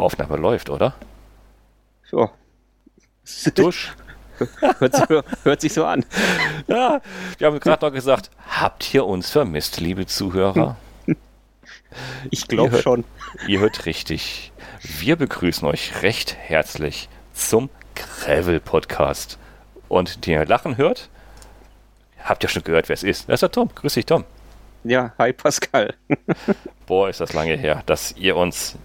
Aufnahme läuft, oder? Ja. Dusch. hört, sich, hört sich so an. Ja, wir haben gerade noch gesagt, habt ihr uns vermisst, liebe Zuhörer? Ich glaube schon. Ihr hört richtig. Wir begrüßen euch recht herzlich zum Gravel Podcast. Und die ihr lachen hört, habt ihr schon gehört, wer es ist. Das ist der Tom. Grüß dich, Tom. Ja, hi Pascal. Boah, ist das lange her, dass ihr uns.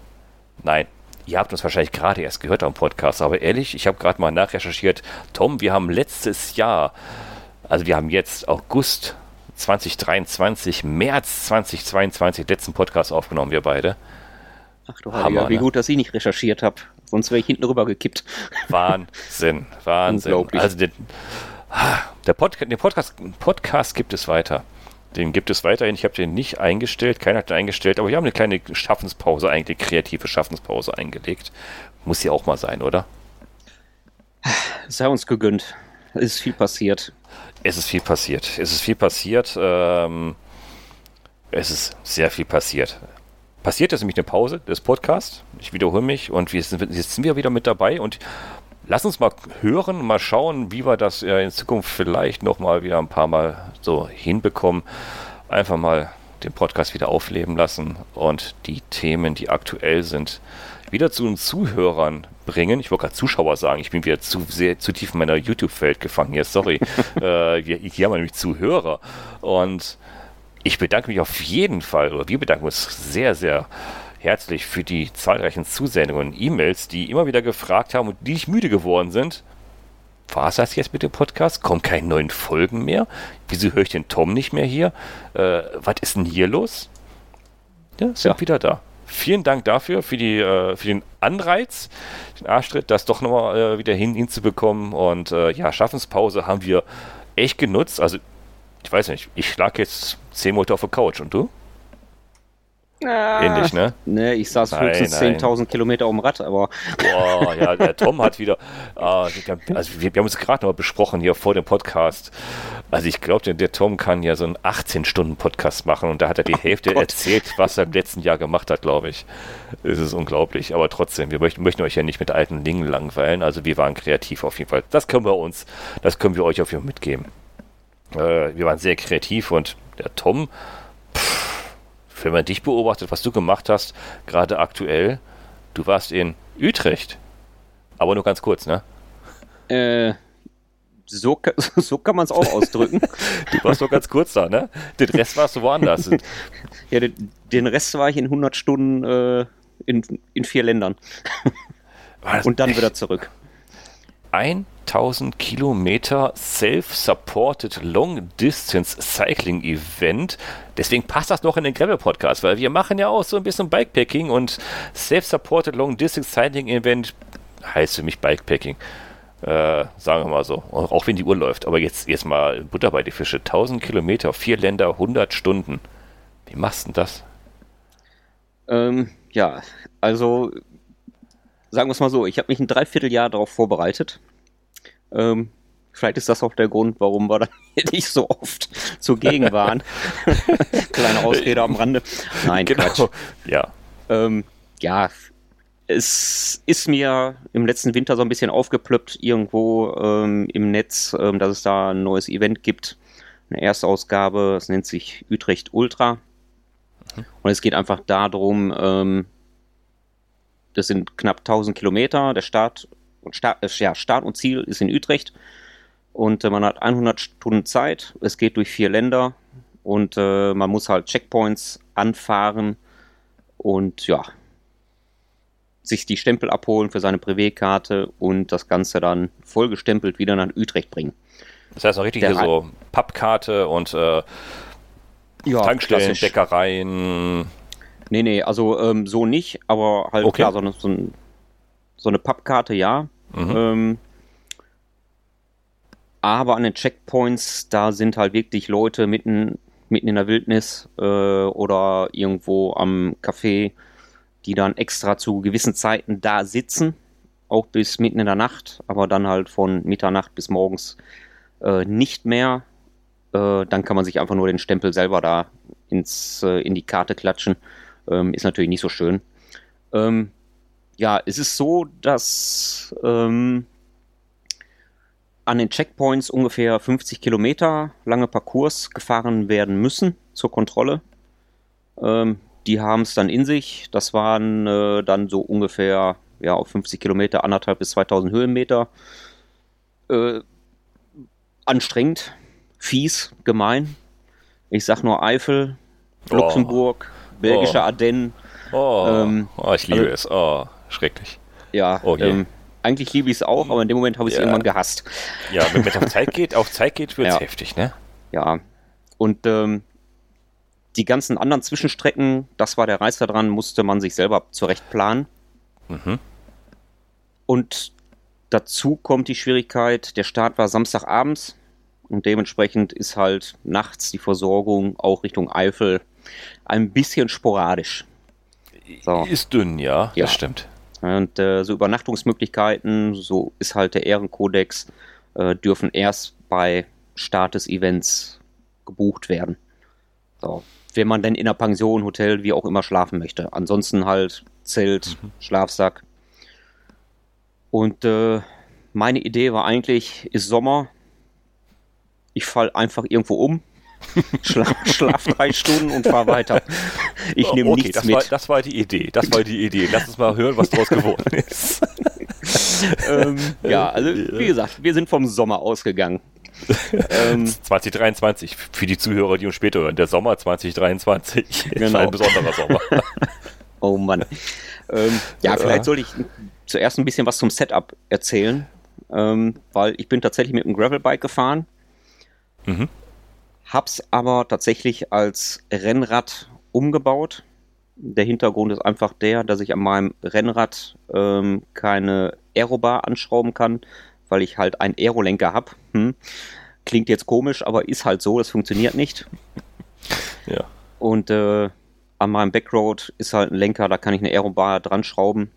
Nein, ihr habt uns wahrscheinlich gerade erst gehört am Podcast, aber ehrlich, ich habe gerade mal nachrecherchiert. Tom, wir haben letztes Jahr, also wir haben jetzt August 2023, März 2022, letzten Podcast aufgenommen, wir beide. Ach du Hammer, wie ne? gut, dass ich nicht recherchiert habe. Sonst wäre ich hinten rüber gekippt. Wahnsinn, Wahnsinn. Also der, der, Pod, der Podcast, Podcast gibt es weiter. Den gibt es weiterhin. Ich habe den nicht eingestellt, keiner hat den eingestellt, aber wir haben eine kleine Schaffenspause, eigentlich kreative Schaffenspause eingelegt. Muss ja auch mal sein, oder? Sei uns gegönnt. Es ist viel passiert. Es ist viel passiert. Es ist viel passiert. Ähm, es ist sehr viel passiert. Passiert ist nämlich eine Pause des Podcasts. Ich wiederhole mich und wir sind, jetzt sind wir wieder mit dabei und lass uns mal hören, mal schauen, wie wir das in Zukunft vielleicht nochmal wieder ein paar Mal so hinbekommen. Einfach mal den Podcast wieder aufleben lassen und die Themen, die aktuell sind, wieder zu den Zuhörern bringen. Ich wollte gerade Zuschauer sagen, ich bin wieder zu sehr zu tief in meiner YouTube-Welt gefangen hier, sorry. äh, hier, hier haben wir nämlich Zuhörer. Und ich bedanke mich auf jeden Fall, oder wir bedanken uns sehr, sehr herzlich für die zahlreichen Zusendungen und E-Mails, die immer wieder gefragt haben und die nicht müde geworden sind. War es das jetzt mit dem Podcast? Kommen keine neuen Folgen mehr? Wieso höre ich den Tom nicht mehr hier? Äh, was ist denn hier los? Ja, sind ja. wieder da. Vielen Dank dafür, für, die, äh, für den Anreiz, den Arschtritt, das doch nochmal äh, wieder hin, hinzubekommen. Und äh, ja, Schaffenspause haben wir echt genutzt. Also, ich weiß nicht, ich schlag jetzt 10 Monate auf der Couch und du? Ah, Ähnlich, ne? Ne, ich saß nein, höchstens 10.000 Kilometer um Rad, aber. Boah, ja, der Tom hat wieder. Äh, also, wir, wir, haben uns gerade noch besprochen hier vor dem Podcast. Also, ich glaube, der, der, Tom kann ja so einen 18-Stunden-Podcast machen und da hat er die oh Hälfte Gott. erzählt, was er im letzten Jahr gemacht hat, glaube ich. Es ist unglaublich. Aber trotzdem, wir möchten, möchten, euch ja nicht mit alten Dingen langweilen. Also, wir waren kreativ auf jeden Fall. Das können wir uns, das können wir euch auf jeden Fall mitgeben. Äh, wir waren sehr kreativ und der Tom. Pff, wenn man dich beobachtet, was du gemacht hast, gerade aktuell, du warst in Utrecht. Aber nur ganz kurz, ne? Äh, so, so kann man es auch ausdrücken. du warst nur ganz kurz da, ne? Den Rest warst du woanders. ja, den, den, Rest war ich in 100 Stunden äh, in, in vier Ländern. Und dann echt? wieder zurück. 1000 Kilometer Self-Supported Long Distance Cycling Event. Deswegen passt das noch in den Gravel Podcast, weil wir machen ja auch so ein bisschen Bikepacking und Self-Supported Long Distance Cycling Event heißt für mich Bikepacking. Äh, sagen wir mal so. Auch wenn die Uhr läuft. Aber jetzt, jetzt mal Butter bei die Fische. 1000 Kilometer, vier Länder, 100 Stunden. Wie machst du denn das? Ähm, ja, also sagen wir es mal so, ich habe mich ein Dreivierteljahr darauf vorbereitet. Ähm, vielleicht ist das auch der Grund, warum wir dann nicht so oft zugegen waren. Kleine Ausrede am Rande. Nein, genau. Quatsch. Ja. Ähm, ja, es ist mir im letzten Winter so ein bisschen aufgeplöppt irgendwo ähm, im Netz, ähm, dass es da ein neues Event gibt. Eine Erstausgabe, es nennt sich Utrecht Ultra. Mhm. Und es geht einfach darum, ähm, das sind knapp 1000 Kilometer. Der Start und, Start, äh, ja, Start und Ziel ist in Utrecht. Und äh, man hat 100 Stunden Zeit. Es geht durch vier Länder. Und äh, man muss halt Checkpoints anfahren. Und ja, sich die Stempel abholen für seine Privé-Karte und das Ganze dann vollgestempelt wieder nach Utrecht bringen. Das heißt auch richtig Der hier so Pappkarte und äh, ja, Tankstellen. Bäckereien, Nee, nee, also ähm, so nicht, aber halt okay. klar, so eine, so, ein, so eine Pappkarte ja. Mhm. Ähm, aber an den Checkpoints, da sind halt wirklich Leute mitten, mitten in der Wildnis äh, oder irgendwo am Café, die dann extra zu gewissen Zeiten da sitzen, auch bis mitten in der Nacht, aber dann halt von Mitternacht bis morgens äh, nicht mehr. Äh, dann kann man sich einfach nur den Stempel selber da ins, äh, in die Karte klatschen ähm, ist natürlich nicht so schön. Ähm, ja, es ist so, dass ähm, an den Checkpoints ungefähr 50 Kilometer lange Parcours gefahren werden müssen zur Kontrolle. Ähm, die haben es dann in sich. Das waren äh, dann so ungefähr ja, auf 50 Kilometer anderthalb bis 2000 Höhenmeter. Äh, anstrengend, fies, gemein. Ich sag nur Eifel. Luxemburg. Belgische oh. Ardennen. Oh. Ähm, oh ich liebe also, es. Oh, schrecklich. Ja, okay. ähm, eigentlich liebe ich es auch, aber in dem Moment habe ich es ja. irgendwann gehasst. Ja, wenn es auf Zeit geht, auf Zeit geht, wird es ja. heftig, ne? Ja. Und ähm, die ganzen anderen Zwischenstrecken, das war der Reiz daran, musste man sich selber zurecht planen. Mhm. Und dazu kommt die Schwierigkeit, der Start war Samstagabends und dementsprechend ist halt nachts die Versorgung auch Richtung Eifel ein bisschen sporadisch. So. Ist dünn, ja, ja. das stimmt. Und äh, so Übernachtungsmöglichkeiten, so ist halt der Ehrenkodex, äh, dürfen erst bei Start des Events gebucht werden. So. Wenn man denn in einer Pension, Hotel, wie auch immer schlafen möchte. Ansonsten halt Zelt, mhm. Schlafsack. Und äh, meine Idee war eigentlich, ist Sommer. Ich fall einfach irgendwo um, Schlaf, schlaf drei Stunden und fahr weiter. Ich nehme okay, nichts das mit. War, das war die Idee. Das war die Idee. Lass uns mal hören, was daraus geworden ist. ähm, ja, also wie gesagt, wir sind vom Sommer ausgegangen. ähm, 2023 für die Zuhörer, die uns später hören. Der Sommer 2023 genau. ist ein besonderer Sommer. oh Mann. Ähm, ja, vielleicht soll ich zuerst ein bisschen was zum Setup erzählen, ähm, weil ich bin tatsächlich mit einem Gravelbike gefahren. Mhm hab's aber tatsächlich als Rennrad umgebaut. Der Hintergrund ist einfach der, dass ich an meinem Rennrad ähm, keine Aerobar anschrauben kann, weil ich halt einen Aerolenker habe. Hm. Klingt jetzt komisch, aber ist halt so, das funktioniert nicht. Ja. Und äh, an meinem Backroad ist halt ein Lenker, da kann ich eine Aerobar dran schrauben.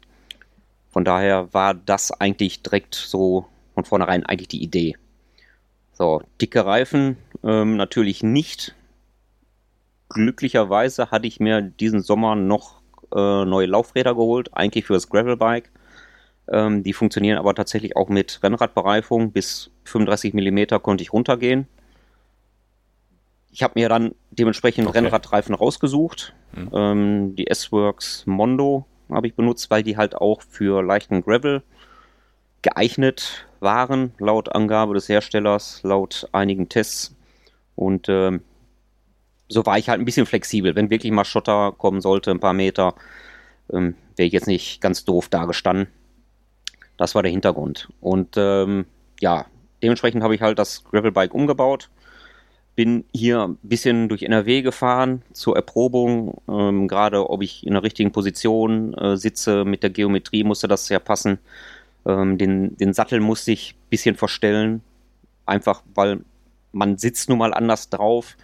Von daher war das eigentlich direkt so von vornherein eigentlich die Idee. So, dicke Reifen ähm, natürlich nicht. Glücklicherweise hatte ich mir diesen Sommer noch äh, neue Laufräder geholt, eigentlich für das Gravelbike. Ähm, die funktionieren aber tatsächlich auch mit Rennradbereifung. Bis 35 mm konnte ich runtergehen. Ich habe mir dann dementsprechend okay. Rennradreifen rausgesucht. Mhm. Ähm, die S-Works Mondo habe ich benutzt, weil die halt auch für leichten Gravel geeignet waren, laut Angabe des Herstellers, laut einigen Tests. Und ähm, so war ich halt ein bisschen flexibel. Wenn wirklich mal Schotter kommen sollte, ein paar Meter, ähm, wäre ich jetzt nicht ganz doof dagestanden. Das war der Hintergrund. Und ähm, ja, dementsprechend habe ich halt das Gravelbike umgebaut. Bin hier ein bisschen durch NRW gefahren zur Erprobung. Ähm, Gerade ob ich in der richtigen Position äh, sitze mit der Geometrie musste das ja passen. Ähm, den, den Sattel musste ich ein bisschen verstellen, einfach weil man sitzt nun mal anders drauf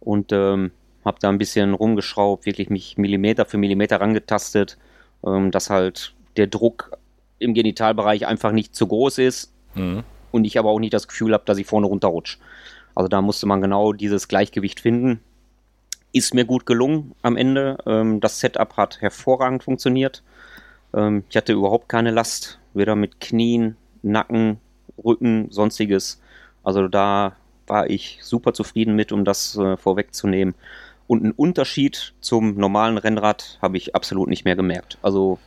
und ähm, habe da ein bisschen rumgeschraubt, wirklich mich Millimeter für Millimeter rangetastet, ähm, dass halt der Druck im Genitalbereich einfach nicht zu groß ist mhm. und ich aber auch nicht das Gefühl habe, dass ich vorne runterrutsche. Also da musste man genau dieses Gleichgewicht finden. Ist mir gut gelungen am Ende. Ähm, das Setup hat hervorragend funktioniert. Ähm, ich hatte überhaupt keine Last weder mit Knien, Nacken, Rücken, sonstiges. Also da war ich super zufrieden mit, um das äh, vorwegzunehmen. Und einen Unterschied zum normalen Rennrad habe ich absolut nicht mehr gemerkt. Also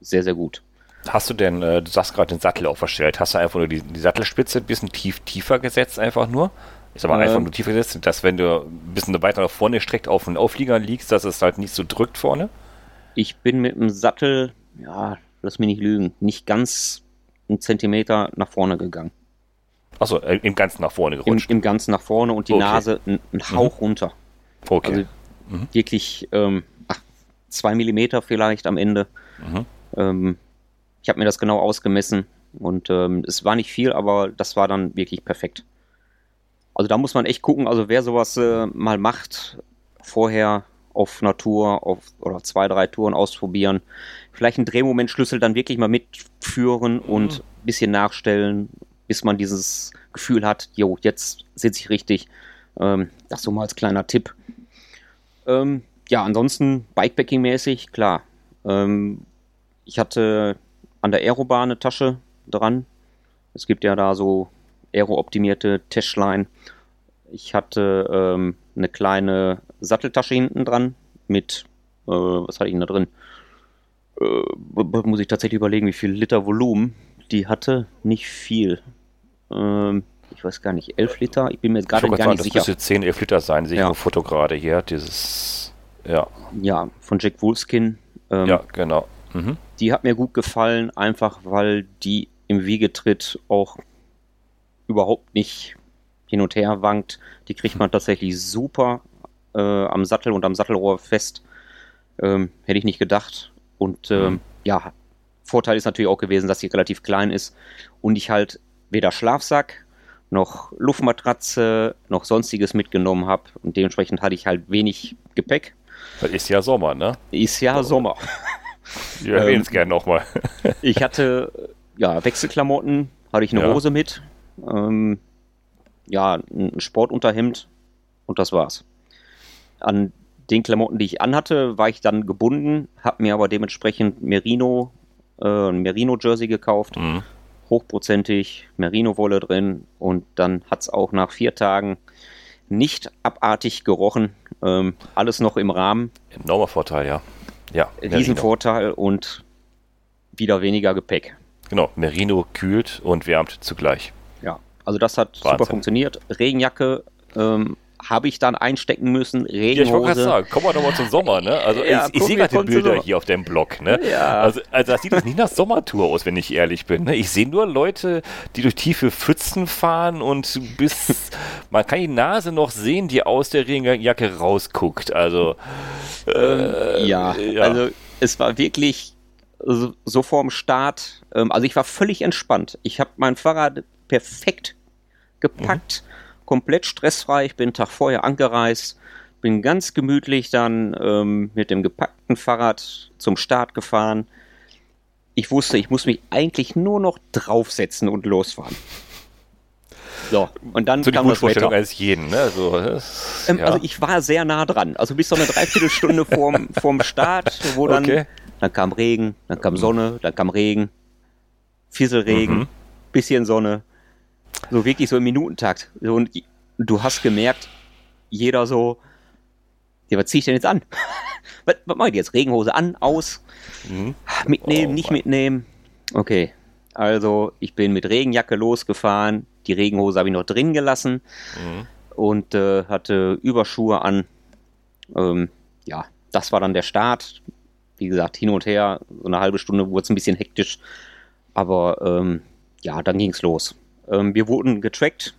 sehr, sehr gut. Hast du denn, äh, du sagst gerade den Sattel auch verstellt, hast du einfach nur die, die Sattelspitze ein bisschen tief, tiefer gesetzt, einfach nur? Ist aber ähm, einfach nur tiefer gesetzt, dass wenn du ein bisschen weiter nach vorne streckt auf den Auflieger liegst, dass es halt nicht so drückt vorne? Ich bin mit dem Sattel, ja, lass mich nicht lügen, nicht ganz einen Zentimeter nach vorne gegangen. Achso, äh, im Ganzen nach vorne gerutscht. Im, im Ganzen nach vorne und die okay. Nase einen Hauch mhm. runter. Okay. Also mhm. wirklich ähm, ach, zwei Millimeter vielleicht am Ende. Mhm. Ähm, ich habe mir das genau ausgemessen und ähm, es war nicht viel, aber das war dann wirklich perfekt. Also da muss man echt gucken, also wer sowas äh, mal macht, vorher auf Natur auf, oder zwei, drei Touren ausprobieren. Vielleicht einen Drehmomentschlüssel dann wirklich mal mitführen und ein mhm. bisschen nachstellen, bis man dieses Gefühl hat, jo, jetzt sitze ich richtig. Ähm, das so mal als kleiner Tipp. Ähm, ja, ansonsten Bikepacking-mäßig, klar. Ähm, ich hatte an der Aerobahn eine Tasche dran. Es gibt ja da so aero-optimierte Täschlein. Ich hatte ähm, eine kleine Satteltasche hinten dran mit, äh, was hatte ich denn da drin? Äh, muss ich tatsächlich überlegen, wie viel Liter Volumen die hatte. Nicht viel. Ähm, ich weiß gar nicht, 11 Liter? Ich bin mir gerade gar sagen, nicht das sicher. Das müsste 10, 11 Liter sein, sehe ich ja. auf Foto gerade hier. Dieses, ja. Ja, von Jack Wolfskin. Ähm, ja, genau. Mhm. Die hat mir gut gefallen, einfach weil die im Wiegetritt auch überhaupt nicht hin und her wankt. Die kriegt man tatsächlich super äh, am Sattel und am Sattelrohr fest. Ähm, hätte ich nicht gedacht. Und ähm, mhm. ja, Vorteil ist natürlich auch gewesen, dass sie relativ klein ist und ich halt weder Schlafsack noch Luftmatratze noch sonstiges mitgenommen habe. Und dementsprechend hatte ich halt wenig Gepäck. Das ist ja Sommer, ne? Ist ja oh. Sommer. Ich erwähne es ähm, gerne nochmal. ich hatte ja Wechselklamotten, hatte ich eine ja. Hose mit, ähm, ja, ein Sportunterhemd und das war's. An den Klamotten, die ich anhatte, war ich dann gebunden, habe mir aber dementsprechend Merino, äh, ein Merino-Jersey gekauft. Mhm. Hochprozentig, Merino-Wolle drin und dann hat es auch nach vier Tagen nicht abartig gerochen. Ähm, alles noch im Rahmen. Enormer Vorteil, ja. Ja, Riesenvorteil und wieder weniger Gepäck. Genau, Merino kühlt und wärmt zugleich. Ja, also das hat Wahnsinn. super funktioniert. Regenjacke ähm, habe ich dann einstecken müssen. Regenhose. Ja, ich wollte gerade sagen, kommen wir doch mal zum Sommer, ne? Also ja, ich, ich sehe gerade die Bilder hier auf dem Blog, ne? Ja. Also, also das sieht das nicht nach Sommertour aus, wenn ich ehrlich bin. Ne? Ich sehe nur Leute, die durch tiefe Pfützen fahren und bis man kann die Nase noch sehen, die aus der Regenjacke rausguckt. Also ähm, äh, ja, ja, also es war wirklich so, so vorm Start. Ähm, also ich war völlig entspannt. Ich habe mein Fahrrad perfekt gepackt. Mhm komplett stressfrei. Ich bin einen Tag vorher angereist, bin ganz gemütlich dann ähm, mit dem gepackten Fahrrad zum Start gefahren. Ich wusste, ich muss mich eigentlich nur noch draufsetzen und losfahren. So, und dann so kam die das Wetter. als jeden, ne? So, das, ähm, ja. Also ich war sehr nah dran. Also bis so eine Dreiviertelstunde vorm, vorm Start, wo dann, okay. dann kam Regen, dann kam Sonne, dann kam Regen, Fisselregen, mhm. bisschen Sonne, so wirklich so im Minutentakt. Und du hast gemerkt, jeder so, ja, was zieh ich denn jetzt an? was, was mache ich jetzt? Regenhose an, aus, mhm. mitnehmen, oh, nicht Mann. mitnehmen. Okay, also ich bin mit Regenjacke losgefahren, die Regenhose habe ich noch drin gelassen mhm. und äh, hatte Überschuhe an. Ähm, ja, das war dann der Start. Wie gesagt, hin und her, so eine halbe Stunde wurde es ein bisschen hektisch, aber ähm, ja, dann ging es los. Ähm, wir wurden getrackt,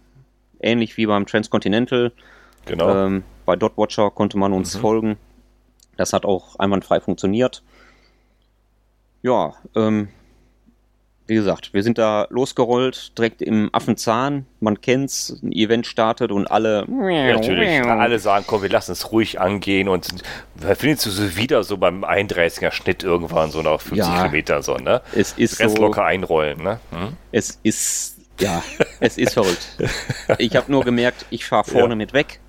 ähnlich wie beim Transcontinental. Genau. Ähm, bei Dotwatcher konnte man uns mhm. folgen. Das hat auch einwandfrei funktioniert. Ja, ähm, wie gesagt, wir sind da losgerollt, direkt im Affenzahn. Man kennt's, ein Event startet und alle. Ja, natürlich. Alle sagen, komm, wir lassen es ruhig angehen und findest du so wieder so beim 31er Schnitt irgendwann so nach 50 ja, Kilometern so, ne? Es ist Rest so, locker einrollen, ne? Hm? Es ist ja, es ist verrückt. Ich habe nur gemerkt, ich fahre vorne ja. mit weg.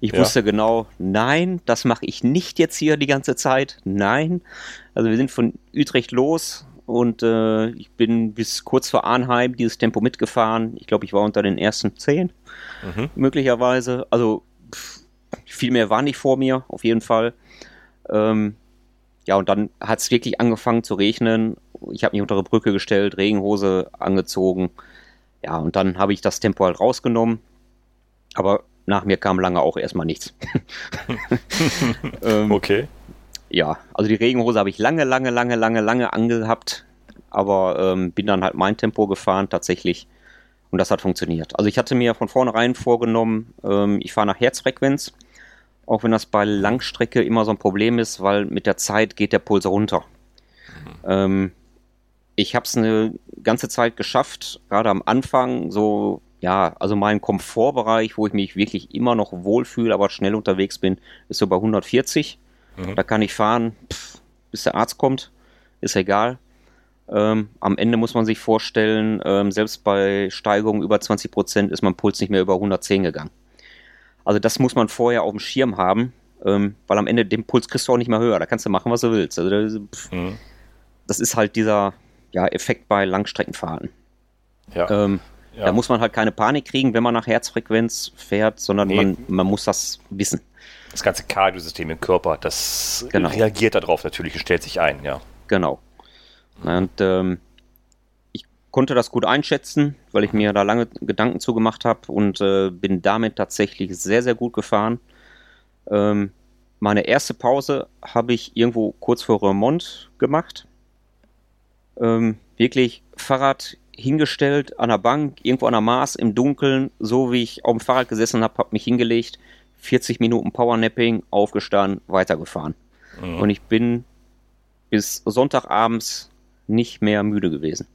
Ich ja. wusste genau, nein, das mache ich nicht jetzt hier die ganze Zeit. Nein. Also wir sind von Utrecht los und äh, ich bin bis kurz vor Arnheim dieses Tempo mitgefahren. Ich glaube, ich war unter den ersten zehn, mhm. möglicherweise. Also pff, viel mehr war nicht vor mir, auf jeden Fall. Ähm, ja, und dann hat es wirklich angefangen zu regnen. Ich habe mich unter eine Brücke gestellt, Regenhose angezogen. Ja, und dann habe ich das Tempo halt rausgenommen. Aber nach mir kam lange auch erstmal nichts. ähm, okay. Ja, also die Regenhose habe ich lange, lange, lange, lange, lange angehabt. Aber ähm, bin dann halt mein Tempo gefahren tatsächlich. Und das hat funktioniert. Also ich hatte mir von vornherein vorgenommen, ähm, ich fahre nach Herzfrequenz. Auch wenn das bei Langstrecke immer so ein Problem ist, weil mit der Zeit geht der Puls runter. Mhm. Ich habe es eine ganze Zeit geschafft, gerade am Anfang, so, ja, also mein Komfortbereich, wo ich mich wirklich immer noch wohlfühle, aber schnell unterwegs bin, ist so bei 140. Mhm. Da kann ich fahren, pff, bis der Arzt kommt, ist egal. Ähm, am Ende muss man sich vorstellen, ähm, selbst bei Steigungen über 20 Prozent ist mein Puls nicht mehr über 110 gegangen. Also das muss man vorher auf dem Schirm haben, ähm, weil am Ende den Puls kriegst du auch nicht mehr höher. Da kannst du machen, was du willst. Also, das, pff, mhm das ist halt dieser ja, Effekt bei Langstreckenfahrten. Ja. Ähm, ja. Da muss man halt keine Panik kriegen, wenn man nach Herzfrequenz fährt, sondern Nee. man, man muss das wissen. das ganze Cardiosystem im Körper, das Genau. reagiert darauf natürlich stellt sich ein, ja. Genau. Und ähm, ich konnte das gut einschätzen, weil ich mir da lange Gedanken zugemacht habe und äh, bin damit tatsächlich sehr, sehr gut gefahren. Ähm, meine erste Pause habe ich irgendwo kurz vor Remont gemacht. Ähm, wirklich Fahrrad hingestellt an der Bank, irgendwo an der Maß im Dunkeln, so wie ich auf dem Fahrrad gesessen habe, habe mich hingelegt, 40 Minuten Powernapping, aufgestanden, weitergefahren. Mhm. Und ich bin bis Sonntagabends nicht mehr müde gewesen.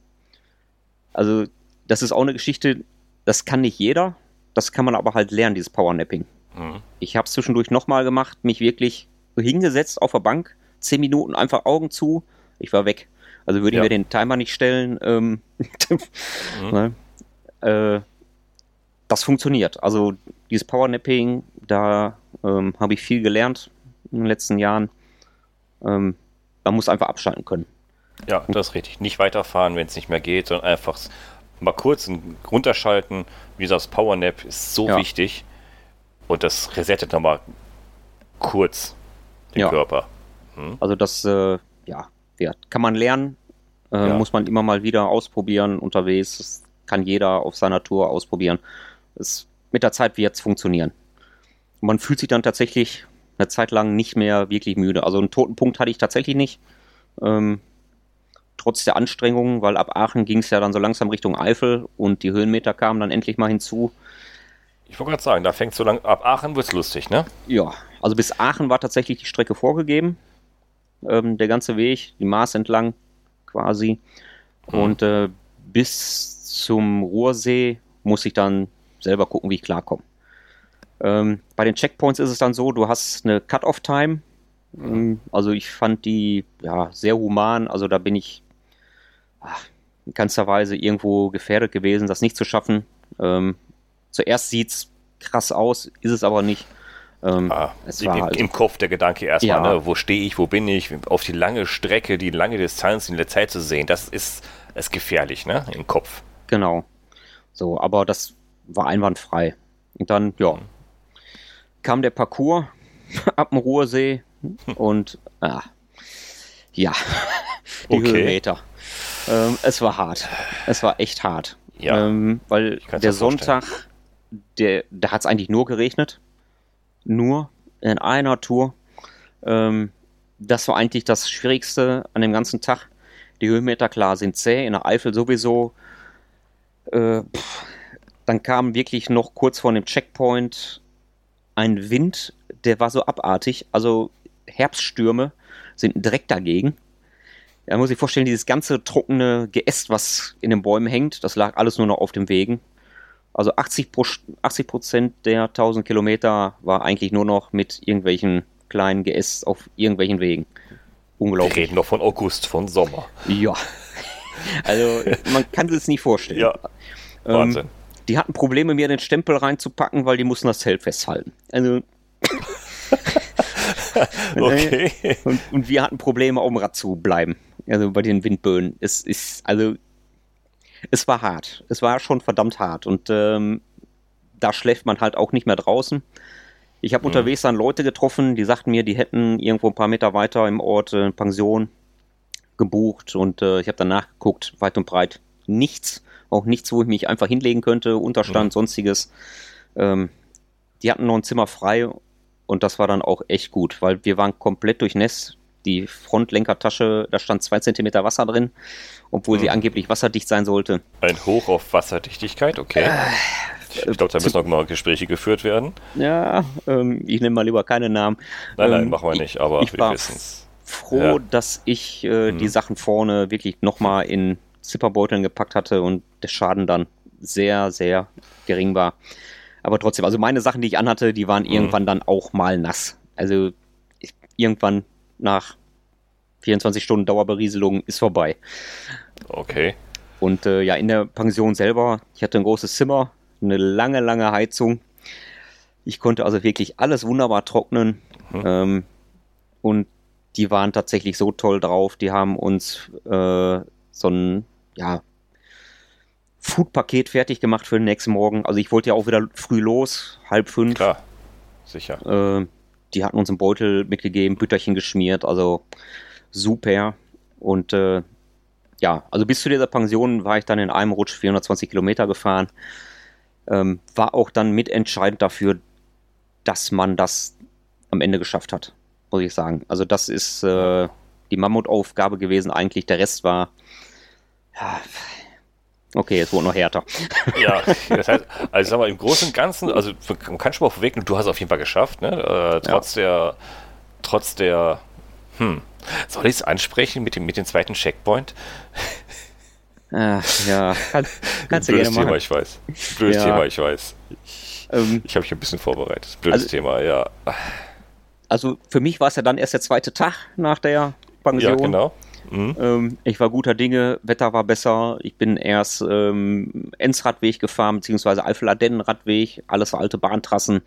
Also, das ist auch eine Geschichte, das kann nicht jeder, das kann man aber halt lernen, dieses Powernapping. Mhm. Ich habe es zwischendurch nochmal gemacht, mich wirklich hingesetzt auf der Bank, 10 Minuten einfach Augen zu, ich war weg. Also würde Ja. ich mir den Timer nicht stellen. Ähm, ne? äh, das funktioniert. Also dieses Powernapping, da ähm, habe ich viel gelernt in den letzten Jahren. Ähm, man muss einfach abschalten können. Ja, das ist richtig. Nicht weiterfahren, wenn es nicht mehr geht, sondern einfach mal kurz runterschalten. Wie gesagt, das Powernap ist so Ja. wichtig. Und das resettet nochmal kurz den Ja. Körper. Also das, äh, ja, ja, kann man lernen, äh, Ja. muss man immer mal wieder ausprobieren unterwegs. Das kann jeder auf seiner Tour ausprobieren. Es, mit der Zeit wird es funktionieren. Und man fühlt sich dann tatsächlich eine Zeit lang nicht mehr wirklich müde. Also einen toten Punkt hatte ich tatsächlich nicht. Ähm, trotz der Anstrengungen, weil ab Aachen ging es ja dann so langsam Richtung Eifel und die Höhenmeter kamen dann endlich mal hinzu. Ich wollte gerade sagen, da fängt so lang ab Aachen wird's lustig, ne? Ja, also bis Aachen war tatsächlich die Strecke vorgegeben. Ähm, der ganze Weg, die Maas entlang quasi. Und äh, bis zum Ruhrsee muss ich dann selber gucken, wie ich klarkomme. Ähm, bei den Checkpoints ist es dann so, du hast eine Cut-Off-Time. Ähm, also ich fand die ja, sehr human. Also da bin ich ach, in keinster Weise irgendwo gefährdet gewesen, das nicht zu schaffen. Ähm, zuerst sieht's krass aus, ist es aber nicht. Ähm, Ah, es im, halt, Im Kopf der Gedanke erstmal, Ja. ne? wo stehe ich, wo bin ich, auf die lange Strecke, die lange Distanz in der Zeit zu sehen, das ist, ist gefährlich, ne? Im Kopf. genau. So, aber das war einwandfrei. Und dann, ja, kam der Parcours ab dem Ruhrsee und ah, ja, die Okay. Höhenmeter. Ähm, es war hart. Es war echt hart. Ja. Ähm, weil der. Sonntag, der, da hat es eigentlich nur geregnet. Nur in einer Tour. Ähm, das war eigentlich das Schwierigste an dem ganzen Tag. Die Höhenmeter, klar, sind zäh, in der Eifel sowieso. Äh, pff, dann kam wirklich noch kurz vor dem Checkpoint ein Wind, der war so abartig. Also Herbststürme sind direkt dagegen. Ja, muss ich vorstellen, dieses ganze trockene Geäst, was in den Bäumen hängt, das lag alles nur noch auf dem Wegen. Also 80 Pro- 80 Prozent der 1000 Kilometer war eigentlich nur noch mit irgendwelchen kleinen Geäst auf irgendwelchen Wegen. Wir Unglaublich. reden noch von August, von Sommer. Ja. Also man kann sich das nicht vorstellen. Ja, Ähm, Wahnsinn. Die hatten Probleme, mir den Stempel reinzupacken, weil die mussten das Zelt festhalten. Also, okay. und, und wir hatten Probleme, auf dem Rad zu bleiben. Also bei den Windböen. Es ist, also, es war hart. Es war schon verdammt hart. Und ähm, da schläft man halt auch nicht mehr draußen. Ich habe unterwegs dann Leute getroffen, die sagten mir, die hätten irgendwo ein paar Meter weiter im Ort äh, Pension gebucht. Und äh, ich habe dann nachgeguckt, weit und breit nichts. Auch nichts, wo ich mich einfach hinlegen könnte, Unterstand, Mhm. sonstiges. Ähm, die hatten noch ein Zimmer frei und das war dann auch echt gut, weil wir waren komplett durchnässt. Die Frontlenkertasche, da stand zwei Zentimeter Wasser drin, obwohl sie Mhm. angeblich wasserdicht sein sollte. Ein Hoch auf Wasserdichtigkeit, okay. Ich glaube, da müssen noch mal Gespräche geführt werden. Ja, ähm, ich nenne mal lieber keine Namen. Nein, nein, Ähm, machen wir ich- nicht, aber ich wir war wissen es. Froh, Ja. dass ich äh, die Mhm. Sachen vorne wirklich nochmal in Zipperbeuteln gepackt hatte und der Schaden dann sehr, sehr gering war. Aber trotzdem, also meine Sachen, die ich anhatte, die waren Mhm. irgendwann dann auch mal nass. Also ich, irgendwann nach 24 Stunden Dauerberieselung ist vorbei. Okay. Und äh, ja, in der Pension selber, ich hatte ein großes Zimmer, eine lange, lange Heizung. Ich konnte also wirklich alles wunderbar trocknen. Mhm. Ähm, und die waren tatsächlich so toll drauf. Die haben uns äh, so ein, ja, Food-Paket fertig gemacht für den nächsten Morgen. Also ich wollte ja auch wieder früh los, halb fünf. Klar, sicher. Äh, die hatten uns einen Beutel mitgegeben, Bütterchen geschmiert, also super. Und äh, ja, also bis zu dieser Pension war ich dann in einem Rutsch 420 Kilometer gefahren. Ähm, war auch dann mitentscheidend dafür, dass man das am Ende geschafft hat, muss ich sagen. Also das ist äh, die Mammutaufgabe gewesen eigentlich. Der Rest war ja, Okay, es wurde noch härter. Ja, das heißt, also sag mal, im Großen und Ganzen, also man kann schon mal vorwegnehmen, du hast es auf jeden Fall geschafft, ne? Äh, trotz ja. der, trotz der, hm, soll ich es ansprechen mit dem, mit dem zweiten Checkpoint? Ach, ja, kann, kannst du gerne Thema, machen. ich weiß. Blödes Ja. Thema, ich weiß. Ich, Ähm, ich habe mich ein bisschen vorbereitet. Blödes Also- Thema, ja. also für mich war es ja dann erst der zweite Tag nach der Pension. Ja, genau. Mhm. Ähm, ich war guter Dinge, Wetter war besser. Ich bin erst ähm, Ennsradweg gefahren, beziehungsweise Eifel-Ardennen-Radweg, alles alte Bahntrassen.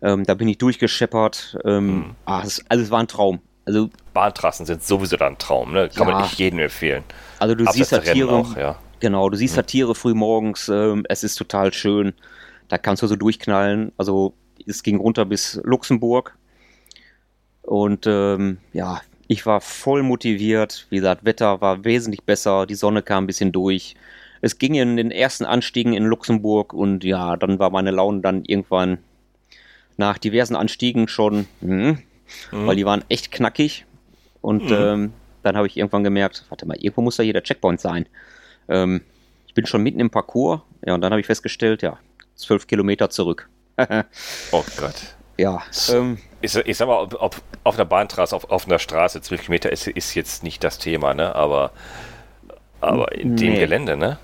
Ähm, da bin ich durchgescheppert. Ähm, Mhm. ah, es, also war ein Traum. Also, Bahntrassen sind sowieso dann ein Traum, ne? Kann Ja. man nicht jedem empfehlen. also du siehst Abseits der Rennen Tiere, auch, ja. genau, du siehst da Tiere früh morgens. Ähm, es ist total schön. Da kannst du so durchknallen. Also es ging runter bis Luxemburg. Und ähm, ja, ich war voll motiviert. Wie gesagt, Wetter war wesentlich besser, die Sonne kam ein bisschen durch. Es ging in den ersten Anstiegen in Luxemburg und ja, dann war meine Laune dann irgendwann nach diversen Anstiegen schon, hm, Mhm. weil die waren echt knackig. Und Mhm. ähm, dann habe ich irgendwann gemerkt, warte mal, irgendwo muss da hier der Checkpoint sein. Ähm, ich bin schon mitten im Parcours, ja, und dann habe ich festgestellt, ja, zwölf Kilometer zurück. Oh Gott. Ja, ähm, Ich, ich sag mal, ob, ob auf einer Bahntrasse, auf, auf einer Straße, 12 Kilometer ist, ist jetzt nicht das Thema, ne? Aber, aber in dem Nee. Gelände, ne?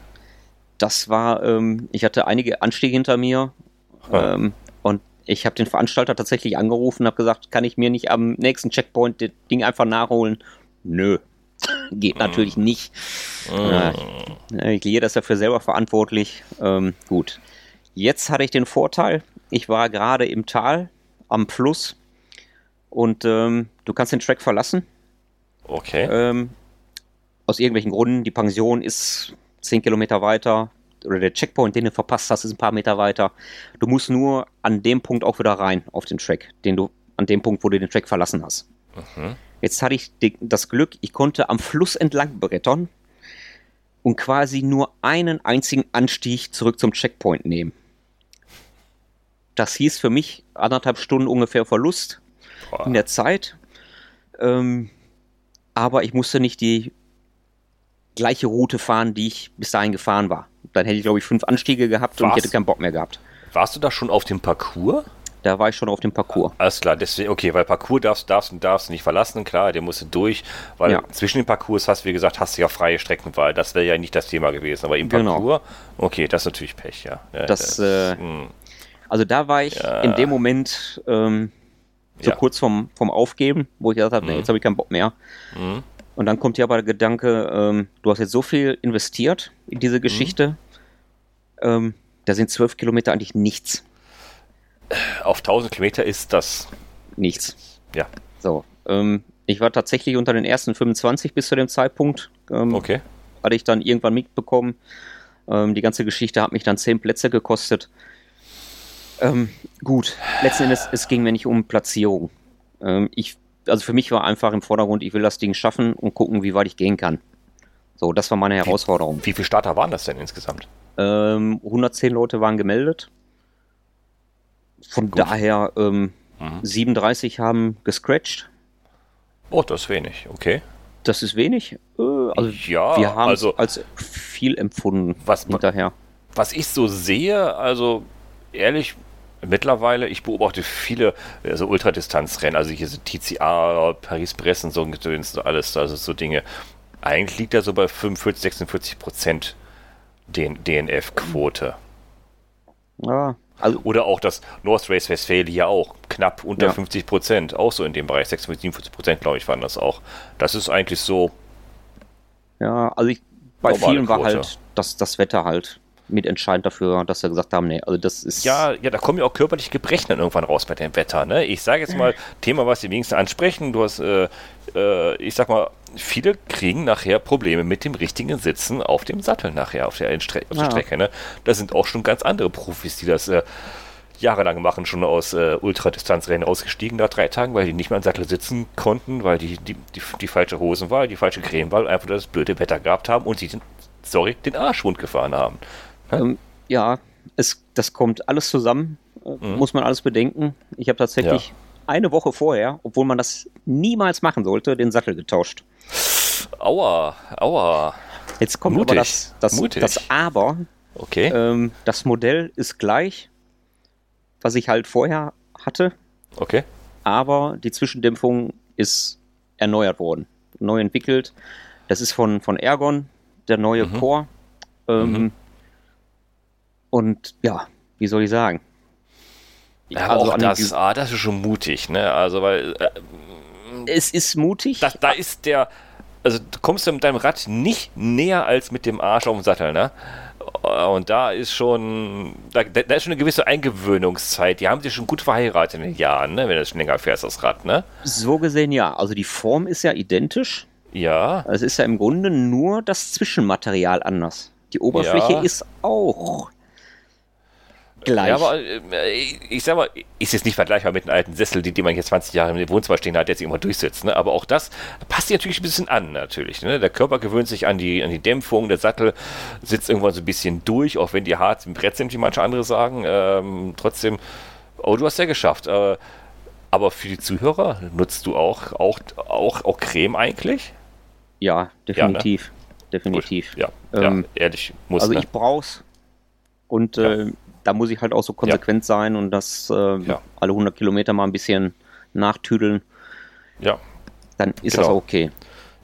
das war, ähm, ich hatte einige Anstiege hinter mir Ah. ähm, und ich habe den Veranstalter tatsächlich angerufen und habe gesagt, kann ich mir nicht am nächsten Checkpoint das Ding einfach nachholen? Nö, geht natürlich nicht. Ja, ich gehe das dafür selber verantwortlich. Ähm, gut, jetzt hatte ich den Vorteil, ich war gerade im Tal am Fluss und ähm, du kannst den Track verlassen. Okay. Ähm, aus irgendwelchen Gründen, die Pension ist 10 Kilometer weiter oder der Checkpoint, den du verpasst hast, ist ein paar Meter weiter. Du musst nur an dem Punkt auch wieder rein auf den Track, den du an dem Punkt, wo du den Track verlassen hast. Mhm. Jetzt hatte ich das Glück, ich konnte am Fluss entlang brettern und quasi nur einen einzigen Anstieg zurück zum Checkpoint nehmen. Das hieß für mich anderthalb Stunden ungefähr Verlust Boah. in der Zeit. Ähm, aber ich musste nicht die gleiche Route fahren, die ich bis dahin gefahren war. Dann hätte ich, glaube ich, fünf Anstiege gehabt und Was? ich hätte keinen Bock mehr gehabt. Warst du da schon auf dem Parcours? Da war ich schon auf dem Parcours. Alles klar, deswegen, okay, weil Parcours darfst, darfst und darfst nicht verlassen, klar, der musste durch, weil Ja. zwischen den Parcours hast, wie gesagt, hast du ja freie Streckenwahl. Das wäre ja nicht das Thema gewesen, aber im Genau. Parcours, okay, das ist natürlich Pech, ja. ja Das, äh, hm, Also da war ich Ja. in dem Moment ähm, so Ja. kurz vom, vom Aufgeben, wo ich gesagt habe, nee, Mhm. jetzt habe ich keinen Bock mehr. hm, Und dann kommt hier aber der Gedanke, ähm, du hast jetzt so viel investiert in Mhm. diese Geschichte, ähm, da sind zwölf Kilometer eigentlich nichts. auf 1000 Kilometer ist das, Nichts. ja, So, ähm, ich war tatsächlich unter den ersten 25 bis zu dem Zeitpunkt. Ähm, okay. Hatte ich dann irgendwann mitbekommen. Ähm, die ganze Geschichte hat mich dann zehn Plätze gekostet. Ähm, gut, letzten Endes, es ging mir nicht um Platzierung. Ähm, ich, also für mich war einfach im Vordergrund, ich will das Ding schaffen und gucken, wie weit ich gehen kann. So, das war meine Herausforderung. Wie viele Starter waren das denn insgesamt? Ähm, 110 Leute waren gemeldet. Von Gut. daher, ähm, Mhm. 37 haben gescratcht. Oh, das ist wenig, okay. Das ist wenig. Äh, also Ja, wir haben also- als viel empfunden Was- hinterher. was ich so sehe, also ehrlich, mittlerweile, ich beobachte viele äh, so Ultradistanzrennen, also hier sind TCA, Paris-Brest und so alles, also so Dinge. Eigentlich liegt er so bei 45, 46 Prozent DNF-Quote. Ja, also Oder auch das North Race Westphalia auch knapp unter Ja. 50 Prozent, auch so in dem Bereich, 46, 47 Prozent, glaube ich, waren das auch. Das ist eigentlich so, ja, also ich, bei vielen war Quote. halt das, das Wetter halt. Mitentscheidend dafür, dass wir gesagt haben, nee, also das ist. Ja, ja, da kommen ja auch körperliche Gebrechen dann irgendwann raus bei dem Wetter. Ne? Ich sage jetzt mal, Thema, was die wenigsten ansprechen. Du hast, äh, äh, ich sag mal, viele kriegen nachher Probleme mit dem richtigen Sitzen auf dem Sattel nachher, auf der, Stre auf der Ja. Strecke. Ne? Da sind auch schon ganz andere Profis, die das äh, jahrelang machen, schon aus äh, Ultradistanzrennen ausgestiegen nach drei Tagen, weil die nicht mehr im Sattel sitzen konnten, weil die, die, die, die falsche Hosenwahl, die falsche Cremewahl, einfach das blöde Wetter gehabt haben und sie den, sorry, den Arschwund gefahren haben. Ähm, ja, es, das kommt alles zusammen, äh, muss man alles bedenken. Ich habe tatsächlich Mhm. Ja. eine Woche vorher, obwohl man das niemals machen sollte, den Sattel getauscht. Aua, aua. Jetzt kommt Mutig, aber das, das, das Aber. Okay, Ähm, das Modell ist gleich, was ich halt vorher hatte, okay. aber die Zwischendämpfung ist erneuert worden, neu entwickelt. Das ist von, von Ergon, der neue Mhm. Core. Ähm, Mhm. Und ja, wie soll ich sagen? Ja, aber auch das, ah, das ist schon mutig, ne? Also, weil äh, es ist mutig. da, da ist der, also du kommst du mit deinem Rad nicht näher als mit dem Arsch auf dem Sattel, ne? Und da ist schon, da, da ist schon eine gewisse Eingewöhnungszeit. Die haben sich schon gut verheiratet in den Jahren, ne? Wenn du schon länger fährst, das Rad, ne? so gesehen ja. Also die Form ist ja identisch. Ja, Es ist ja im Grunde nur das Zwischenmaterial anders. Die Oberfläche Ja. ist auch gleich. Ja, aber äh, ich sag mal, ist jetzt nicht vergleichbar mit einem alten Sessel, die, die man jetzt 20 Jahre im Wohnzimmer stehen hat, der sich immer durchsetzt. Ne? Aber auch das passt sich natürlich ein bisschen an, natürlich. Ne? Der Körper gewöhnt sich an die, an die Dämpfung, der Sattel sitzt irgendwann so ein bisschen durch, auch wenn die hart im Brett sind, wie manche andere sagen. Ähm, trotzdem, oh, du hast ja geschafft. Äh, aber für die Zuhörer nutzt du auch, auch, auch, auch Creme eigentlich? ja, definitiv. Definitiv. Gut, ja, Ähm, ja, ehrlich, muss Also ne? ich brauch's. Und Ja. äh, da muss ich halt auch so konsequent sein und das äh, Ja. alle 100 Kilometer mal ein bisschen nachtüdeln. Ja, Dann ist Genau. das okay.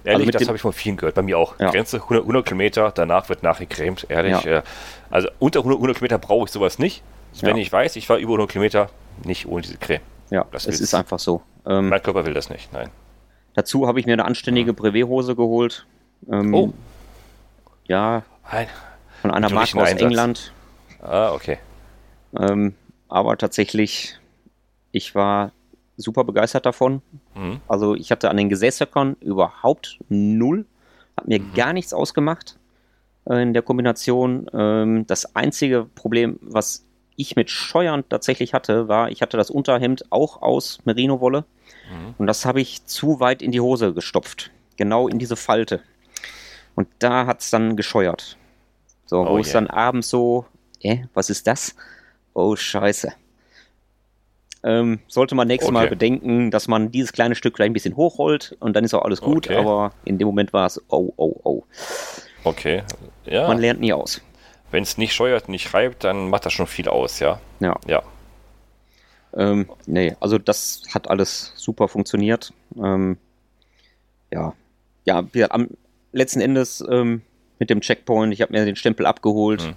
Ehrlich, Also das habe ich von vielen gehört. Bei mir auch. Ja. Grenze 100, 100 Kilometer, danach wird nachgecremt. Ehrlich. Ja. Äh, also unter 100, 100 Kilometer brauche ich sowas nicht. Wenn Ja. ich weiß, ich fahre über 100 Kilometer, nicht ohne diese Creme. Ja, Das es ist einfach so. Ähm, Mein Körper will das nicht. Nein. dazu habe ich mir eine anständige Brevet-Hose geholt. Ähm, Oh. Ja, Nein. von einer Marke aus Einsatz? England. Ah, okay. Ähm, aber tatsächlich, ich war super begeistert davon. Mhm. Also ich hatte an den Gesäßhöckern überhaupt null. Hat mir Mhm. gar nichts ausgemacht äh, in der Kombination. Ähm, das einzige Problem, was ich mit Scheuern tatsächlich hatte, war, ich hatte das Unterhemd auch aus Merino-Wolle. Mhm. Und das habe ich zu weit in die Hose gestopft. Genau in diese Falte. Und da hat es dann gescheuert. So, Oh wo es je. dann abends so, äh, was ist das? Oh, scheiße. Ähm, sollte man nächstes Mal Okay. bedenken, dass man dieses kleine Stück vielleicht ein bisschen hochrollt und dann ist auch alles gut, Okay. aber in dem Moment war es, oh, oh, oh. Okay. Ja. Man lernt nie aus. Wenn es nicht scheuert, nicht reibt, dann macht das schon viel aus, ja. Ja. Ja. Ähm, nee, also das hat alles super funktioniert. Ähm, ja, ja, wir, am letzten Endes ähm, mit dem Checkpoint, ich habe mir den Stempel abgeholt Mhm.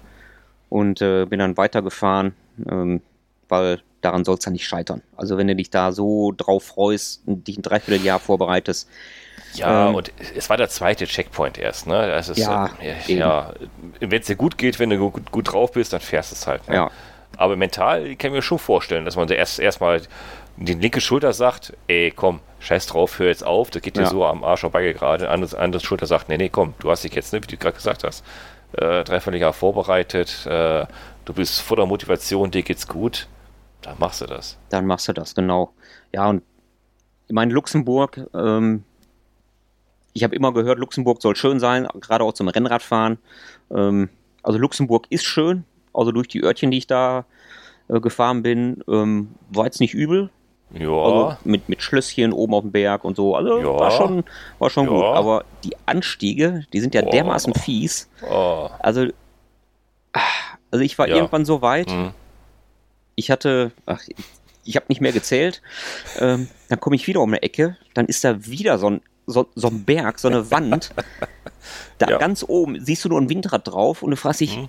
und äh, bin dann weitergefahren, ähm, weil daran soll es ja nicht scheitern. Also wenn du dich da so drauf freust und dich ein Dreivierteljahr vorbereitest, Ja, Ähm, und es war der zweite Checkpoint erst, ne? Das ist, Ja, äh, ja. Wenn es dir gut geht, wenn du gut, gut drauf bist, dann fährst du es halt. Ne? ja, Aber mental kann ich mir schon vorstellen, dass man erst erstmal die linke Schulter sagt, ey, komm, scheiß drauf, hör jetzt auf, das geht dir Ja. so am Arsch vorbei gerade. Andere, andere Schulter sagt, nee, nee, komm, du hast dich jetzt, ne, wie du gerade gesagt hast, äh, dreiviertel Jahr vorbereitet, äh, du bist voller Motivation, dir geht's gut, dann machst du das. dann machst du das, genau. Ja, und ich meine, Luxemburg, ähm, ich habe immer gehört, Luxemburg soll schön sein, gerade auch zum Rennradfahren. Ähm, also Luxemburg ist schön, also durch die Örtchen, die ich da äh, gefahren bin, ähm, war jetzt nicht übel. Ja, Also mit, mit Schlösschen oben auf dem Berg und so. Also Ja. war schon, war schon Ja. gut. Aber die Anstiege, die sind ja Boah. dermaßen fies. oh, Also, ah, also ich war Ja. irgendwann so weit, hm, ich hatte, ach, ich, ich habe nicht mehr gezählt. Ähm, dann komme ich wieder um eine Ecke, dann ist da wieder so ein, so, so ein Berg, so eine Wand. Da Ja. ganz oben siehst du nur ein Windrad drauf und du fragst dich, Mhm.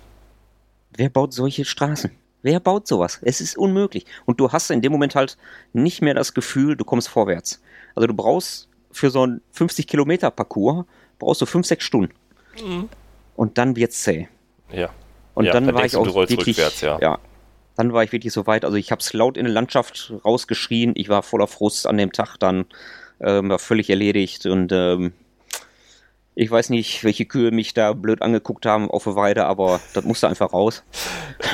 wer baut solche Straßen? Wer baut sowas? Es ist unmöglich. Und du hast in dem Moment halt nicht mehr das Gefühl, du kommst vorwärts. Also du brauchst für so einen 50 Kilometer Parcours brauchst du 5, 6 Stunden. Mhm. Und dann wird's zäh. ja. Und Ja, dann, dann war ich auch wirklich, ja. ja, dann war ich wirklich so weit. Also ich habe es laut in der Landschaft rausgeschrien. Ich war voller Frust an dem Tag dann, ähm, war völlig erledigt und ähm, ich weiß nicht, welche Kühe mich da blöd angeguckt haben auf der Weide, aber das musste einfach raus.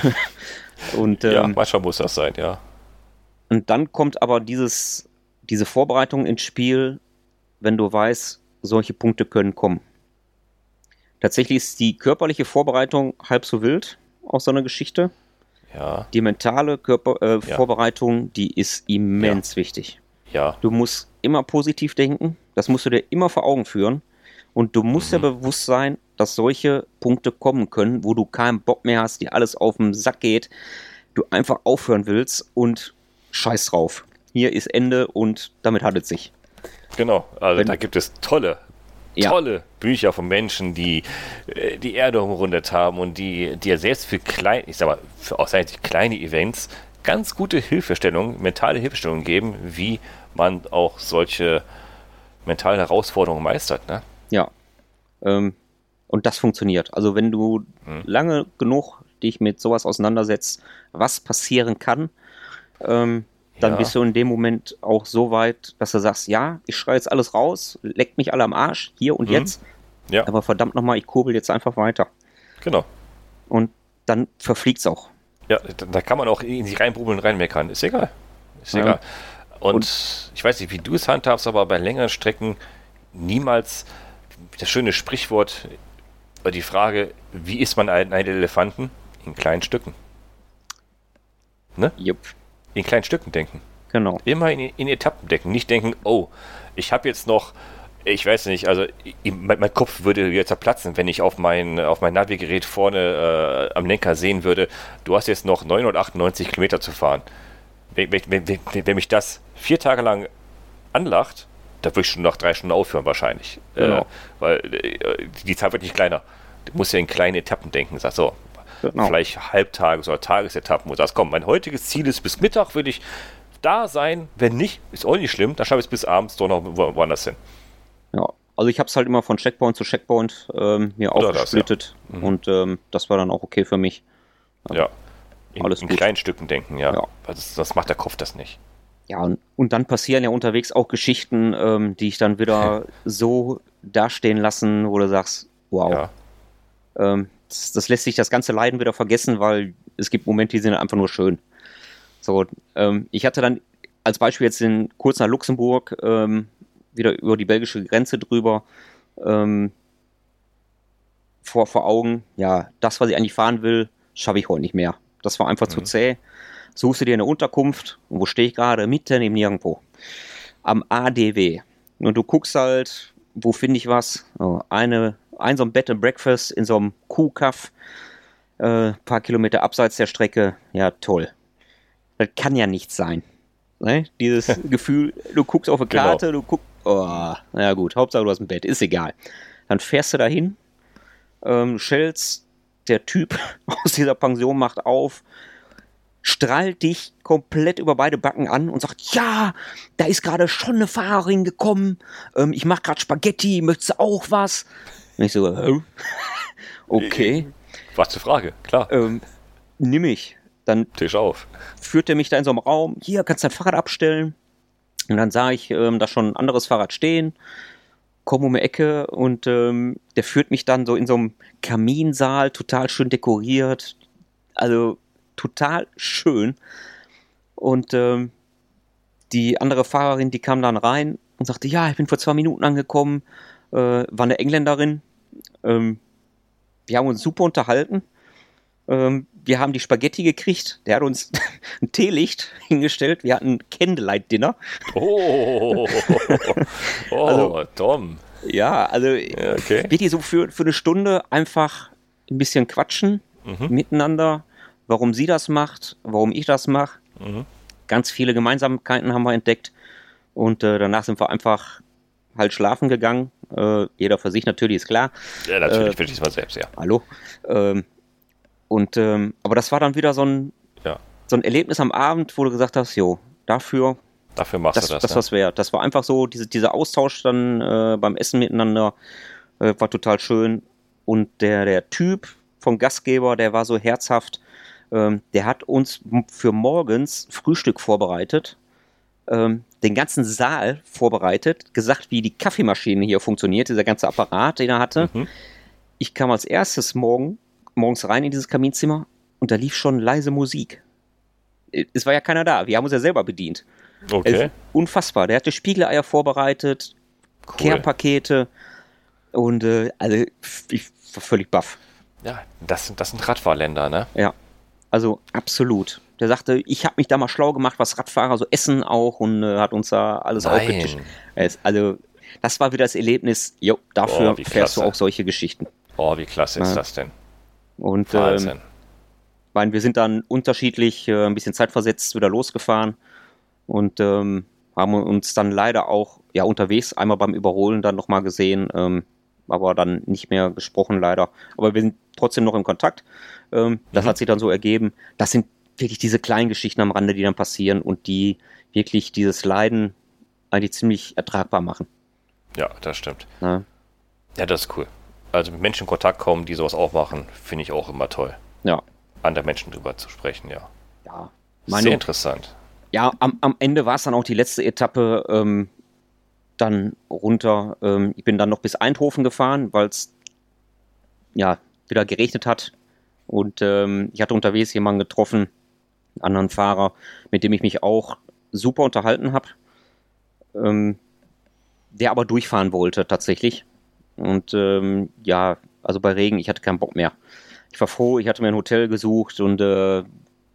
und, ja, ähm, manchmal muss das sein, ja. und dann kommt aber dieses, diese Vorbereitung ins Spiel, wenn du weißt, solche Punkte können kommen. Tatsächlich ist die körperliche Vorbereitung halb so wild aus so einer Geschichte. Ja, Die mentale Körper, äh, Ja. Vorbereitung, die ist immens wichtig. ja, Du musst immer positiv denken, das musst du dir immer vor Augen führen. Und du musst Mhm. dir bewusst sein, dass solche Punkte kommen können, wo du keinen Bock mehr hast, dir alles auf den Sack geht, du einfach aufhören willst und scheiß drauf. Hier ist Ende und damit es sich. genau. Also Wenn- da gibt es tolle, Ja. tolle Bücher von Menschen, die äh, die Erde umrundet haben und die dir selbst für klein, ich sag mal, für aus seiner Sicht kleine Events ganz gute Hilfestellungen, mentale Hilfestellungen geben, wie man auch solche mentalen Herausforderungen meistert. Ne? Ja. Ähm, und das funktioniert. Also wenn du Mhm. lange genug dich mit sowas auseinandersetzt, was passieren kann, ähm, dann Ja. bist du in dem Moment auch so weit, dass du sagst, ja, ich schreie jetzt alles raus, leckt mich alle am Arsch, hier und Mhm. jetzt, Ja, aber verdammt nochmal, ich kurbel jetzt einfach weiter. genau. Und dann verfliegt's auch. Ja, da, kann man auch in sich reinbrubeln und reinmeckern. Ist egal. Ist Ja. egal. Und, Und- ich weiß nicht, wie du es handhabst, aber bei längeren Strecken niemals das schöne Sprichwort oder die Frage, wie isst man einen, einen Elefanten? In kleinen Stücken. Jupp, In kleinen Stücken denken. genau. Immer in, in Etappen denken. Nicht denken, oh, ich habe jetzt noch, ich weiß nicht, also ich, mein, mein Kopf würde jetzt zerplatzen, wenn ich auf mein, auf mein Navigerät vorne äh, am Lenker sehen würde, du hast jetzt noch 998 Kilometer zu fahren. Wenn, wenn, wenn, wenn, mich das vier Tage lang anlacht, da würde ich schon nach drei Stunden aufhören wahrscheinlich. Genau. Äh, weil äh, die Zahl wird nicht kleiner. Du musst ja in kleine Etappen denken. Sag so, Genau. vielleicht Halbtages- oder Tagesetappen. Und sagst, komm, mein heutiges Ziel ist, bis Mittag will ich da sein. Wenn nicht, ist auch nicht schlimm. Dann schaffe ich es bis abends doch noch wo- woanders hin. Ja, also ich habe es halt immer von Checkpoint zu Checkpoint ähm, mir Oder das, aufgesplittet und ähm, das war dann auch okay für mich. Ja. In, Alles in gut. kleinen Stücken denken, ja. Ja. Weil Das, das macht der Kopf das nicht. Ja, und, und dann passieren ja unterwegs auch Geschichten, ähm, die ich dann wieder so dastehen lassen, wo du sagst, wow, Ja. ähm, das, das lässt sich das ganze Leiden wieder vergessen, weil es gibt Momente, die sind einfach nur schön. So, ähm, ich hatte dann als Beispiel jetzt den kurz nach Luxemburg ähm, wieder über die belgische Grenze drüber ähm, vor, vor Augen, ja, das, was ich eigentlich fahren will, schaffe ich heute nicht mehr. Das war einfach zu Mhm. zäh. Suchst du dir eine Unterkunft, und wo stehe ich gerade? Mitten im Nirgendwo. Am ADW. Und du guckst halt, wo finde ich was? Oh, eine, ein so ein Bed and Breakfast in so einem Kuhkaff, äh, paar Kilometer abseits der Strecke. Ja, toll. Das kann ja nichts sein. Ne? Dieses Gefühl, du guckst auf eine Genau. Karte, du guckst, oh, na gut, Hauptsache du hast ein Bett, ist egal. Dann fährst du dahin, ähm, stellst, der Typ aus dieser Pension macht auf, strahlt dich komplett über beide Backen an und sagt, ja, da ist gerade schon eine Fahrerin gekommen, ähm, ich mache gerade Spaghetti, möchtest du auch was? Und ich so, Hä? okay, Was zur Frage, klar. ähm, nimm ich. Dann Tisch auf. führt er mich da in so einem Raum, hier kannst du dein Fahrrad abstellen. Und dann sah ich ähm, da schon ein anderes Fahrrad stehen, komme um die Ecke und ähm, der führt mich dann so in so einem Kaminsaal, total schön dekoriert. Also total schön. Und ähm, die andere Fahrerin, die kam dann rein und sagte, ja, ich bin vor zwei Minuten angekommen, äh, war eine Engländerin. Ähm, wir haben uns super unterhalten. Ähm, wir haben die Spaghetti gekriegt. Der hat uns ein Teelicht hingestellt. Wir hatten Candlelight-Dinner. Oh, oh Also- Tom. Ja, also Ja, okay. wirklich so für, für eine Stunde einfach ein bisschen quatschen Mhm. miteinander, warum sie das macht, warum ich das mache. Mhm. Ganz viele Gemeinsamkeiten haben wir entdeckt. Und äh, danach sind wir einfach halt schlafen gegangen. Äh, jeder für sich natürlich, ist klar. Ja, natürlich, Äh, will ich es mal selbst, ja. Hallo. Ähm, und ähm, aber das war dann wieder so ein, Ja. so ein Erlebnis am Abend, wo du gesagt hast, jo, dafür, Dafür machst das, du das. das ne? was wert. Das war einfach so, diese, dieser Austausch dann äh, beim Essen miteinander äh, war total schön. Und der, der Typ vom Gastgeber, der war so herzhaft. Ähm, der hat uns für morgens Frühstück vorbereitet, ähm, den ganzen Saal vorbereitet, gesagt, wie die Kaffeemaschine hier funktioniert, dieser ganze Apparat, den er hatte. Mhm. Ich kam als erstes morgen, morgens rein in dieses Kaminzimmer und da lief schon leise Musik. Es war ja keiner da, wir haben uns ja selber bedient. Okay. unfassbar. Der hatte Spiegeleier vorbereitet, cool. Care-Pakete und äh, also ich war völlig baff. Ja, das, das sind Radfahrländer, ne? Ja, also absolut. Der sagte, ich habe mich da mal schlau gemacht, was Radfahrer so essen auch und äh, hat uns da alles Nein. aufgetischt. Also das war wieder das Erlebnis, jo, dafür oh, fährst du auch solche Geschichten. Oh, wie klasse ja. ist das denn? Und ähm, meine, wir sind dann unterschiedlich, äh, ein bisschen zeitversetzt wieder losgefahren und ähm, haben uns dann leider auch ja unterwegs einmal beim Überholen dann nochmal gesehen, ähm, aber dann nicht mehr gesprochen leider. Aber wir sind trotzdem noch im Kontakt. Ähm, das mhm. hat sich dann so ergeben. Das sind wirklich diese kleinen Geschichten am Rande, die dann passieren und die wirklich dieses Leiden eigentlich ziemlich ertragbar machen. Ja, das stimmt. Ja, ja das ist cool. Also mit Menschen in Kontakt kommen, die sowas auch machen, finde ich auch immer toll. Ja. Andere Menschen drüber zu sprechen, ja. Ja. Meine, Sehr interessant. Ja, am, am Ende war es dann auch die letzte Etappe ähm, dann runter. Ähm, ich bin dann noch bis Eindhoven gefahren, weil es ja wieder geregnet hat. Und ähm, ich hatte unterwegs jemanden getroffen, anderen Fahrer, mit dem ich mich auch super unterhalten habe. Ähm, der aber durchfahren wollte tatsächlich. Und ähm, ja, also bei Regen, ich hatte keinen Bock mehr. Ich war froh, ich hatte mir ein Hotel gesucht und äh,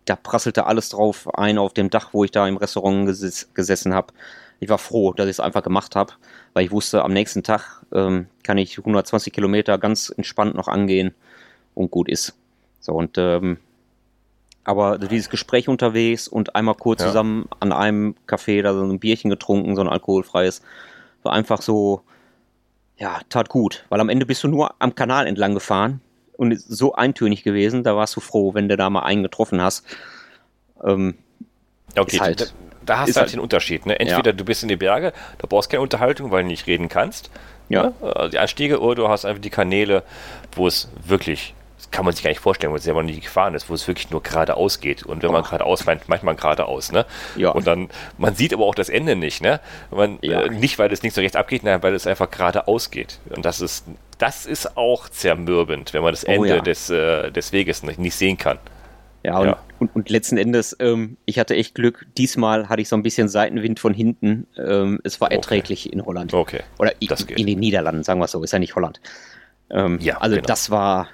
da prasselte alles drauf ein auf dem Dach, wo ich da im Restaurant ges gesessen habe. Ich war froh, dass ich es einfach gemacht habe, weil ich wusste, am nächsten Tag ähm, kann ich 120 Kilometer ganz entspannt noch angehen und gut ist. So und ähm, aber dieses Gespräch unterwegs und einmal kurz ja. zusammen an einem Café da so ein Bierchen getrunken, so ein alkoholfreies, war einfach so, ja, tat gut, weil am Ende bist du nur am Kanal entlang gefahren und ist so eintönig gewesen, da warst du froh, wenn du da mal einen getroffen hast. Ähm, okay, halt, da, da, hast du halt, halt den Unterschied. Ne? Entweder ja. du bist in die Berge, da brauchst keine Unterhaltung, weil du nicht reden kannst. Ja. Ne? Die Anstiege, oder du hast einfach die Kanäle, wo es wirklich kann man sich gar nicht vorstellen, wo es selber nicht gefahren ist, wo es wirklich nur geradeaus geht. Und wenn man geradeaus fährt, manchmal geradeaus, ne? Ja. Und dann, man sieht aber auch das Ende nicht, ne? Man, ja. äh, nicht, weil es nicht so rechts abgeht, nein, weil es einfach geradeaus geht. Und das ist, das ist auch zermürbend, wenn man das oh Ende oh, ja. des, äh, des Weges nicht, nicht sehen kann. Ja, und, ja. und, und, letzten Endes, ähm, ich hatte echt Glück. Diesmal hatte ich so ein bisschen Seitenwind von hinten. Ähm, es war erträglich okay. in Holland. Okay. Oder in den Niederlanden, sagen wir es so. Ist ja nicht Holland. Ähm, ja, also genau. das war,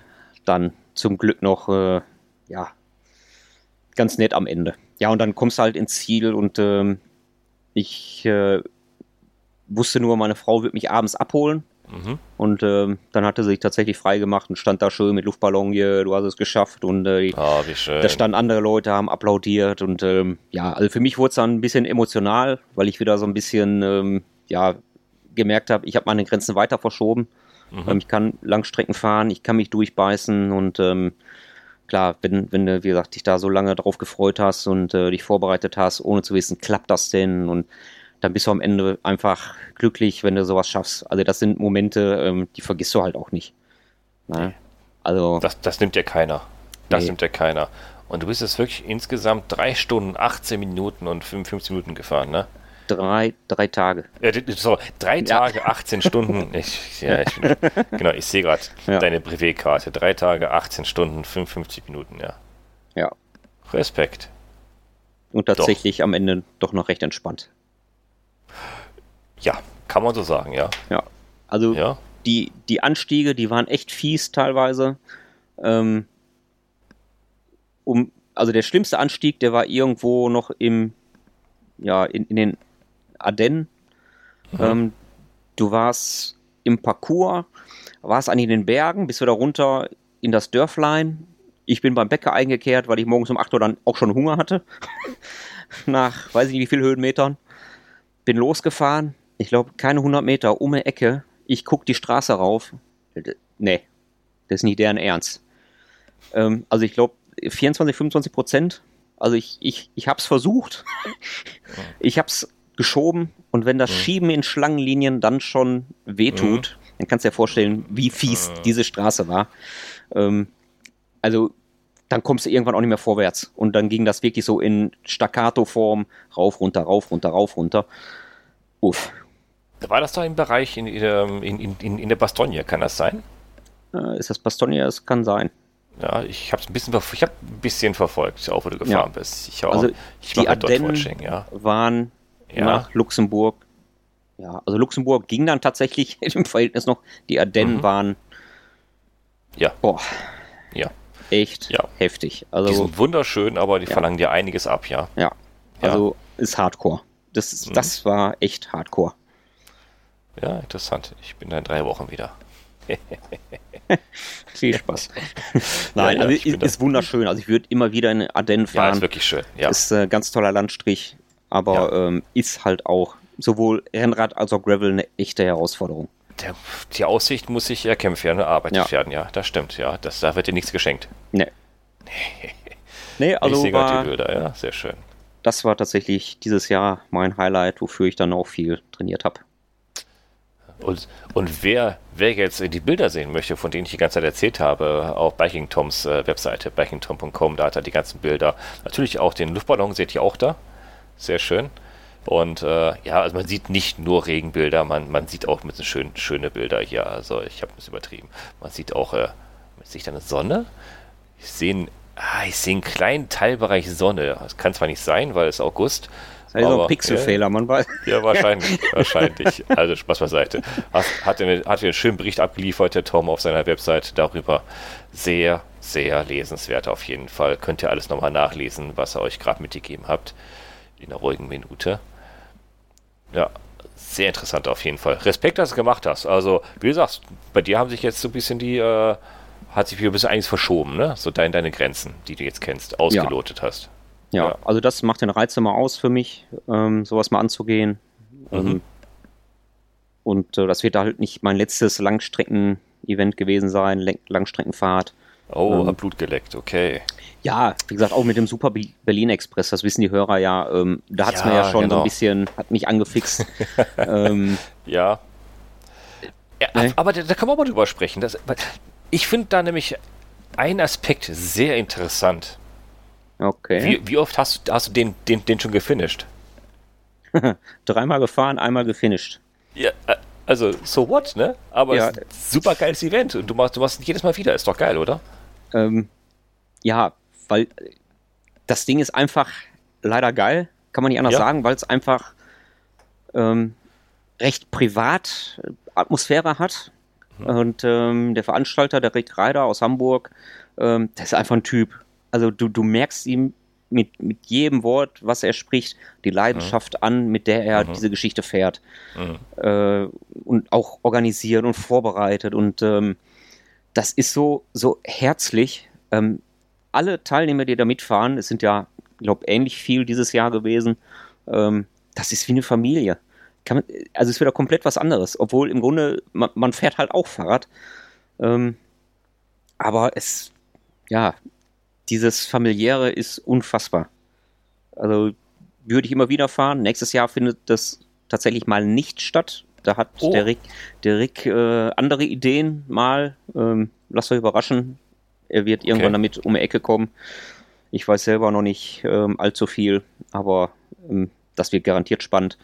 dann zum Glück noch, äh, ja, ganz nett am Ende. Ja, und dann kommst du halt ins Ziel und ähm, ich äh, wusste nur, meine Frau wird mich abends abholen. Mhm. Und ähm, dann hatte sie sich tatsächlich freigemacht und stand da schön mit Luftballon hier, du hast es geschafft. Und äh, oh, da standen andere Leute, haben applaudiert. Und ähm, ja, also für mich wurde es dann ein bisschen emotional, weil ich wieder so ein bisschen, ähm, ja, gemerkt habe, ich habe meine Grenzen weiter verschoben. Mhm. Ich kann Langstrecken fahren, ich kann mich durchbeißen und ähm, klar, wenn, wenn du, wie gesagt, dich da so lange drauf gefreut hast und äh, dich vorbereitet hast, ohne zu wissen, klappt das denn und dann bist du am Ende einfach glücklich, wenn du sowas schaffst. Also das sind Momente, ähm, die vergisst du halt auch nicht. Ne? Also das, das nimmt ja keiner. Das nee. nimmt ja keiner. Und du bist jetzt wirklich insgesamt drei Stunden, 18 Minuten und 55 Minuten gefahren, ne? Drei, drei Tage. Ja, sorry, drei Tage, ja. 18 Stunden. Ich, ja, ich, genau, ich sehe gerade ja. deine Privé-Karte. Drei Tage, 18 Stunden, 55 Minuten, ja. Ja. Respekt. Und tatsächlich doch. am Ende doch noch recht entspannt. Ja, kann man so sagen, ja. Ja. Also ja. Die, die Anstiege, die waren echt fies teilweise. Ähm, um, also der schlimmste Anstieg, der war irgendwo noch im, ja, in, in den Ardennen. Mhm. Ähm, du warst im Parcours, warst an den Bergen, bist wieder runter in das Dörflein. Ich bin beim Bäcker eingekehrt, weil ich morgens um 8 Uhr dann auch schon Hunger hatte. Nach weiß ich nicht wie viel Höhenmetern. Bin losgefahren. Ich glaube, keine 100 Meter um die Ecke. Ich gucke die Straße rauf. Nee, das ist nicht deren Ernst. Ähm, also ich glaube, 24, 25 Prozent. Also ich, ich, ich habe es versucht. ich habe es geschoben und wenn das mhm. Schieben in Schlangenlinien dann schon wehtut, mhm. dann kannst du dir vorstellen, wie fies mhm. diese Straße war. Ähm, also dann kommst du irgendwann auch nicht mehr vorwärts. Und dann ging das wirklich so in Staccato-Form, rauf, runter, rauf, runter, rauf, runter. Uff. War das doch im Bereich in, in, in, in der Bastogne, kann das sein? Äh, ist das Bastogne? Es kann sein. Ja, ich habe ein bisschen, ich hab ein bisschen verfolgt, auch wo du gefahren ja. bist. Ich, auch, also ich die Ardennen ja. waren ja. nach Luxemburg. Ja, also Luxemburg ging dann tatsächlich im Verhältnis noch. Die Ardennen mhm. waren. Ja. Boah. Ja. Echt ja. heftig. Also, die sind wunderschön, aber die verlangen dir einiges ab, ja. Ja. Also ist Hardcore. Das, mhm. das war echt Hardcore. Ja, interessant. Ich bin da in drei Wochen wieder. Viel Spaß. Nein, ja, ja, also ist, ist wunderschön. Also ich würde immer wieder in Ardennen fahren. Ja, ist wirklich schön. Ja. Ist ein äh, ganz toller Landstrich, aber ja. ähm, ist halt auch sowohl Rennrad als auch Gravel eine echte Herausforderung. Der, die Aussicht muss sich erkämpfen werden, erarbeitet ja. werden, ja, das stimmt, ja. Das, da wird dir nichts geschenkt. Nee. nee, also. Ich sehe war, die Bilder, ja, sehr schön. Das war tatsächlich dieses Jahr mein Highlight, wofür ich dann auch viel trainiert habe. Und, und wer, wer jetzt die Bilder sehen möchte, von denen ich die ganze Zeit erzählt habe, auf Biking Toms äh, Webseite, bikingtom.com, da hat er die ganzen Bilder. Natürlich auch den Luftballon seht ihr auch da. Sehr schön. Und äh, ja, also man sieht nicht nur Regenbilder, man, man sieht auch mit so schön, schöne Bilder hier. Also ich habe es übertrieben. Man sieht auch, äh, sieht da eine Sonne? Ich sehe ah, ich sehe einen kleinen Teilbereich Sonne. Das kann zwar nicht sein, weil es August, ist aber, ein Pixelfehler, man weiß. Ja, wahrscheinlich, wahrscheinlich. Also Spaß beiseite. Hat, hat, er, hat einen schönen Bericht abgeliefert, der Tom, auf seiner Website darüber. Sehr, sehr lesenswert auf jeden Fall. Könnt ihr alles nochmal nachlesen, was er euch gerade mitgegeben habt. In einer ruhigen Minute. Ja, sehr interessant auf jeden Fall. Respekt, dass du es gemacht hast. Also, wie du sagst, bei dir haben sich jetzt so ein bisschen die, äh, hat sich wieder ein bisschen einiges verschoben, ne? So dein, deine Grenzen, die du jetzt kennst, ausgelotet ja. hast. Ja, ja, also das macht den Reiz immer aus für mich, ähm, sowas mal anzugehen. Mhm. Ähm, und äh, das wird halt nicht mein letztes Langstrecken-Event gewesen sein, Langstreckenfahrt. Oh, ähm, Blut geleckt, okay. Ja, wie gesagt, auch mit dem Super Berlin Express, das wissen die Hörer ja. Ähm, da hat es ja, mir ja schon genau. so ein bisschen, hat mich angefixt. ähm, ja. ja ne? Aber da, da, kann man mal drüber sprechen. Das, ich finde da nämlich einen Aspekt sehr interessant. Okay. Wie, wie oft hast, hast du den, den, den schon gefinisht? Dreimal gefahren, einmal gefinisht. Ja, äh, also so what, ne? Aber ja. super geiles Event und du machst, du machst jedes Mal wieder, ist doch geil, oder? Ähm, ja, weil das Ding ist einfach leider geil, kann man nicht anders ja. sagen, weil es einfach ähm, recht privat Atmosphäre hat. Mhm. Und ähm, der Veranstalter, der Rick Reider aus Hamburg, ähm, der ist einfach ein Typ also du, du merkst ihm mit, mit jedem Wort, was er spricht, die Leidenschaft mhm. an, mit der er mhm. diese Geschichte fährt. Äh, und auch organisiert und vorbereitet. Und ähm, das ist so, so herzlich. Ähm, alle Teilnehmer, die da mitfahren, es sind ja, ich glaube, ähnlich viel dieses Jahr gewesen, ähm, das ist wie eine Familie. Man, also es ist wieder komplett was anderes, obwohl im Grunde, man, man fährt halt auch Fahrrad. Ähm, aber es, ja, dieses familiäre ist unfassbar. Also würde ich immer wieder fahren. Nächstes Jahr findet das tatsächlich mal nicht statt. Da hat oh. der Rick, der Rick äh, andere Ideen mal. Ähm, lasst euch überraschen. Er wird okay. irgendwann damit um die Ecke kommen. Ich weiß selber noch nicht ähm, allzu viel, aber ähm, das wird garantiert spannend.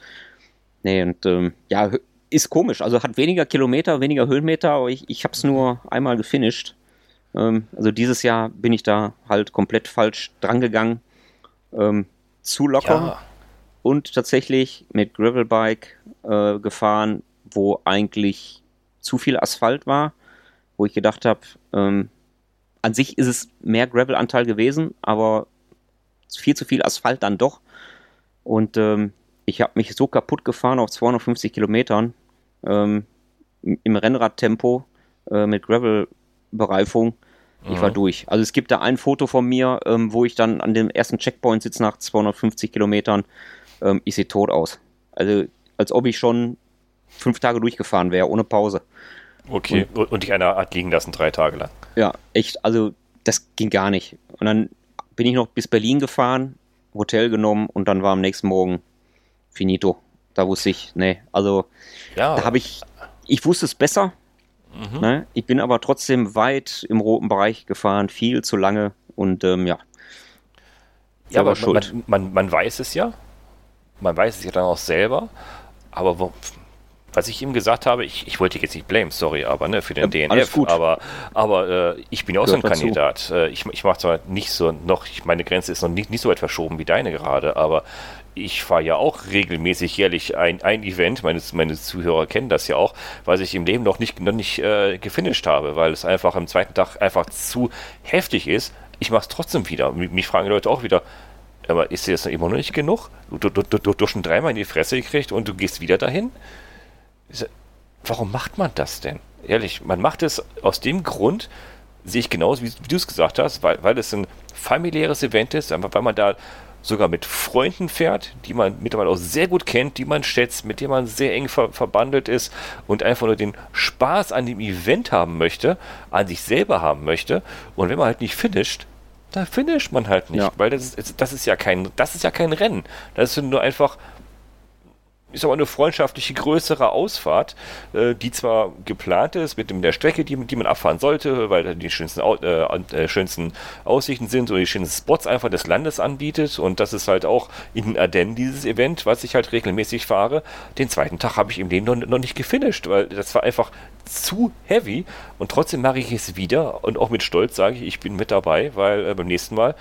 Nee, und ähm, ja, ist komisch. Also hat weniger Kilometer, weniger Höhenmeter, aber ich, ich habe es nur einmal gefinisht. Ähm, also dieses Jahr bin ich da halt komplett falsch drangegangen. Ähm, zu locker ja. Und tatsächlich mit Gravelbike äh, gefahren, wo eigentlich zu viel Asphalt war, wo ich gedacht habe, ähm, an sich ist es mehr Gravel-Anteil gewesen, aber viel zu viel Asphalt dann doch. Und ähm, ich habe mich so kaputt gefahren auf 250 Kilometern ähm, im Rennradtempo äh, mit Gravel Bereifung. Ich war durch. Also es gibt da ein Foto von mir, ähm, wo ich dann an dem ersten Checkpoint sitze nach 250 Kilometern. Ähm, ich sehe tot aus. Also als ob ich schon fünf Tage durchgefahren wäre, ohne Pause. Okay, und, und dich einer hat liegen lassen, drei Tage lang. Ja, echt, also das ging gar nicht. Und dann bin ich noch bis Berlin gefahren, Hotel genommen und dann war am nächsten Morgen finito. Da wusste ich, nee, also ja. da habe ich, ich wusste es besser, Mhm. Ne? Ich bin aber trotzdem weit im roten Bereich gefahren, viel zu lange und ähm, ja. Ja, aber schuld. Man, man, man weiß es ja. Man weiß es ja dann auch selber. Aber wo, was ich ihm gesagt habe, ich, ich wollte jetzt nicht blame, sorry, aber ne, für den ja, DNF, aber, aber äh, ich bin ja auch so ein. Kandidat. Äh, ich ich mache zwar nicht so noch, ich, meine Grenze ist noch nicht, nicht so weit verschoben wie deine gerade, aber ich fahre ja auch regelmäßig jährlich ein, ein Event, meine, meine Zuhörer kennen das ja auch, was ich im Leben noch nicht, noch nicht äh, gefinisht habe, weil es einfach am zweiten Tag einfach zu heftig ist. Ich mache es trotzdem wieder. Mich fragen die Leute auch wieder, aber ist dir das immer noch nicht genug? Du, du, du, du, du schon dreimal in die Fresse gekriegt und du gehst wieder dahin? Warum macht man das denn? Ehrlich, man macht es aus dem Grund, sehe ich genauso, wie, wie du es gesagt hast, weil, weil es ein familiäres Event ist, einfach weil man da sogar mit Freunden fährt, die man mittlerweile auch sehr gut kennt, die man schätzt, mit denen man sehr eng ver verbandelt ist und einfach nur den Spaß an dem Event haben möchte, an sich selber haben möchte. Und wenn man halt nicht finisht, dann finisht man halt nicht, ja. weil das ist, das ist ja kein, das ist ja kein Rennen. Das ist nur einfach ist aber eine freundschaftliche größere Ausfahrt, äh, die zwar geplant ist mit dem, der Strecke, die, die man abfahren sollte, weil die schönsten, äh, äh, schönsten Aussichten sind oder die schönsten Spots einfach des Landes anbietet. Und das ist halt auch in den Ardennen dieses Event, was ich halt regelmäßig fahre. Den zweiten Tag habe ich im Leben noch, noch nicht gefinisht, weil das war einfach zu heavy. Und trotzdem mache ich es wieder. Und auch mit Stolz sage ich, ich bin mit dabei, weil äh, beim nächsten Mal,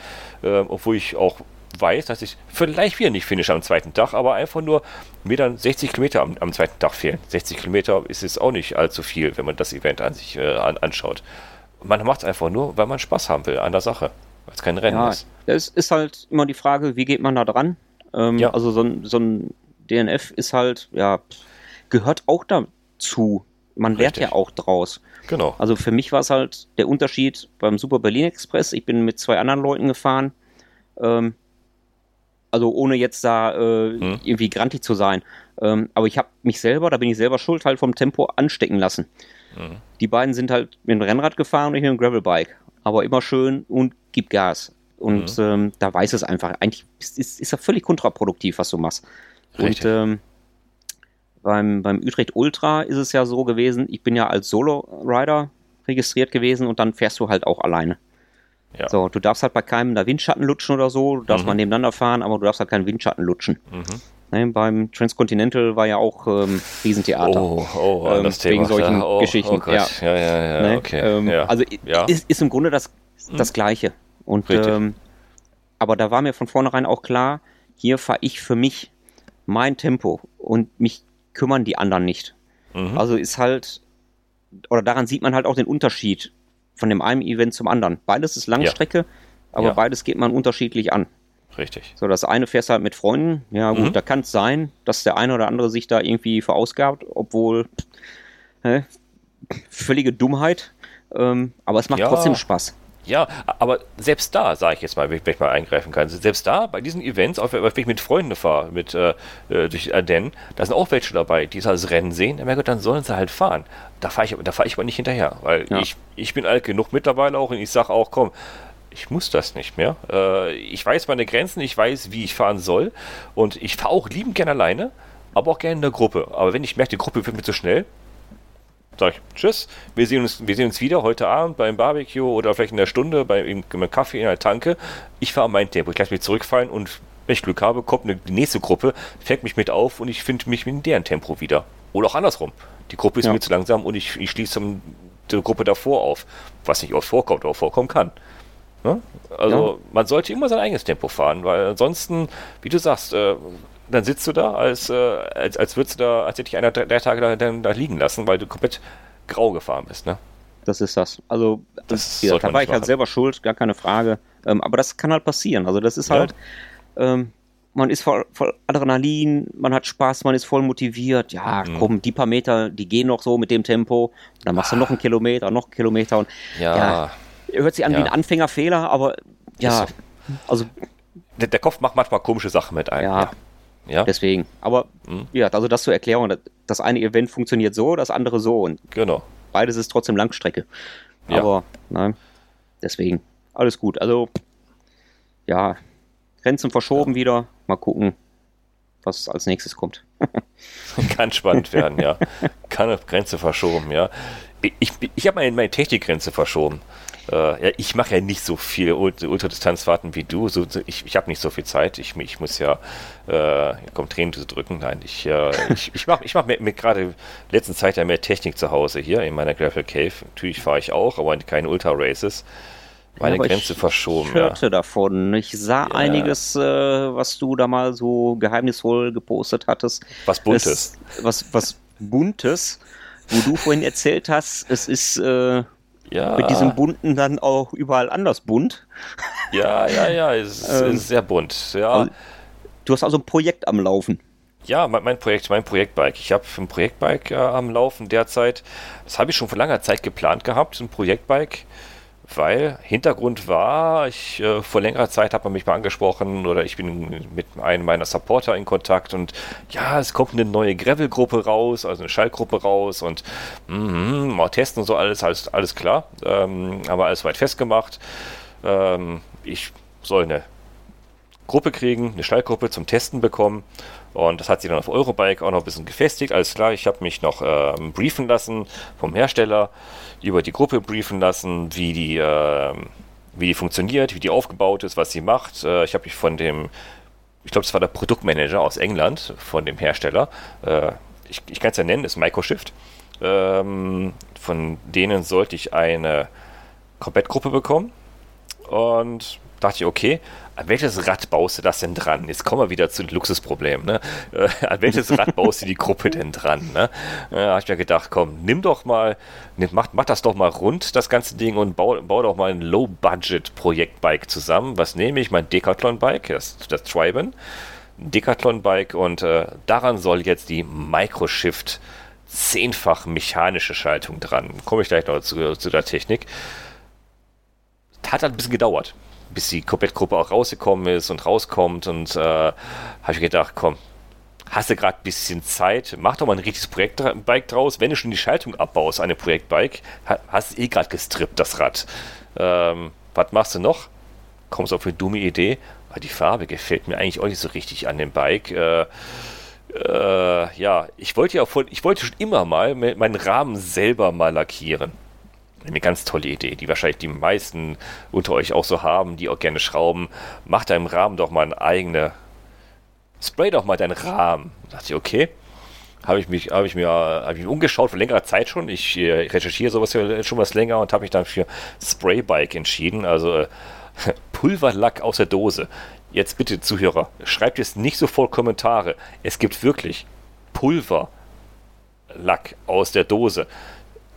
äh, obwohl ich auch weiß, dass ich vielleicht wieder nicht finish am zweiten Tag, aber einfach nur mir dann 60 Kilometer am, am zweiten Tag fehlen. 60 Kilometer ist jetzt auch nicht allzu viel, wenn man das Event an sich äh, an, anschaut. Man macht es einfach nur, weil man Spaß haben will an der Sache, weil es kein Rennen ja, ist. Es ist halt immer die Frage, wie geht man da dran? Ähm, ja. Also so ein, so ein DNF ist halt, ja, gehört auch dazu. Man lernt ja auch draus. Genau. Also für mich war es halt der Unterschied beim Super Berlin Express. Ich bin mit zwei anderen Leuten gefahren. Ähm, also ohne jetzt da äh, hm. irgendwie grantig zu sein. Ähm, aber ich habe mich selber, da bin ich selber schuld, halt vom Tempo anstecken lassen. Hm. Die beiden sind halt mit dem Rennrad gefahren und ich mit dem Gravelbike. Aber immer schön und gib Gas. Und hm. ähm, da weiß es einfach. Eigentlich ist, ist, ist ja völlig kontraproduktiv, was du machst. Richtig. Und ähm, beim, beim Utrecht Ultra ist es ja so gewesen, ich bin ja als Solo-Rider registriert gewesen und dann fährst du halt auch alleine. Ja. So, du darfst halt bei keinem da Windschatten lutschen oder so, du darfst mhm. mal nebeneinander fahren, aber du darfst halt keinen Windschatten lutschen. Mhm. Ne, beim Transcontinental war ja auch ähm, Riesentheater. Oh, oh, ähm, das Thema. Wegen solchen oh, Geschichten. Oh ja. ja, ja, ja, ne? okay. Ähm, ja. Also ja. Ist, ist im Grunde das, mhm. das Gleiche. Und, ähm, aber da war mir von vornherein auch klar, hier fahre ich für mich mein Tempo und mich kümmern die anderen nicht. Mhm. Also ist halt, oder daran sieht man halt auch den Unterschied von dem einen Event zum anderen. Beides ist Langstrecke, ja. aber ja. beides geht man unterschiedlich an. Richtig. So, das eine fährst halt mit Freunden. Ja, gut, mhm. da kann es sein, dass der eine oder andere sich da irgendwie verausgabt, obwohl äh, völlige Dummheit. Ähm, aber es macht ja. trotzdem Spaß. Ja, aber selbst da, sage ich jetzt mal, wenn ich mal eingreifen kann, selbst da, bei diesen Events, auch wenn ich mit Freunden fahre, mit, äh, äh durch Ardennen, da sind auch welche dabei, die das Rennen sehen, dann, Gott, dann sollen sie halt fahren. Da fahre ich, fahr ich aber nicht hinterher, weil ja. ich, ich bin alt genug mittlerweile auch und ich sage auch, komm, ich muss das nicht mehr. Äh, ich weiß meine Grenzen, ich weiß, wie ich fahren soll und ich fahre auch liebend gerne alleine, aber auch gerne in der Gruppe. Aber wenn ich merke, die Gruppe wird mir zu schnell, sage ich Tschüss, wir sehen, uns, wir sehen uns wieder heute Abend beim Barbecue oder vielleicht in der Stunde beim, beim Kaffee in der Tanke. Ich fahre mein Tempo, ich lasse mich zurückfallen und wenn ich Glück habe, kommt eine, die nächste Gruppe, fängt mich mit auf und ich finde mich in deren Tempo wieder. Oder auch andersrum. Die Gruppe ist ja. mir zu langsam und ich, ich schließe die Gruppe davor auf, was nicht oft vorkommt, aber vorkommen kann. Ne? Also ja. man sollte immer sein eigenes Tempo fahren, weil ansonsten, wie du sagst, äh, dann sitzt du da, als, äh, als, als würdest du da, als hätte ich einer drei, drei Tage da, da, da, liegen lassen, weil du komplett grau gefahren bist, ne? Das ist das. Also, das ja, da war ich halt selber schuld, gar keine Frage. Ähm, aber das kann halt passieren. Also, das ist ja. halt, ähm, man ist voll, voll Adrenalin, man hat Spaß, man ist voll motiviert. Ja, mhm. komm, die paar Meter, die gehen noch so mit dem Tempo. Und dann machst du noch einen Kilometer, noch einen Kilometer und ja, ja hört sich an ja. wie ein Anfängerfehler, aber ja, also der, der, Kopf macht manchmal komische Sachen mit einem. Ja, ja. Deswegen. Aber mhm. ja, also das zur Erklärung. Das eine Event funktioniert so, das andere so. Und genau. beides ist trotzdem Langstrecke. Ja. Aber nein, deswegen. Alles gut. Also, ja, Grenzen verschoben ja. wieder. Mal gucken, was als nächstes kommt. Kann spannend werden, ja. Kann eine Grenze verschoben, ja. ich, ich, habe meine, meine Technikgrenze verschoben. Äh, ja, ich mache ja nicht so viel Ultradistanzfahrten wie du. So, ich ich habe nicht so viel Zeit. Ich, ich muss ja, äh, komm, Tränen zu drücken. Nein, ich, äh, ich, ich mache ich mach mit, mit gerade letzten Zeit ja mehr Technik zu Hause hier in meiner Gravel Cave. Natürlich fahre ich auch, aber keine Ultra Races. Meine ja, Grenze ich, verschoben. Ich hörte ja. davon. Ich sah ja. einiges, äh, was du da mal so geheimnisvoll gepostet hattest. Was Buntes. Es, was, was Buntes, wo du vorhin erzählt hast, es ist äh, ja. mit diesem Bunten dann auch überall anders bunt. Ja, ja, ja, es ist, ähm, ist sehr bunt. Ja. Also, du hast also ein Projekt am Laufen. Ja, mein, mein Projekt, mein Projektbike. Ich habe ein Projektbike äh, am Laufen derzeit. Das habe ich schon vor langer Zeit geplant gehabt, ein Projektbike weil Hintergrund war, ich äh, vor längerer Zeit hat man mich mal angesprochen oder ich bin mit einem meiner Supporter in Kontakt und ja, es kommt eine neue Gravel-Gruppe raus, also eine Schallgruppe raus und mm, mal testen und so alles, alles, alles klar. Ähm, aber alles weit festgemacht. Ähm, ich soll eine Gruppe kriegen, eine Schallgruppe zum Testen bekommen und das hat sich dann auf Eurobike auch noch ein bisschen gefestigt. Alles klar, ich habe mich noch ähm, briefen lassen vom Hersteller über die Gruppe briefen lassen, wie die, äh, wie die funktioniert, wie die aufgebaut ist, was sie macht. Äh, ich habe mich von dem, ich glaube, es war der Produktmanager aus England, von dem Hersteller, äh, ich, ich kann es ja nennen, ist Microshift. Ähm, von denen sollte ich eine Komplettgruppe bekommen. Und dachte ich, okay, an welches Rad baust du das denn dran? Jetzt kommen wir wieder zu den Luxusproblemen. Ne? Äh, an welches Rad baust du die Gruppe denn dran? Ne? Äh, da habe ich mir gedacht, komm, nimm doch mal, nimm, mach, mach das doch mal rund, das ganze Ding, und bau, bau doch mal ein Low-Budget-Projektbike zusammen. Was nehme ich? Mein Decathlon-Bike, das, das Triben. Decathlon-Bike und äh, daran soll jetzt die Microshift zehnfach mechanische Schaltung dran. Komme ich gleich noch zu, zu der Technik. Hat halt ein bisschen gedauert bis die Komplettgruppe auch rausgekommen ist und rauskommt. Und äh, habe ich gedacht, komm, hast du gerade ein bisschen Zeit, mach doch mal ein richtiges Projektbike draus. Wenn du schon die Schaltung abbaust, eine Projektbike, hast du eh gerade gestrippt, das Rad. Ähm, was machst du noch? Kommst auf eine dumme Idee, weil die Farbe gefällt mir eigentlich auch nicht so richtig an dem Bike. Äh, äh, ja, ich wollte ja vor, ich wollte schon immer mal meinen Rahmen selber mal lackieren. Eine ganz tolle Idee, die wahrscheinlich die meisten unter euch auch so haben, die auch gerne schrauben. Mach deinem Rahmen doch mal eine eigene. Spray doch mal deinen Rahmen. Da dachte ich, okay. Habe ich mich, habe ich mir, habe ich umgeschaut vor längerer Zeit schon. Ich äh, recherchiere sowas schon was länger und habe mich dann für Spraybike entschieden. Also äh, Pulverlack aus der Dose. Jetzt bitte Zuhörer, schreibt jetzt nicht so voll Kommentare. Es gibt wirklich Pulverlack aus der Dose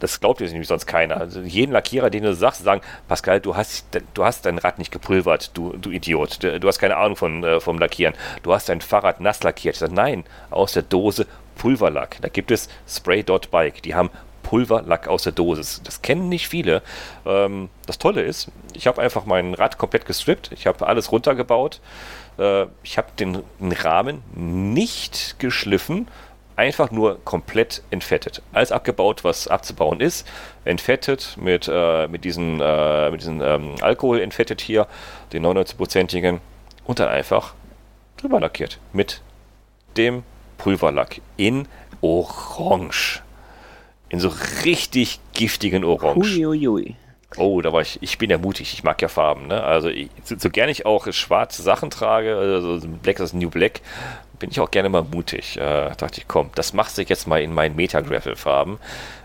das glaubt jetzt nämlich sonst keiner. Also jeden Lackierer, den du sagst, sagen, Pascal, du hast, du hast dein Rad nicht gepulvert, du, du Idiot. Du hast keine Ahnung von, äh, vom Lackieren. Du hast dein Fahrrad nass lackiert. Ich sage, nein, aus der Dose Pulverlack. Da gibt es Spray.bike. Die haben Pulverlack aus der Dose. Das kennen nicht viele. Ähm, das Tolle ist, ich habe einfach mein Rad komplett gestrippt. Ich habe alles runtergebaut. Äh, ich habe den, den Rahmen nicht geschliffen einfach nur komplett entfettet. Alles abgebaut, was abzubauen ist. Entfettet mit, äh, mit diesem äh, mit diesen, ähm, Alkohol entfettet hier, den 99-prozentigen. Und dann einfach drüber lackiert. Mit dem Pulverlack in Orange. In so richtig giftigen Orange. Uiuiui. Oh, da war ich, ich bin ja mutig, ich mag ja Farben, ne? Also ich, so, so gerne ich auch schwarze Sachen trage, also Black ist New Black, bin ich auch gerne mal mutig. Äh, dachte ich, komm, das machst du jetzt mal in meinen Metagravel-Farben.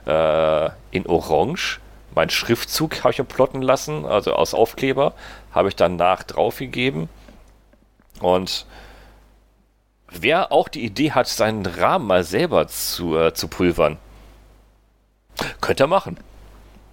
Äh, in Orange. Mein Schriftzug habe ich plotten lassen, also aus Aufkleber, habe ich dann nach draufgegeben. Und wer auch die Idee hat, seinen Rahmen mal selber zu, äh, zu pulvern, könnte er machen.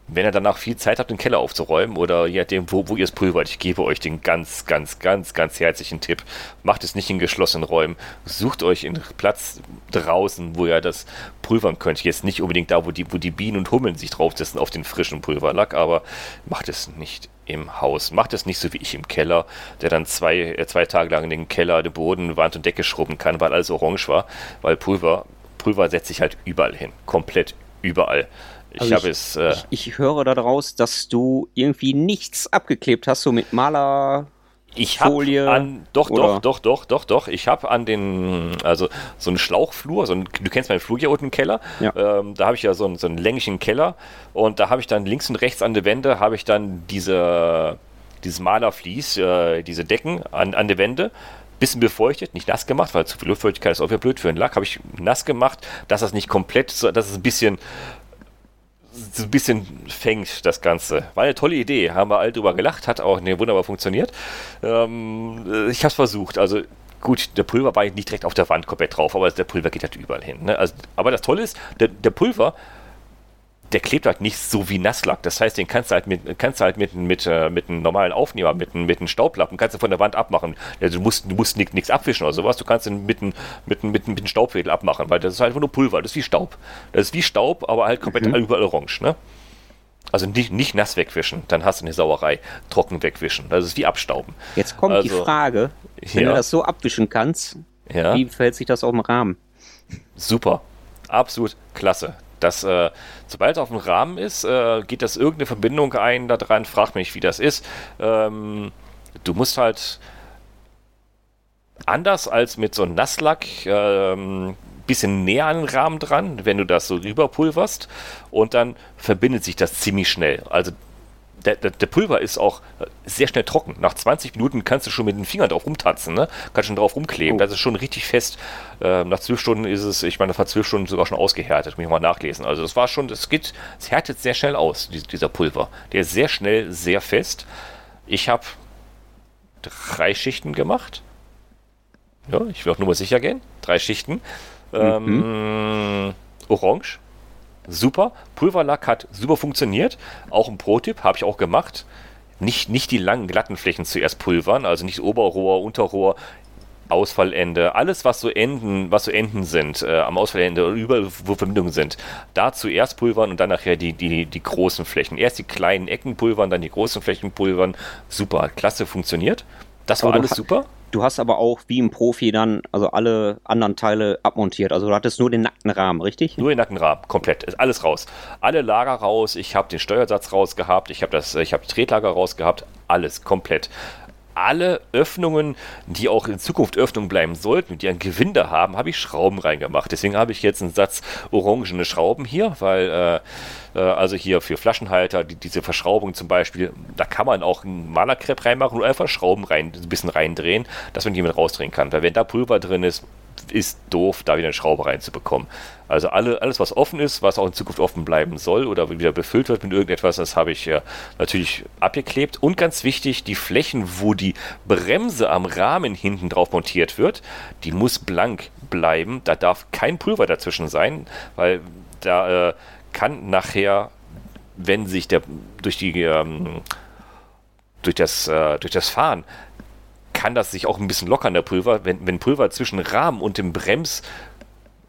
Wenn ihr danach viel Zeit habt, den Keller aufzuräumen oder je nachdem, wo, wo ihr es pulvert, ich gebe euch den ganz, ganz, ganz, ganz herzlichen Tipp. Macht es nicht in geschlossenen Räumen. Sucht euch einen Platz draußen, wo ihr das pulvern könnt. Jetzt nicht unbedingt da, wo die, wo die Bienen und Hummeln sich draufsetzen auf den frischen Pulverlack, aber macht es nicht im Haus. Macht es nicht so wie ich im Keller, der dann zwei, äh, zwei Tage lang den Keller, den Boden, Wand und Decke schrubben kann, weil alles orange war. Weil Pulver, Pulver setzt sich halt überall hin. Komplett überall. Ich also habe es. Äh, ich, ich, höre daraus, dass du irgendwie nichts abgeklebt hast, so mit Maler. ich habe an doch oder? doch doch doch doch doch ich habe an den also so einen Schlauchflur so ein, du kennst meinen Flur hier unten im Keller ja. ähm, da habe ich ja so einen, so einen längigen Keller und da habe ich dann links und rechts an der Wände habe ich dann diese dieses Malerflies äh, diese Decken an, an der Wände bisschen befeuchtet, nicht nass gemacht, weil zu viel Luftfeuchtigkeit ist auch wieder blöd für einen Lack, habe ich nass gemacht, dass das nicht komplett, dass es ein bisschen so ein bisschen fängt, das Ganze. War eine tolle Idee, haben wir alle drüber gelacht, hat auch ne, wunderbar funktioniert. Ähm, ich habe es versucht, also gut, der Pulver war nicht direkt auf der Wand komplett drauf, aber der Pulver geht halt überall hin. Ne? Also, aber das Tolle ist, der, der Pulver der klebt halt nicht so wie Nasslack. Das heißt, den kannst du halt mit, kannst du halt mit, mit, äh, mit einem normalen Aufnehmer, mit, mit einem Staublappen, kannst du von der Wand abmachen. Du musst, du musst nichts abwischen oder sowas. Du kannst ihn mit, mit, mit, mit einem Staubwedel abmachen, weil das ist halt einfach nur Pulver. Das ist wie Staub. Das ist wie Staub, aber halt komplett mhm. überall orange. Ne? Also nicht, nicht nass wegwischen, dann hast du eine Sauerei. Trocken wegwischen. Das ist wie Abstauben. Jetzt kommt also, die Frage, wenn ja. du das so abwischen kannst, ja. wie verhält sich das auf dem Rahmen? Super. Absolut klasse dass äh, sobald es auf dem Rahmen ist, äh, geht das irgendeine Verbindung ein da dran, frag mich, wie das ist. Ähm, du musst halt anders als mit so einem Nasslack ähm, bisschen näher an den Rahmen dran, wenn du das so rüberpulverst und dann verbindet sich das ziemlich schnell. Also der, der, der, Pulver ist auch sehr schnell trocken. Nach 20 Minuten kannst du schon mit den Fingern drauf rumtanzen, ne? Kannst schon drauf rumkleben. Oh. Das ist schon richtig fest. Ähm, nach 12 Stunden ist es, ich meine, das 12 Stunden sogar schon ausgehärtet. Muss ich mal nachlesen. Also das war schon, das geht, es härtet sehr schnell aus, dieser Pulver. Der ist sehr schnell, sehr fest. Ich habe drei Schichten gemacht. Ja, ich will auch nur mal sicher gehen. Drei Schichten. Mhm. Ähm, Orange, super. Pulverlack hat super funktioniert. Auch ein Pro-Tipp, habe ich auch gemacht. Nicht, nicht die langen, glatten Flächen zuerst pulvern, also nicht Oberrohr, Unterrohr, Ausfallende, alles was so Enden, was so Enden sind, äh, am Ausfallende oder überall, wo Verbindungen sind, da zuerst pulvern und dann nachher die, die, die großen Flächen. Erst die kleinen Ecken pulvern, dann die großen Flächen pulvern. Super, klasse funktioniert. Das war alles super. Du hast aber auch wie im Profi dann also alle anderen Teile abmontiert. Also du hattest nur den nackten Rahmen, richtig? Nur den nackten Rahmen, komplett. Ist alles raus. Alle Lager raus. Ich habe den Steuersatz rausgehabt. Ich habe das, ich habe Tretlager rausgehabt. Alles komplett alle Öffnungen, die auch in Zukunft Öffnungen bleiben sollten, die ein Gewinde haben, habe ich Schrauben reingemacht. Deswegen habe ich jetzt einen Satz orangene Schrauben hier, weil äh, äh, also hier für Flaschenhalter, die, diese Verschraubung zum Beispiel, da kann man auch einen Malerkrepp reinmachen und einfach Schrauben rein, ein bisschen reindrehen, dass man mit rausdrehen kann. Weil wenn da Pulver drin ist, ist doof, da wieder eine Schraube reinzubekommen. Also alle, alles, was offen ist, was auch in Zukunft offen bleiben soll oder wieder befüllt wird mit irgendetwas, das habe ich ja natürlich abgeklebt. Und ganz wichtig, die Flächen, wo die Bremse am Rahmen hinten drauf montiert wird, die muss blank bleiben. Da darf kein Pulver dazwischen sein, weil da äh, kann nachher, wenn sich der durch die ähm, durch das, äh, durch das Fahren kann das sich auch ein bisschen lockern, der Pulver. Wenn, wenn Pulver zwischen Rahmen und dem Brems,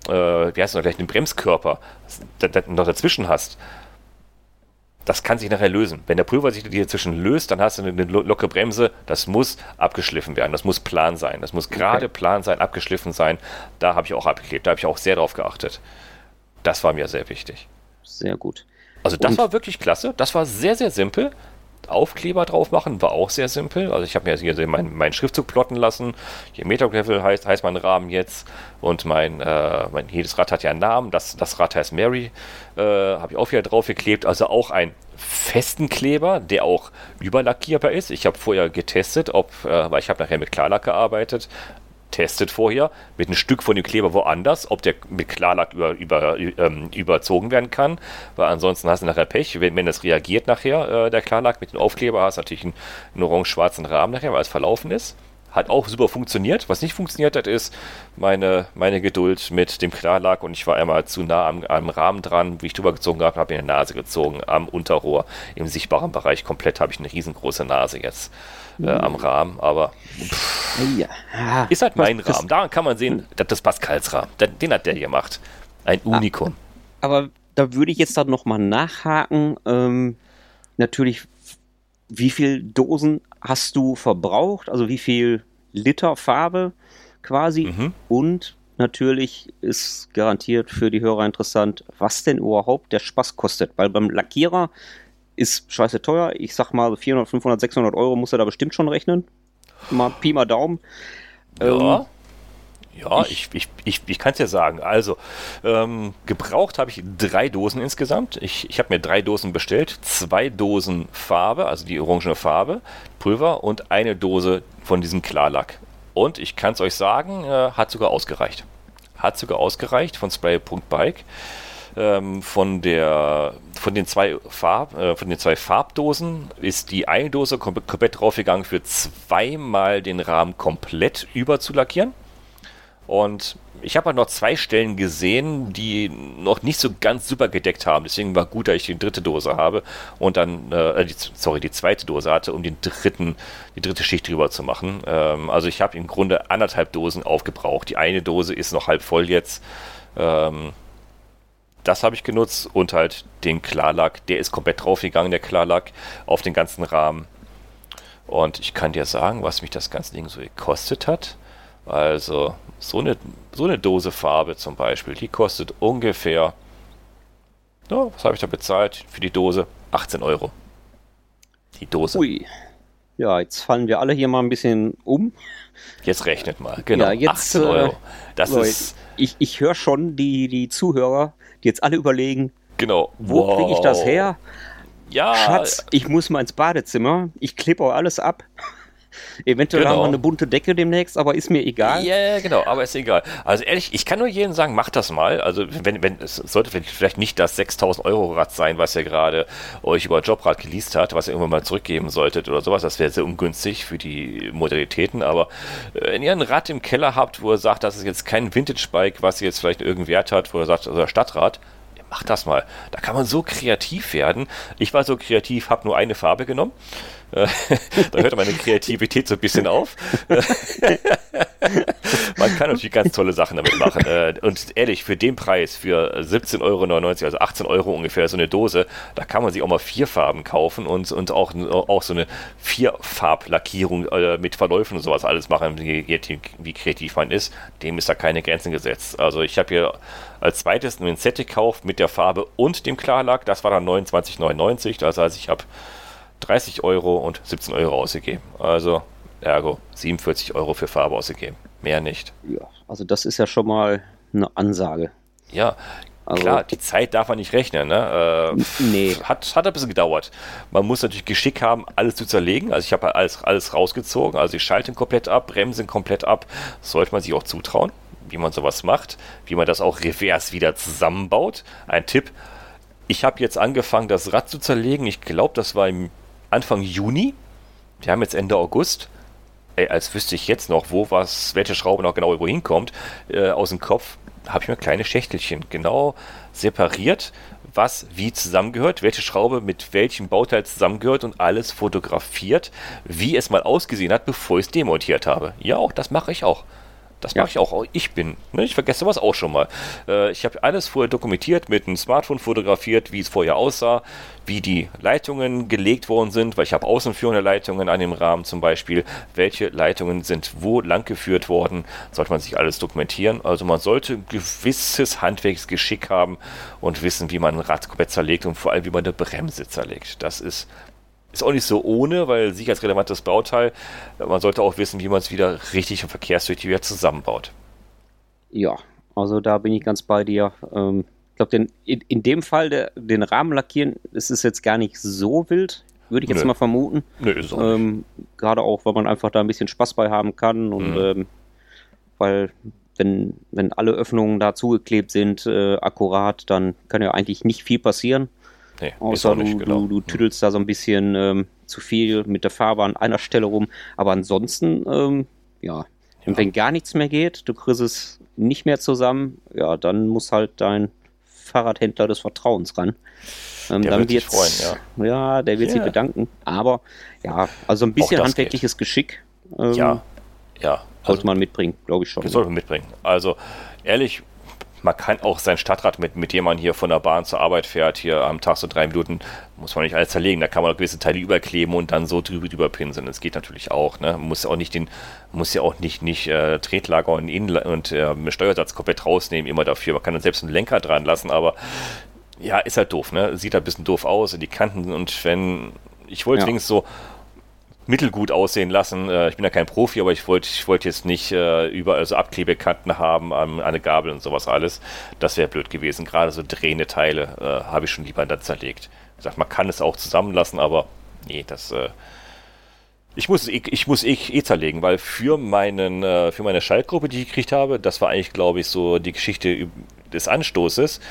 äh, wie heißt noch gleich, dem Bremskörper da, da, noch dazwischen hast, das kann sich nachher lösen. Wenn der Pulver sich dazwischen löst, dann hast du eine lockere Bremse. Das muss abgeschliffen werden. Das muss plan sein. Das muss gerade okay. plan sein, abgeschliffen sein. Da habe ich auch abgeklebt. Da habe ich auch sehr drauf geachtet. Das war mir sehr wichtig. Sehr gut. Also das Und war wirklich klasse. Das war sehr, sehr simpel. Aufkleber drauf machen, war auch sehr simpel. Also ich habe mir hier meinen mein Schriftzug plotten lassen. Hier Metagravel heißt, heißt mein Rahmen jetzt. Und mein, äh, mein, jedes Rad hat ja einen Namen. Das, das Rad heißt Mary. Äh, habe ich auch wieder drauf geklebt. Also auch ein festen Kleber, der auch überlackierbar ist. Ich habe vorher getestet, ob, äh, weil ich habe nachher mit Klarlack gearbeitet, testet vorher mit einem Stück von dem Kleber woanders, ob der mit Klarlack über, über, ähm, überzogen werden kann, weil ansonsten hast du nachher Pech, wenn, wenn das reagiert nachher, äh, der Klarlack mit dem Aufkleber, hast du natürlich einen, einen orange-schwarzen Rahmen nachher, weil es verlaufen ist. Hat auch super funktioniert. Was nicht funktioniert hat, ist meine, meine Geduld mit dem Klarlack und ich war einmal zu nah am, am Rahmen dran, wie ich drüber gezogen habe, habe ich in die Nase gezogen, am Unterrohr, im sichtbaren Bereich komplett habe ich eine riesengroße Nase jetzt äh, am Rahmen, aber pff, ja. ist halt mein Rahmen. Da kann man sehen, das ist Pascals Rahmen. Den hat der gemacht. Ein ah, Unikum. Aber da würde ich jetzt dann nochmal nachhaken. Ähm, natürlich, wie viel Dosen hast du verbraucht? Also wie viel Liter Farbe quasi? Mhm. Und natürlich ist garantiert für die Hörer interessant, was denn überhaupt der Spaß kostet. Weil beim Lackierer ist scheiße teuer. Ich sag mal 400, 500, 600 Euro muss er da bestimmt schon rechnen. Mal Pi mal Daumen. Ja. Ähm, ja, ich, ich, ich, ich kann es ja sagen. Also, ähm, gebraucht habe ich drei Dosen insgesamt. Ich, ich habe mir drei Dosen bestellt. Zwei Dosen Farbe, also die orangene Farbe, Pulver und eine Dose von diesem Klarlack. Und ich kann es euch sagen, äh, hat sogar ausgereicht. Hat sogar ausgereicht von Spray.bike. Ähm, von, der, von, den zwei Farb, äh, von den zwei Farbdosen ist die eine Dose komplett draufgegangen für zweimal den Rahmen komplett über zu lackieren. Und ich habe halt noch zwei Stellen gesehen, die noch nicht so ganz super gedeckt haben. Deswegen war gut, dass ich die dritte Dose habe und dann, äh, die, sorry, die zweite Dose hatte, um den dritten, die dritte Schicht drüber zu machen. Ähm, also ich habe im Grunde anderthalb Dosen aufgebraucht. Die eine Dose ist noch halb voll jetzt. Ähm, das habe ich genutzt und halt den Klarlack. Der ist komplett draufgegangen, der Klarlack, auf den ganzen Rahmen. Und ich kann dir sagen, was mich das ganze Ding so gekostet hat. Also so eine, so eine Dose Farbe zum Beispiel, die kostet ungefähr, ja, was habe ich da bezahlt für die Dose? 18 Euro. Die Dose. Ui. Ja, jetzt fallen wir alle hier mal ein bisschen um. Jetzt rechnet mal, genau. Ja, jetzt, 18 Euro. Äh, das Leute, ist. Ich, ich höre schon die, die Zuhörer, die jetzt alle überlegen, genau. wo wow. kriege ich das her? Ja. Schatz, ich muss mal ins Badezimmer, ich klippe auch alles ab. Eventuell genau. haben wir eine bunte Decke demnächst, aber ist mir egal. Ja, yeah, genau, aber ist egal. Also ehrlich, ich kann nur jedem sagen, macht das mal. Also wenn, wenn es sollte vielleicht nicht das 6000 Euro Rad sein, was ihr gerade euch über Jobrad geleast hat, was ihr irgendwann mal zurückgeben solltet oder sowas. Das wäre sehr ungünstig für die Modalitäten. Aber äh, wenn ihr ein Rad im Keller habt, wo ihr sagt, das ist jetzt kein Vintage-Bike, was jetzt vielleicht irgendeinen Wert hat, wo ihr sagt, also Stadtrad, macht das mal. Da kann man so kreativ werden. Ich war so kreativ, habe nur eine Farbe genommen. Äh, da hört meine Kreativität so ein bisschen auf. Man kann natürlich ganz tolle Sachen damit machen. Äh, und ehrlich, für den Preis, für 17,99 Euro, also 18 Euro ungefähr, so eine Dose, da kann man sich auch mal vier Farben kaufen und, und auch, auch so eine Vierfarblackierung äh, mit Verläufen und sowas alles machen, wie, kreativ man ist. Dem ist da keine Grenzen gesetzt. Also ich habe hier als zweites ein Set gekauft mit der Farbe und dem Klarlack. Das war dann 29,99. Das heißt, ich habe 30 Euro und 17 Euro ausgegeben. Also ergo 47 Euro für Farbe ausgegeben. Mehr nicht. Ja, also das ist ja schon mal eine Ansage. Ja, also, Klar, die Zeit darf man nicht rechnen. Ne? Äh, nee. Hat, hat ein bisschen gedauert. Man muss natürlich Geschick haben, alles zu zerlegen. Also ich habe alles, alles rausgezogen. Also ich schalte komplett ab, Bremsen komplett ab. sollte man sich auch zutrauen, wie man sowas macht. Wie man das auch revers wieder zusammenbaut. Ein Tipp. Ich habe jetzt angefangen, das Rad zu zerlegen. Ich glaube, das war im Anfang Juni. Wir haben jetzt Ende August. Ey, als wüsste ich jetzt noch, wo was, welche Schraube noch genau wo hinkommt, äh, aus dem Kopf, habe ich mir kleine Schächtelchen genau separiert, was wie zusammengehört, welche Schraube mit welchem Bauteil zusammengehört und alles fotografiert, wie es mal ausgesehen hat, bevor ich es demontiert habe. Ja, auch das mache ich auch. Das mache ich auch. Ich bin. Ne? Ich vergesse sowas auch schon mal. Äh, ich habe alles vorher dokumentiert, mit einem Smartphone fotografiert, wie es vorher aussah, wie die Leitungen gelegt worden sind, weil ich habe außenführende Leitungen an dem Rahmen zum Beispiel. Welche Leitungen sind wo langgeführt worden, sollte man sich alles dokumentieren. Also man sollte ein gewisses Handwerksgeschick haben und wissen, wie man ein Rad zerlegt und vor allem, wie man eine Bremse zerlegt. Das ist ist auch nicht so ohne, weil sicherheitsrelevantes Bauteil, man sollte auch wissen, wie man es wieder richtig und verkehrstüchtig wieder zusammenbaut. Ja, also da bin ich ganz bei dir. Ähm, ich glaube, in, in dem Fall der, den Rahmen lackieren, ist es jetzt gar nicht so wild, würde ich jetzt Nö. mal vermuten. Nö, ist auch ähm, Gerade auch, weil man einfach da ein bisschen Spaß bei haben kann und mhm. ähm, weil wenn, wenn alle Öffnungen da zugeklebt sind, äh, akkurat, dann kann ja eigentlich nicht viel passieren. Nee, Außer du, genau. du, du tüdelst da so ein bisschen ähm, zu viel mit der Farbe an einer Stelle rum. Aber ansonsten, ähm, ja. Und ja. wenn gar nichts mehr geht, du kriegst es nicht mehr zusammen, ja, dann muss halt dein Fahrradhändler des Vertrauens ran. Ähm, der dann wird sich freuen, ja. Ja, der wird ja. sich bedanken. Aber ja, also ein bisschen handwerkliches geht. Geschick. Ähm, ja, ja. Sollte also, man mitbringen, glaube ich schon. Sollte man mitbringen. Also ehrlich, man kann auch sein Stadtrad, mit, mit dem man hier von der Bahn zur Arbeit fährt, hier am Tag so drei Minuten, muss man nicht alles zerlegen. Da kann man auch gewisse Teile überkleben und dann so drüber, drüber pinseln. Das geht natürlich auch. Ne? Muss ja auch nicht den, muss ja auch nicht, nicht äh, Tretlager und, Innen und äh, Steuersatz komplett rausnehmen, immer dafür. Man kann dann selbst einen Lenker dran lassen, aber ja, ist halt doof, ne? Sieht halt ein bisschen doof aus in die Kanten und wenn, ich wollte ja. wenigstens so mittelgut aussehen lassen. Äh, ich bin ja kein Profi, aber ich wollte ich wollt jetzt nicht äh, überall so Abklebekanten haben an eine Gabel und sowas alles. Das wäre blöd gewesen. Gerade so drehende Teile äh, habe ich schon lieber dann zerlegt. Wie gesagt, man kann es auch zusammenlassen, aber nee, das. Äh, ich muss, ich, ich muss eh, eh zerlegen, weil für, meinen, äh, für meine Schaltgruppe, die ich gekriegt habe, das war eigentlich, glaube ich, so die Geschichte des Anstoßes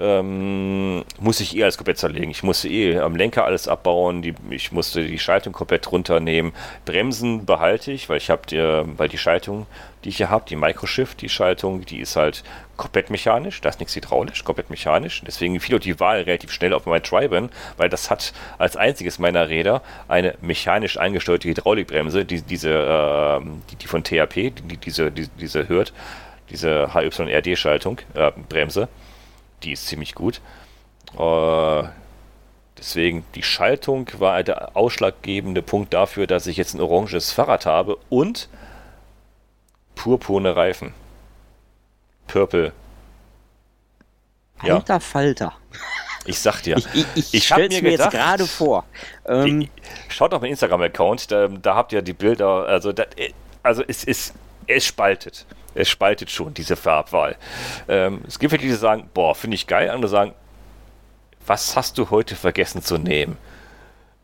ähm, muss ich eh alles komplett zerlegen. Ich musste eh am Lenker alles abbauen, die, ich musste die Schaltung komplett runternehmen. Bremsen behalte ich, weil ich habe die, weil die Schaltung, die ich hier habe, die Microshift, die Schaltung, die ist halt komplett mechanisch, da ist nichts hydraulisch, komplett mechanisch. Deswegen fiel auch die Wahl relativ schnell auf mein Triban, weil das hat als einziges meiner Räder eine mechanisch eingesteuerte Hydraulikbremse, die, diese, äh, die, die, von THP, die, diese, die, diese hört, diese HYRD-Schaltung, äh, Bremse die ist ziemlich gut. Äh, deswegen, die Schaltung war der ausschlaggebende Punkt dafür, dass ich jetzt ein oranges Fahrrad habe und purpurne Reifen. Purple. Ja. Alter Falter. Ich sag dir. Ich, ich, ich, ich stelle mir, mir jetzt gerade vor. Ähm, schaut auf meinen Instagram-Account, da, da, habt ihr die Bilder. Also, da, also es ist, es spaltet es spaltet schon, diese Farbwahl. Ähm, es gibt welche, die sagen, boah, finde ich geil, andere sagen, was hast du heute vergessen zu nehmen,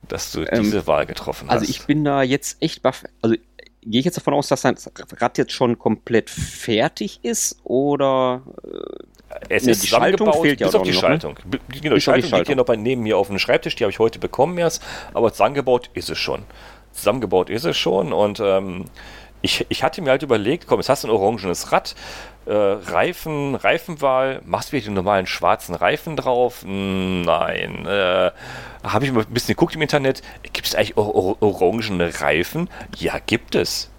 dass du ähm, diese Wahl getroffen also hast? Also ich bin da jetzt echt baff. Also gehe ich jetzt davon aus, dass das Rad jetzt schon komplett fertig ist oder äh, es ist die Schaltung fehlt ja bis auf die noch, ne? Schaltung. Ne? Genau, die Schaltung, liegt hier noch bei, neben mir auf dem Schreibtisch, die habe ich heute bekommen erst, aber zusammengebaut ist es schon. Zusammengebaut ist es schon und ähm, ich, ich hatte mir halt überlegt, komm, jetzt hast du ein orangenes Rad, äh, Reifen, Reifenwahl, machst du wieder den normalen schwarzen Reifen drauf? Nein. Äh, Habe ich mal ein bisschen geguckt im Internet, gibt es eigentlich or or orangene Reifen? Ja, gibt es.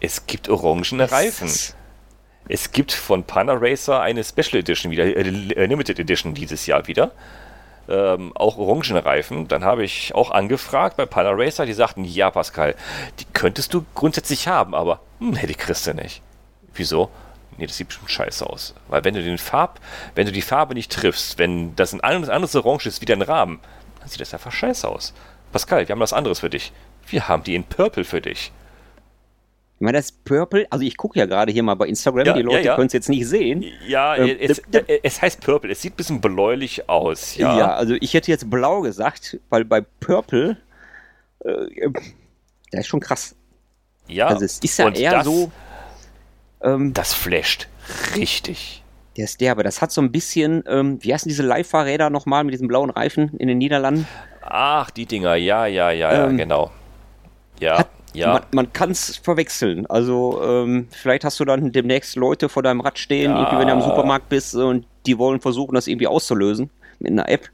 Es gibt orangene Reifen. Es gibt von Panaracer eine Special Edition wieder, äh, Limited Edition dieses Jahr wieder ähm, auch Orangenreifen. Dann habe ich auch angefragt bei Panaracer, die sagten, ja Pascal, die könntest du grundsätzlich haben, aber hm, nee, die kriegst du nicht. Wieso? Nee, das sieht bestimmt scheiße aus. Weil wenn du den Farb, wenn du die Farbe nicht triffst, wenn das ein anderes Orange ist wie dein Rahmen, dann sieht das einfach scheiße aus. Pascal, wir haben was anderes für dich. Wir haben die in Purple für dich. Ich meine, das Purple, also ich gucke ja gerade hier mal bei Instagram, ja, die Leute ja, ja. können es jetzt nicht sehen. Ja, ähm, es, äh, es, heißt Purple, es sieht ein bisschen bläulich aus. Ja. ja, also ich hätte jetzt blau gesagt, weil bei Purple, äh, der ist schon krass. Ja, also es ist ja eher das, so. Ähm, das flasht richtig. Der ist der, aber das hat so ein bisschen, ähm, wie heißen diese Live-Fahrräder nochmal mit diesem blauen Reifen in den Niederlanden? Ach, die Dinger, ja, ja, ja, ähm, genau. Ja. Hat, ja. Man, man kann es verwechseln. Also ähm, vielleicht hast du dann demnächst Leute vor deinem Rad stehen, ja. irgendwie, wenn du am Supermarkt bist und die wollen versuchen, das irgendwie auszulösen mit einer App.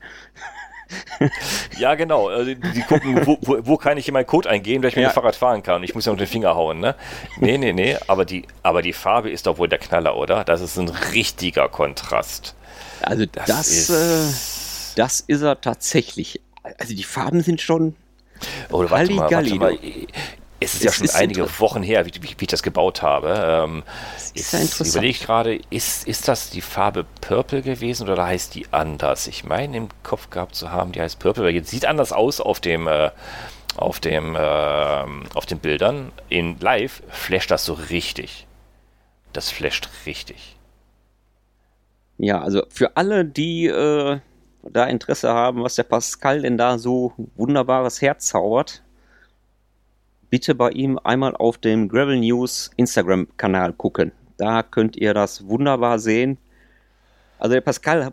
ja, genau. Also die gucken, wo, wo, wo, kann ich in meinen Code eingeben, dass ich ja. mit dem Fahrrad fahren kann. Ich muss ja mit den Finger hauen, ne? Nee, nee, nee. Aber die, aber die Farbe ist doch wohl der Knaller, oder? Das ist ein richtiger Kontrast. Also das, das ist, äh, das ist er tatsächlich. Also die Farben sind schon. Oh, warte mal, warte mal. Es ist ja schon ist einige Wochen her, wie, wie, wie, ich das gebaut habe. Ähm, ist, ist ja überlege ich gerade, ist, ist das die Farbe Purple gewesen oder heißt die anders? Ich meine im Kopf gehabt zu haben, die heißt Purple, weil jetzt sieht anders aus auf dem äh, auf dem äh, auf den Bildern. In Live flasht das so richtig. Das flasht richtig. Ja, also für alle, die äh, da Interesse haben, was der Pascal denn da so wunderbares herzaubert, bitte bei ihm einmal auf dem Gravel News Instagram-Kanal gucken. Da könnt ihr das wunderbar sehen. Also der Pascal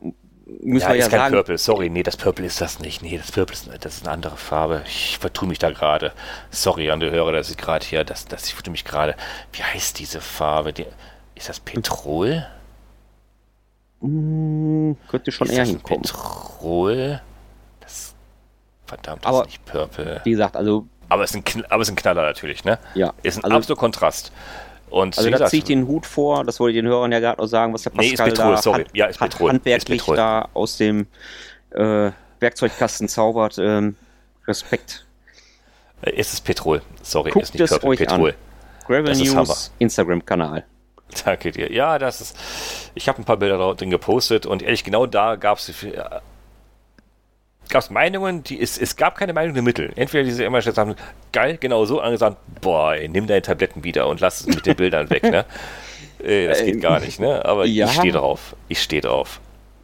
muss ja, man ja ist kein sagen. Purple, sorry, nee, das Purple ist das nicht. Nee, das Purple ist, das ist eine andere Farbe. Ich vertue mich da gerade. Sorry an die Hörer, dass ich gerade hier, dass, dass ich vertue mich gerade. Wie heißt diese Farbe? Die, ist das Petrol? Mm, könnte schon ist eher hinkommen. Petrol? Das verdammt Aber, ist nicht Purple. Wie gesagt, also aber es ist ein, aber es ist ein Knaller natürlich, ne? Ja. Ist ein also, absoluter Kontrast. Und also da ziehe ich den Hut vor, das wollte ich den Hörern ja gerade noch sagen, was der Pascal nee, ist Petrol, da sorry. ja, ist Petrol. handwerklich ist da aus dem äh, Werkzeugkasten zaubert. Ähm, Respekt. Es ist Petrol, sorry, Guckt ist nicht Purple, euch Petrol. An. Gravel das News Instagram-Kanal. Danke dir. Ja, das ist. Ich habe ein paar Bilder drin gepostet und ehrlich genau da gab es gab es Meinungen, die, es, es gab keine Meinung in der Mitte. Entweder diese immer sagen, geil, genau so, angesagt, boah, ey, nimm deine Tabletten wieder und lass es mit den Bildern weg, ne? Äh, das geht gar nicht, ne? Aber ja. ich stehe drauf. Ich stehe drauf.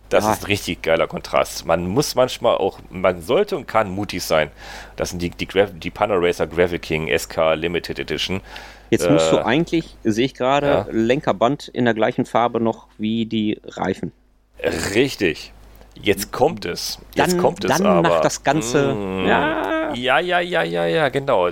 Das ja. ist ein richtig geiler Kontrast. Man muss manchmal auch, man sollte und kann mutig sein. Das sind die, die, die Panaracer Gravel King SK Limited Edition. Jetzt musst du äh, eigentlich, sehe ich gerade, ja. Lenkerband in der gleichen Farbe noch wie die Reifen. Richtig. Jetzt kommt es. Jetzt dann, kommt es dann aber. macht das Ganze. Mm, ja. ja, ja, ja, ja, ja, genau.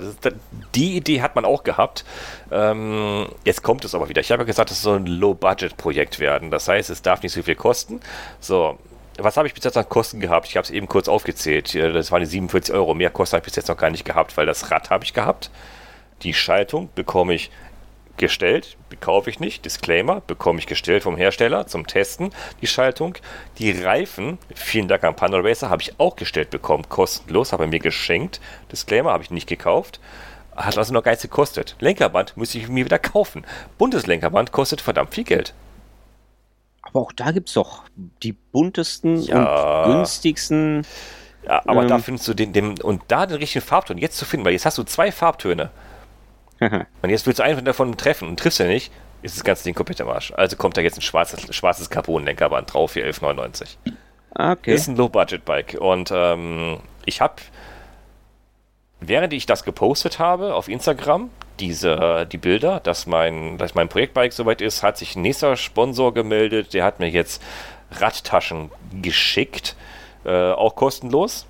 Die Idee hat man auch gehabt. Ähm, jetzt kommt es aber wieder. Ich habe ja gesagt, es soll ein Low-Budget-Projekt werden. Das heißt, es darf nicht so viel kosten. So, was habe ich bis jetzt an Kosten gehabt? Ich habe es eben kurz aufgezählt. Das waren die 47 Euro. Mehr Kosten habe ich bis jetzt noch gar nicht gehabt, weil das Rad habe ich gehabt. Die Schaltung bekomme ich gestellt, kaufe ich nicht. Disclaimer, bekomme ich gestellt vom Hersteller zum Testen, die Schaltung. Die Reifen, vielen Dank an Panda Racer, habe ich auch gestellt bekommen, kostenlos, habe er mir geschenkt. Disclaimer, habe ich nicht gekauft. Hat also noch Geiz gekostet. Lenkerband muss ich mir wieder kaufen. Bundeslenkerband kostet verdammt viel Geld. Aber auch da gibt es doch die buntesten ja. und günstigsten. Ja, aber ähm, da findest du den, den, und da den richtigen Farbton jetzt zu finden, weil jetzt hast du zwei Farbtöne. und jetzt willst du einen davon treffen und triffst ja nicht, ist das ganze Ding komplett am Arsch. Also kommt da jetzt ein schwarzes, schwarzes Carbon-Lenkerband drauf für 11,99. Okay. Ist ein Low-Budget-Bike. Und ähm, ich habe, während ich das gepostet habe auf Instagram, diese, die Bilder, dass mein, dass mein Projektbike soweit ist, hat sich ein nächster Sponsor gemeldet. Der hat mir jetzt Radtaschen geschickt, äh, auch kostenlos.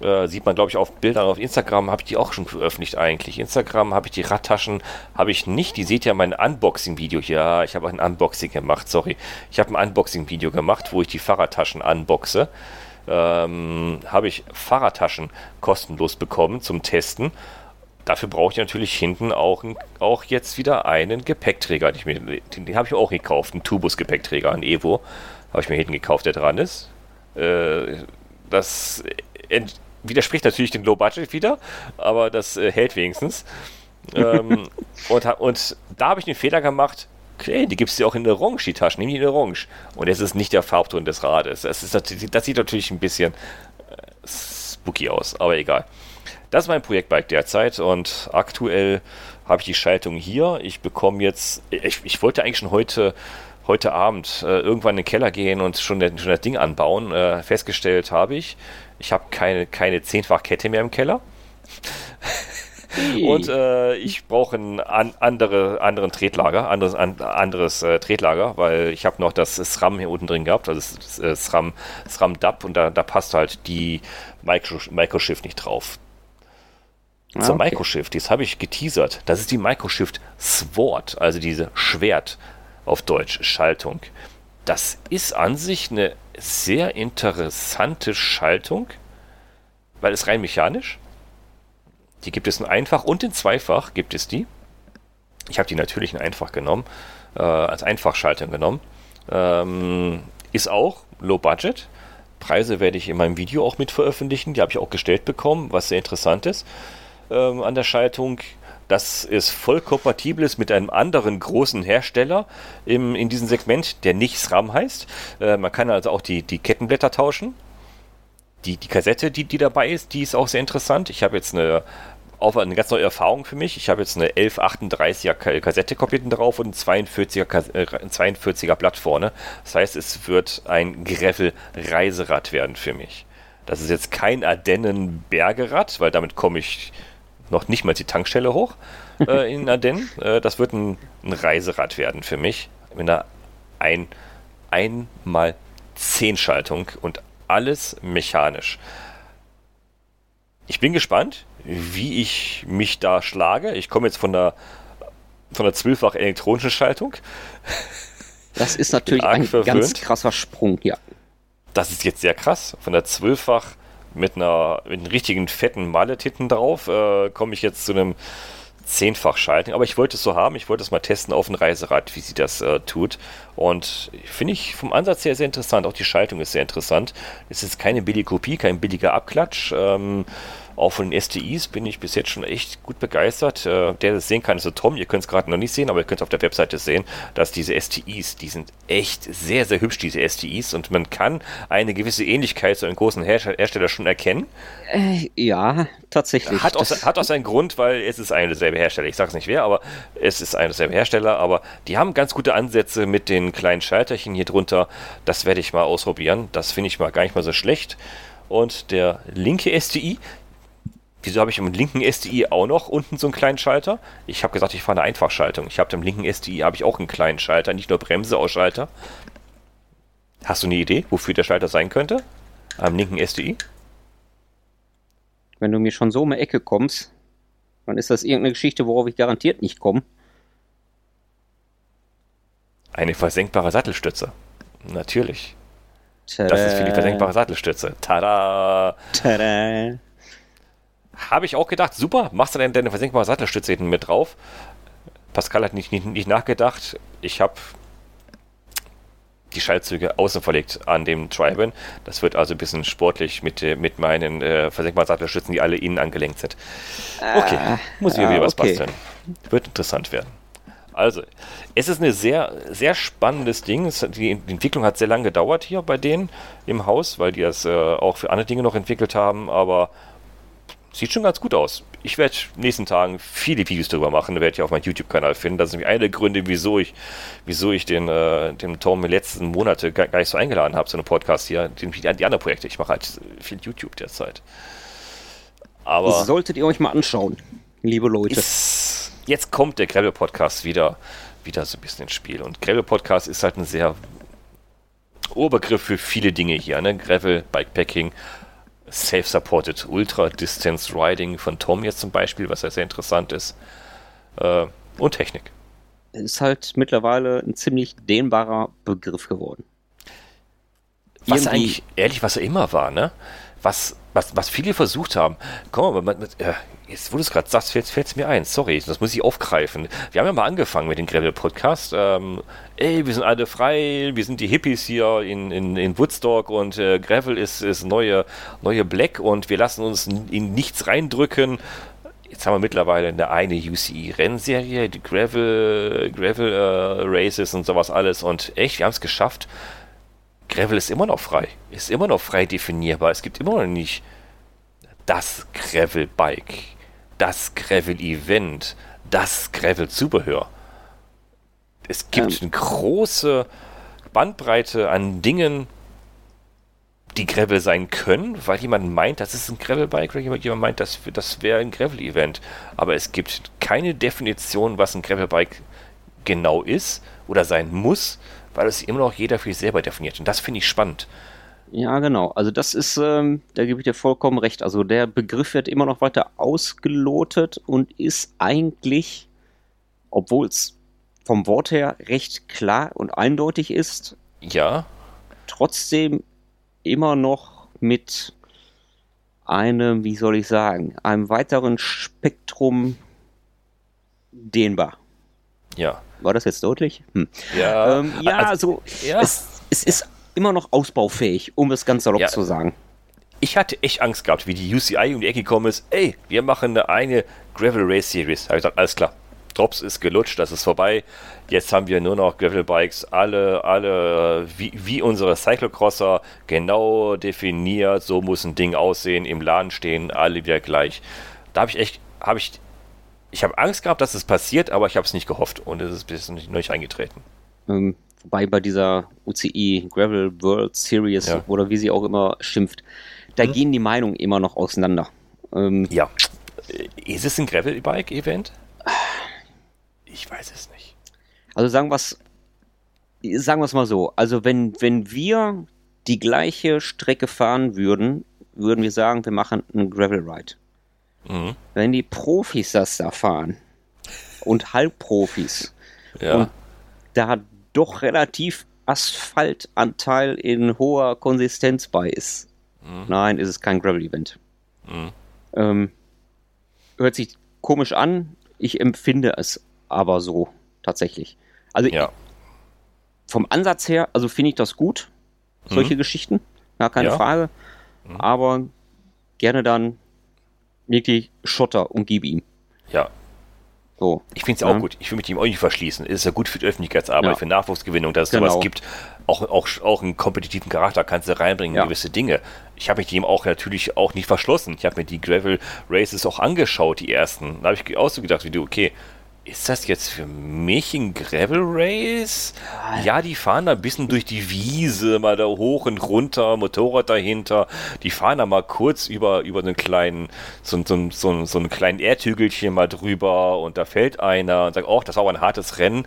Äh, sieht man, glaube ich, auf Bildern auf Instagram, habe ich die auch schon veröffentlicht eigentlich. Instagram habe ich die Radtaschen, habe ich nicht. Die seht ja mein Unboxing-Video hier. Ja, ich habe ein Unboxing gemacht, sorry. Ich habe ein Unboxing-Video gemacht, wo ich die Fahrradtaschen unboxe. Ähm, habe ich Fahrradtaschen kostenlos bekommen zum Testen. Dafür brauche ich natürlich hinten auch, auch jetzt wieder einen Gepäckträger. Den, den habe ich auch gekauft, einen Tubus-Gepäckträger, einen Evo. Habe ich mir hinten gekauft, der dran ist. Äh, das widerspricht natürlich dem Low Budget wieder, aber das äh, hält wenigstens. ähm, und, und da habe ich den Fehler gemacht, okay, die gibt es ja auch in Orange, die Taschen, nimm die in Orange. Und es ist nicht der Farbton des Rades. Das, ist, das sieht natürlich ein bisschen äh, spooky aus, aber egal. Das ist mein Projektbike derzeit und aktuell habe ich die Schaltung hier. Ich bekomme jetzt, ich, ich wollte eigentlich schon heute heute Abend äh, irgendwann in den Keller gehen und schon, schon das Ding anbauen. Äh, festgestellt habe ich, ich habe keine, keine Zehnfachkette mehr im Keller. Und äh, ich brauche einen an, andere, anderen Tretlager, anderes, an, anderes äh, Tretlager, weil ich habe noch das SRAM hier unten drin gehabt, also das, das SRAM, SRAM DAP und da, da passt halt die Micro, Microshift nicht drauf. Ah, Zur okay. Microshift, das habe ich geteasert. Das ist die Microshift Sword, also diese Schwert auf Deutsch, Schaltung. Das ist an sich eine sehr interessante Schaltung, weil es rein mechanisch. Die gibt es in einfach und in zweifach gibt es die. Ich habe die natürlich in einfach genommen, äh, als Einfachschaltung genommen. Ähm, ist auch low budget. Preise werde ich in meinem Video auch mit veröffentlichen. Die habe ich auch gestellt bekommen, was sehr interessant ist ähm, an der Schaltung dass es voll kompatibel ist mit einem anderen großen Hersteller im, in diesem Segment, der nicht SRAM heißt. Äh, man kann also auch die, die Kettenblätter tauschen. Die, die Kassette, die, die dabei ist, die ist auch sehr interessant. Ich habe jetzt eine, auch eine ganz neue Erfahrung für mich. Ich habe jetzt eine 1138er Kassette kopiert drauf und ein 42er, äh, 42er Blatt vorne. Das heißt, es wird ein Greffel-Reiserad werden für mich. Das ist jetzt kein Ardennen-Bergerad, weil damit komme ich noch nicht mal die Tankstelle hoch äh, in Ardennen. Äh, das wird ein, ein, Reiserad werden für mich. Mit einer ein, einmal 10 Schaltung und alles mechanisch. Ich bin gespannt, wie ich mich da schlage. Ich komme jetzt von der von der zwölffach elektronischen Schaltung. Das ist natürlich ein verwöhnt. ganz krasser Sprung, ja. Das ist jetzt sehr krass. Von der zwölffach mit einer mit einem richtigen fetten Mallet hinten drauf äh, komme ich jetzt zu einem zehnfach schalten. Aber ich wollte es so haben, ich wollte es mal testen auf ein Reiserad, wie sie das äh, tut. Und finde ich vom Ansatz her sehr interessant. Auch die Schaltung ist sehr interessant. Es ist keine billige Kopie, kein billiger Abklatsch. Ähm, Auch von den STIs bin ich bis jetzt schon echt gut begeistert. Äh, der das sehen kann, ist so Tom. Ihr könnt es gerade noch nicht sehen, aber ihr könnt es auf der Webseite sehen, dass diese STIs, die sind echt sehr, sehr hübsch, diese STIs. Und man kann eine gewisse Ähnlichkeit zu einem großen Hersteller schon erkennen. Äh, ja, tatsächlich. Hat auch, hat auch seinen Grund, weil es ist ein derselbe Hersteller. Ich sage es nicht wer, aber es ist ein derselbe Hersteller. Aber die haben ganz gute Ansätze mit den kleinen Schalterchen hier drunter. Das werde ich mal ausprobieren. Das finde ich mal gar nicht mal so schlecht. Und der linke STI, Wieso habe ich im linken SDI auch noch unten so einen kleinen Schalter? Ich habe gesagt, ich fahre eine Einfachschaltung. Ich habe im linken SDI habe ich auch einen kleinen Schalter, nicht nur Bremseausschalter. Hast du eine Idee, wofür der Schalter sein könnte? Am linken SDI? Wenn du mir schon so um die Ecke kommst, dann ist das irgendeine Geschichte, worauf ich garantiert nicht komme. Eine versenkbare Sattelstütze. Natürlich. Tada. Das ist für die versenkbare Sattelstütze. Tada! Tada! Habe ich auch gedacht, super, machst du denn deine versenkbare Sattelstütze hinten mit drauf? Pascal hat nicht, nicht, nicht nachgedacht. Ich habe die Schaltzüge außen verlegt an dem Triben. Das wird also ein bisschen sportlich mit, mit meinen äh, versenkbaren Sattelstützen, die alle innen angelenkt sind. Okay, ah, muss ich ah, wieder was okay. basteln. Wird interessant werden. Also, es ist ein sehr, sehr spannendes Ding. Es, die Entwicklung hat sehr lange gedauert hier bei denen im Haus, weil die das äh, auch für andere Dinge noch entwickelt haben, aber sieht schon ganz gut aus. Ich werde in den nächsten Tagen viele Videos darüber machen, werde ich auf meinem YouTube-Kanal finden. Das ist nämlich einer der Gründe, wieso ich, wieso ich den, äh, den Tom in den letzten Monate gar, gar nicht so eingeladen habe, so einen Podcast hier, den, die, die anderen Projekte. Ich mache halt viel YouTube derzeit. Aber. Das solltet ihr euch mal anschauen, liebe Leute. Ist, jetzt kommt der Gravel-Podcast wieder, wieder so ein bisschen ins Spiel. Und Gravel-Podcast ist halt ein sehr Oberbegriff für viele Dinge hier, ne? Gravel, Bikepacking, Self-Supported Ultra Distance Riding von Tom jetzt zum Beispiel, was ja sehr interessant ist. Äh, und Technik. Ist halt mittlerweile ein ziemlich dehnbarer Begriff geworden. Was Irgendwie eigentlich, ehrlich, was er immer war, ne? Was, was, was viele versucht haben. Komm mal, mit, äh, jetzt wo du es gerade sagst, fällt es mir ein. Sorry, das muss ich aufgreifen. Wir haben ja mal angefangen mit dem Gravel-Podcast. Ähm, ey, wir sind alle frei, wir sind die Hippies hier in, in, in Woodstock und äh, Gravel ist, ist neue, neue Black und wir lassen uns in nichts reindrücken. Jetzt haben wir mittlerweile eine eine UCI-Rennserie, die Gravel, Gravel äh, Races und sowas alles. Und echt, wir haben es geschafft. Gravel ist immer noch frei. Ist immer noch frei definierbar. Es gibt immer noch nicht das Gravel-Bike, das Gravel-Event, das Gravel-Zubehör. Es gibt ähm. eine große Bandbreite an Dingen, die Gravel sein können, weil jemand meint, das ist ein Gravel-Bike oder jemand meint, das, das wäre ein Gravel-Event. Aber es gibt keine Definition, was ein Gravel-Bike genau ist oder sein muss, weil es immer noch jeder für sich selber definiert. Und das finde ich spannend. Ja, genau. Also das ist, ähm, da gebe ich dir vollkommen recht. Also der Begriff wird immer noch weiter ausgelotet und ist eigentlich, obwohl es vom Wort her recht klar und eindeutig ist, ja, trotzdem immer noch mit einem, wie soll ich sagen, einem weiteren Spektrum dehnbar. Ja. War das jetzt deutlich? Hm. Ja, ähm, ja also, ja. Es, es ist immer noch ausbaufähig, um es ganz salopp ja. zu sagen. Ich hatte echt Angst gehabt, wie die UCI um die Ecke gekommen ist. Ey, wir machen eine, eine Gravel Race Series. Habe ich gesagt, alles klar. Drops ist gelutscht, das ist vorbei. Jetzt haben wir nur noch Gravel Bikes, alle, alle wie, wie unsere Cyclocrosser, genau definiert. So muss ein Ding aussehen, im Laden stehen, alle wieder gleich. Da habe ich echt, habe ich, ich habe Angst gehabt, dass es passiert, aber ich habe es nicht gehofft und es ist bis nicht, nicht eingetreten. Ähm, Wobei bei dieser UCI Gravel World Series ja. oder wie sie auch immer schimpft, da hm. gehen die Meinungen immer noch auseinander. Ähm, ja. Ist es ein Gravel-Bike-Event? Ich weiß es nicht. Also sagen wir es sagen mal so. Also wenn, wenn wir die gleiche Strecke fahren würden, würden wir sagen, wir machen einen Gravel Ride. Mhm. Wenn die Profis das da fahren und Halbprofis ja. und da doch relativ Asphaltanteil in hoher Konsistenz bei ist. Mhm. Nein, ist es kein Gravel-Event. Mhm. Ähm, hört sich komisch an, ich empfinde es aber so tatsächlich. Also ja. vom Ansatz her, also finde ich das gut, solche mhm. Geschichten, gar keine ja. Frage. Mhm. Aber gerne dann wirklich Schotter und gib ihm. Ja. So. Ich finde es auch ja. gut. Ich will mit ihm auch nicht verschließen. Es ist ja gut für die Öffentlichkeitsarbeit, ja. für Nachwuchsgewinnung, dass es genau. sowas gibt. Auch, auch, auch einen kompetitiven Charakter kannst du reinbringen, ja. gewisse Dinge. Ich habe mich dem auch natürlich auch nicht verschlossen. Ich habe mir die Gravel Races auch angeschaut, die ersten. Da habe ich auch so gedacht, wie du, okay, ist das jetzt für mich ein Gravel Race? Ja, die fahren da ein bisschen durch die Wiese, mal da hoch und runter, Motorrad dahinter. Die fahren da mal kurz über, über einen kleinen, so, so, so, so einen kleinen Erdhügelchen mal drüber und da fällt einer und sagt, oh, das war aber ein hartes Rennen.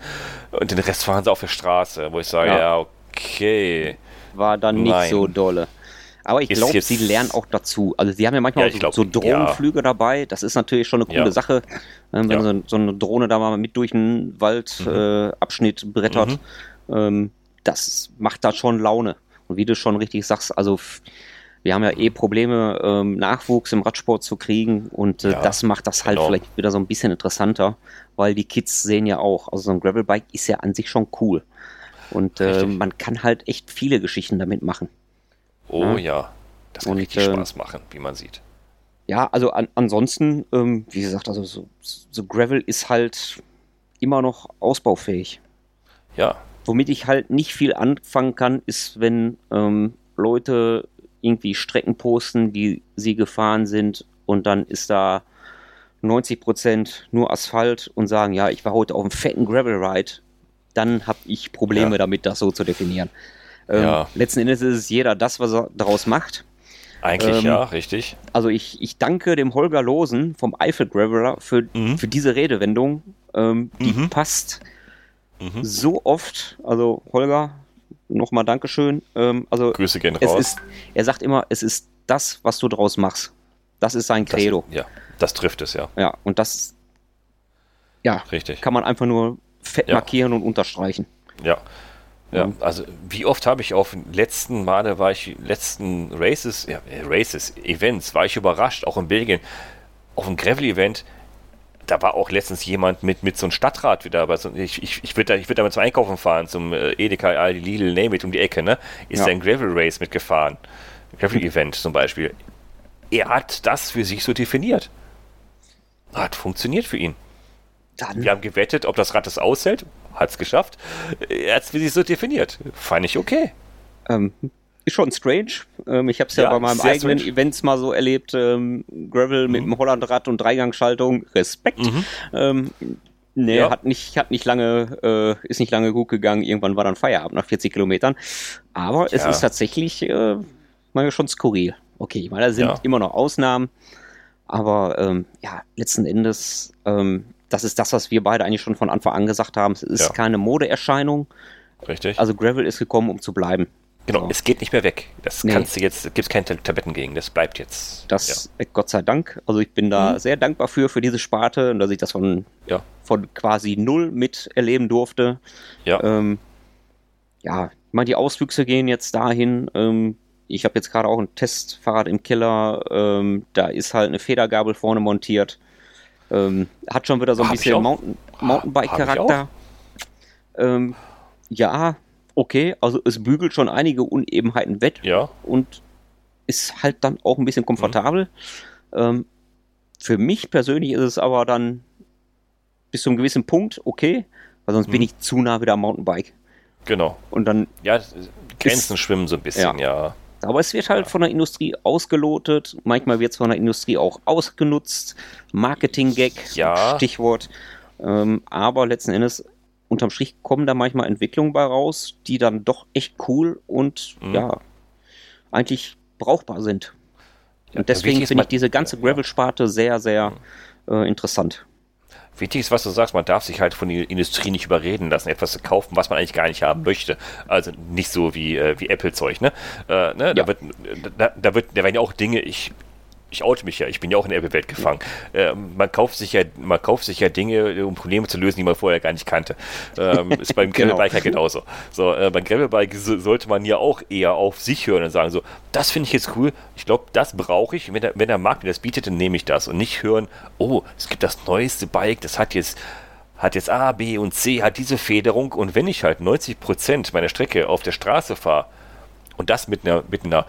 Und den Rest fahren sie auf der Straße, wo ich sage, ja, ja okay. War dann nicht Nein. so dolle. Aber ich glaube, sie lernen auch dazu. Also sie haben ja manchmal ja, glaub, so, Drohnenflüge ja. dabei. Das ist natürlich schon eine coole ja. Sache, ähm, wenn so, so, eine Drohne da mal mit durch einen Waldabschnitt mhm. äh, brettert. Mhm. Ähm, das macht da schon Laune. Und wie du schon richtig sagst, also wir haben ja eh Probleme, ähm, Nachwuchs im Radsport zu kriegen und äh, das macht das halt genau. vielleicht wieder so ein bisschen interessanter, weil die Kids sehen ja auch, also so ein Gravelbike ist ja an sich schon cool. Und äh, man kann halt echt viele Geschichten damit machen. Oh ja, ja. das kann und, richtig äh, Spaß machen, wie man sieht. Ja, also an, ansonsten, ähm, wie gesagt, also so, so, Gravel ist halt immer noch ausbaufähig. Ja. Womit ich halt nicht viel anfangen kann, ist, wenn ähm, Leute irgendwie Strecken posten, die sie gefahren sind und dann ist da 90% nur Asphalt und sagen, ja, ich war heute auf einem fetten Gravel Ride, dann habe ich Probleme ja. damit, das so zu definieren. Ähm, ja. Letzten Endes ist es jeder das, was er daraus macht. Eigentlich ähm, ja, richtig. Also ich, ich danke dem Holger Losen vom Eifel Graveler für, mhm. für diese Redewendung. Ähm, die mhm. passt mhm. so oft. Also Holger, nochmal Dankeschön. Ähm, also Grüße gehen raus. Ist, er sagt immer, es ist das, was du daraus machst. Das ist sein Credo. Das, ja, das trifft es, ja. Ja, und das ja, Richtig. kann man einfach nur fett ja. markieren und unterstreichen. Ja, ja, also wie oft habe ich auf letzten Male war ich, letzten Races, ja, Races, Events, war ich überrascht, auch in Belgien, auf einem Gravel-Event, da war auch letztens jemand mit, mit so einem Stadtrat wieder, aber so, ich, ich, ich würde da, ich würd damit zum Einkaufen fahren, zum äh, Edeka, Aldi, Lidl, Name it, um die Ecke, ne? Ist ja. ein Gravel-Race mitgefahren. Gravel-Event zum Beispiel. Er hat das für sich so definiert. Hat funktioniert für ihn. Dann. Wir haben gewettet, ob das Rad das aushält hat es geschafft. Er hat es wie sich so definiert. Fand ich okay. Ähm, ist schon strange. Ähm, ich habe es ja, ja, bei meinem eigenen strange. Events mal so erlebt. Ähm, Gravel mhm. mit dem Hollandrad und Dreigangschaltung. Respekt. Mhm. Ähm, nee, ja. hat nicht, hat nicht lange, äh, ist nicht lange gut gegangen. Irgendwann war dann Feierabend nach 40 Kilometern. Aber es ist tatsächlich äh, mal schon skurril. Okay, ich meine, da sind immer noch Ausnahmen. Aber ähm, ja, letzten Endes ähm, das ist das, was wir beide eigentlich schon von Anfang an gesagt haben. Es ist ja. keine Modeerscheinung. Richtig. Also Gravel ist gekommen, um zu bleiben. Genau, so. es geht nicht mehr weg. Das nee. kannst du jetzt, gibt es keine Tabletten gegen, das bleibt jetzt. Das, ja. Gott sei Dank. Also ich bin da mhm. sehr dankbar für, für diese Sparte und dass ich das von, ja. von quasi null miterleben durfte. Ja. Ähm, ja, ich meine, die Auswüchse gehen jetzt dahin. Ähm, ich habe jetzt gerade auch ein Testfahrrad im Keller. Ähm, da ist halt eine Federgabel vorne montiert. Ähm, hat schon wieder so ein hab bisschen Mountain, Mountainbike-Charakter. Ähm, ja, okay, also es bügelt schon einige Unebenheiten weg ja. und ist halt dann auch ein bisschen komfortabel. Mhm. Ähm, für mich persönlich ist es aber dann bis zu einem gewissen Punkt okay, weil sonst mhm. bin ich zu nah wieder am Mountainbike. Genau. Und dann. Ja, Grenzen ist, schwimmen so ein bisschen, ja. ja. Aber es wird halt von der Industrie ausgelotet. Manchmal wird es von der Industrie auch ausgenutzt. Marketing-Gag, ja. Stichwort. Ähm, aber letzten Endes, unterm Strich kommen da manchmal Entwicklungen bei raus, die dann doch echt cool und mhm. ja, eigentlich brauchbar sind. Und deswegen finde ich diese ganze Gravel-Sparte sehr, sehr mhm. äh, interessant. Wichtig ist, was du sagst, man darf sich halt von der Industrie nicht überreden lassen, etwas zu kaufen, was man eigentlich gar nicht haben möchte. Also nicht so wie, äh, wie Apple-Zeug, ne? Äh, ne? Ja. Da, wird, da, da, wird, da werden ja auch Dinge, ich ich oute mich ja, ich bin ja auch in der Apple-Welt gefangen. Äh, man, kauft sich ja, man kauft sich ja Dinge, um Probleme zu lösen, die man vorher gar nicht kannte. Ähm, ist beim genau. Gravelbike ja genauso. So, äh, beim Gravelbike so, sollte man ja auch eher auf sich hören und sagen, so, das finde ich jetzt cool, ich glaube, das brauche ich. Wenn der, wenn der Markt mir das bietet, dann nehme ich das. Und nicht hören, oh, es gibt das neueste Bike, das hat jetzt hat jetzt A, B und C, hat diese Federung und wenn ich halt 90% meiner Strecke auf der Straße fahre und das mit einer, mit einer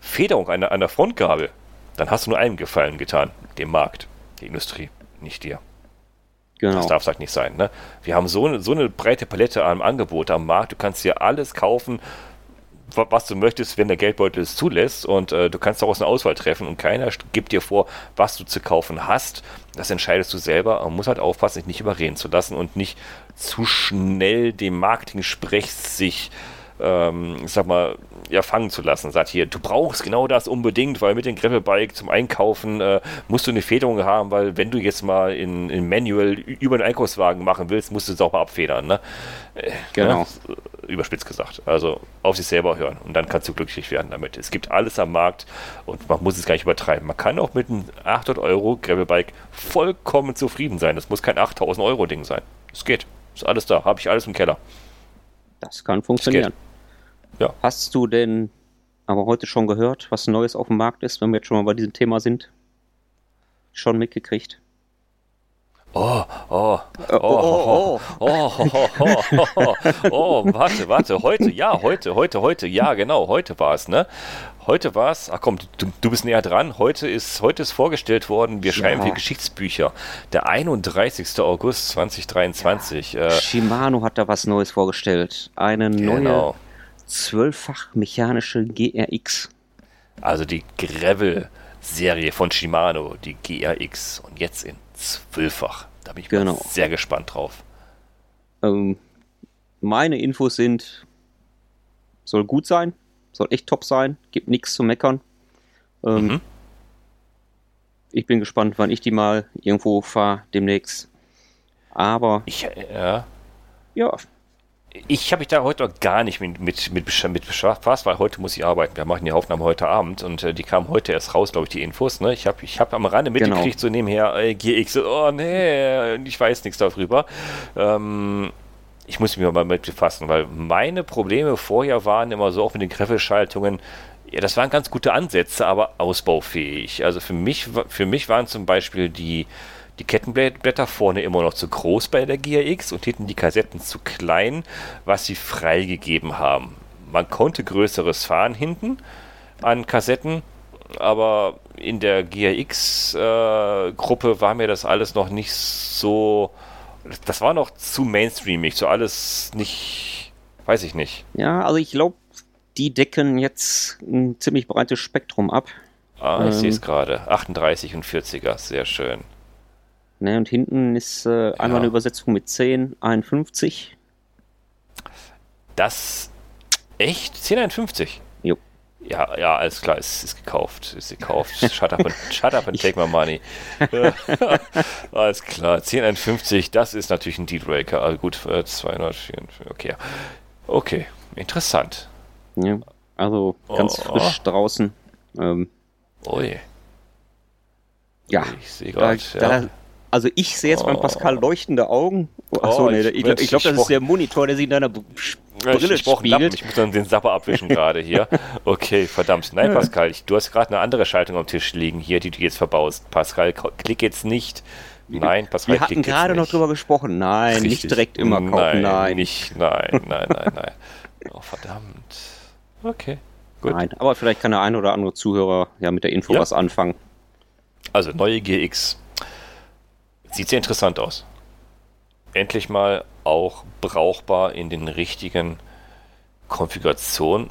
Federung, einer, einer Frontgabel, dann hast du nur einen Gefallen getan, dem Markt, der Industrie, nicht dir. Genau. Das darf es halt nicht sein. Ne? Wir haben so eine, so eine breite Palette an Angebot am Markt. Du kannst dir alles kaufen, was du möchtest, wenn der Geldbeutel es zulässt. Und äh, du kannst daraus eine Auswahl treffen und keiner gibt dir vor, was du zu kaufen hast. Das entscheidest du selber. Man muss halt aufpassen, dich nicht überreden zu lassen und nicht zu schnell dem Marketing-Sprech sich ähm, ich sag mal, ja, fangen zu lassen. Sagt hier, du brauchst genau das unbedingt, weil mit dem Gravelbike zum Einkaufen äh, musst du eine Federung haben, weil wenn du jetzt mal in, in Manual über den Einkaufswagen machen willst, musst du es auch mal abfedern. Ne? Äh, genau. Ne? Überspitzt gesagt. Also auf sich selber hören und dann kannst du glücklich werden damit. Es gibt alles am Markt und man muss es gar nicht übertreiben. Man kann auch mit einem 800 Euro Gravelbike vollkommen zufrieden sein. Das muss kein 8000 Euro Ding sein. Es geht. Ist alles da. Habe ich alles im Keller. Das kann funktionieren. Ja. Hast du denn aber heute schon gehört, was Neues auf dem Markt ist, wenn wir jetzt schon mal bei diesem Thema sind? Schon mitgekriegt? Oh, oh, oh, oh, oh, oh, oh, oh, warte, warte, heute, ja, heute, heute, heute, ja, genau, heute war es, ne? Heute war es, ach komm, du, du bist näher dran, heute ist, heute ist vorgestellt worden, wir schreiben ja. für Geschichtsbücher, der 31. August 2023. Ja. Shimano hat da was Neues vorgestellt, eine neue genau zwölffach mechanische GRX. Also die Gravel-Serie von Shimano, die GRX. Und jetzt in zwölffach. Da bin ich genau. sehr gespannt drauf. Ähm, meine Infos sind, soll gut sein, soll echt top sein, gibt nichts zu meckern. Ähm, mhm. Ich bin gespannt, wann ich die mal irgendwo fahre demnächst. Aber. Ich, äh, ja. Ja, ich habe mich da heute noch gar nicht mit, mit, mit, mit befasst, weil heute muss ich arbeiten. Wir machen die Aufnahme heute Abend und äh, die kamen heute erst raus, glaube ich, die Infos. Ne? Ich habe ich hab am Rande genau. mitgekriegt, genau. so nebenher äh, GX, oh nee, ich weiß nichts darüber. Ähm, ich muss mich mal mit befassen, weil meine Probleme vorher waren immer so, auch mit den Griffelschaltungen, ja, das waren ganz gute Ansätze, aber ausbaufähig. Also für mich, für mich waren zum Beispiel die die Kettenblätter vorne immer noch zu groß bei der GRX und hinten die Kassetten zu klein, was sie freigegeben haben. Man konnte größeres fahren hinten an Kassetten, aber in der GRX-Gruppe äh, war mir das alles noch nicht so. Das war noch zu mainstreamig, so alles nicht. Weiß ich nicht. Ja, also ich glaube, die decken jetzt ein ziemlich breites Spektrum ab. Ah, ich ähm, sehe es gerade. 38 und 40er, sehr schön. Ne, und hinten ist äh, einmal ja. eine Übersetzung mit 10, 51. Das echt? 1051? Jo. Ja, ja, alles klar, es ist gekauft. Ist gekauft. Shut up and, shut up and take my money. alles klar, 1051, das ist natürlich ein Dealbreaker. Also gut, 254, äh, okay. Okay, interessant. Ja, also ganz oh, frisch oh. draußen. Ähm, Ui. Ja, ich sehe gerade. Da, ja. Also ich sehe jetzt oh. beim Pascal leuchtende Augen. Achso, oh, nee, ich, ich glaube, glaub, das ist der Monitor, der sich in deiner Brille ich, spiegelt. Ich muss dann den Sapper abwischen gerade hier. Okay, verdammt. Nein, Pascal, ich, du hast gerade eine andere Schaltung am Tisch liegen hier, die du jetzt verbaust. Pascal, klick jetzt nicht. Nein, Pascal, Wir hatten gerade noch drüber gesprochen. Nein, Richtig. nicht direkt immer kaufen. Nein, nein. Nicht, nein, nein, nein, nein. Oh, verdammt. Okay, gut. Nein, aber vielleicht kann der ein oder andere Zuhörer ja mit der Info ja. was anfangen. Also, neue GX Sieht sehr interessant aus. Endlich mal auch brauchbar in den richtigen Konfigurationen,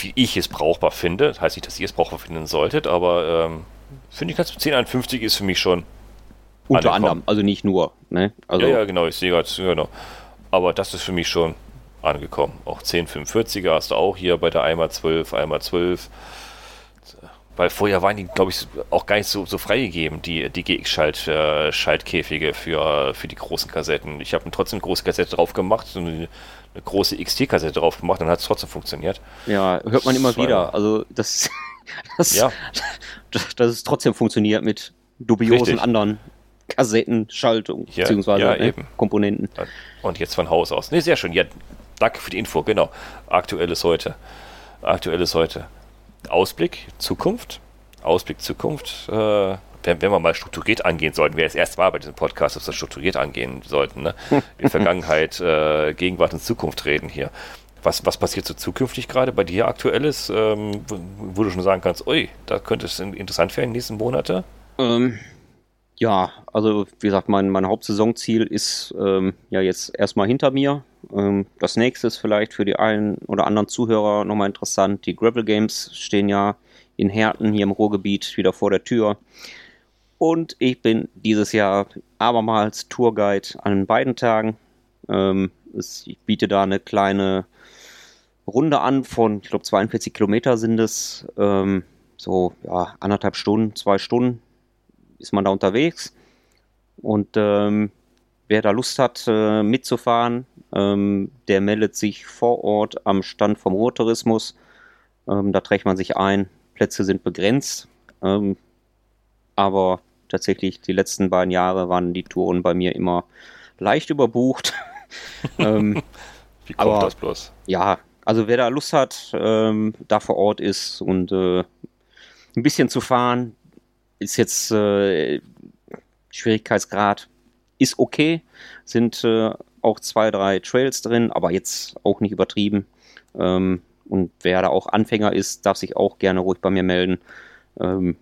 wie ich es brauchbar finde. Das heißt nicht, dass ihr es brauchbar finden solltet, aber ähm, finde ich ganz 1051 ist für mich schon. Unter angekommen. anderem, also nicht nur. Ne? Also ja, ja, genau, ich sehe gerade, genau. Aber das ist für mich schon angekommen. Auch 1045er hast du auch hier bei der 1x12, 1x12. Weil vorher waren die, glaube ich, auch gar nicht so, so freigegeben, die, die GX-Schaltkäfige äh, für, für die großen Kassetten. Ich habe trotzdem eine große Kassette drauf gemacht, eine, eine große XT-Kassette drauf gemacht, dann hat es trotzdem funktioniert. Ja, hört man immer wieder. Also, das, das, ja. dass es trotzdem funktioniert mit dubiosen Richtig. anderen Kassetten, Schaltung, ja, beziehungsweise ja, ne, Komponenten. Und jetzt von Haus aus. Ne, sehr schön. Ja, danke für die Info, genau. Aktuelles heute. Aktuelles heute. Ausblick, Zukunft. Ausblick, Zukunft. Äh, wenn, wenn wir mal strukturiert angehen sollten, wer es erst war bei diesem Podcast, dass wir strukturiert angehen sollten. Ne? In Vergangenheit, äh, Gegenwart und Zukunft reden hier. Was, was passiert so zukünftig gerade bei dir aktuelles, ähm, wo, du schon sagen kannst, ui, da könnte es interessant werden in den nächsten Monate? Ähm, ja, also wie gesagt, mein, mein Hauptsaisonziel ist ähm, ja jetzt erstmal hinter mir. Ähm, das nächste ist vielleicht für die einen oder anderen Zuhörer nochmal interessant. Die Gravel Games stehen ja in Herten hier im Ruhrgebiet wieder vor der Tür. Und ich bin dieses Jahr abermals Tourguide an beiden Tagen. Ähm, es, ich biete da eine kleine Runde an von, ich glaube, 42 Kilometer sind es. Ähm, so, ja, anderthalb Stunden, zwei Stunden ist man da unterwegs. Und ähm, wer da Lust hat, äh, mitzufahren, ähm, der meldet sich vor Ort am Stand vom Ruhrtourismus. Ähm, da trägt man sich ein. Plätze sind begrenzt. Ähm, aber tatsächlich die letzten beiden Jahre waren die Touren bei mir immer leicht überbucht. ähm, Wie kommt aber, das bloß? Ja, also wer da Lust hat, ähm, da vor Ort ist und äh, ein bisschen zu fahren, ist jetzt äh, Schwierigkeitsgrad ist okay, sind äh, auch zwei, drei Trails drin, aber jetzt auch nicht übertrieben. Ähm, und wer da auch Anfänger ist, darf sich auch gerne ruhig bei mir melden. Ähm,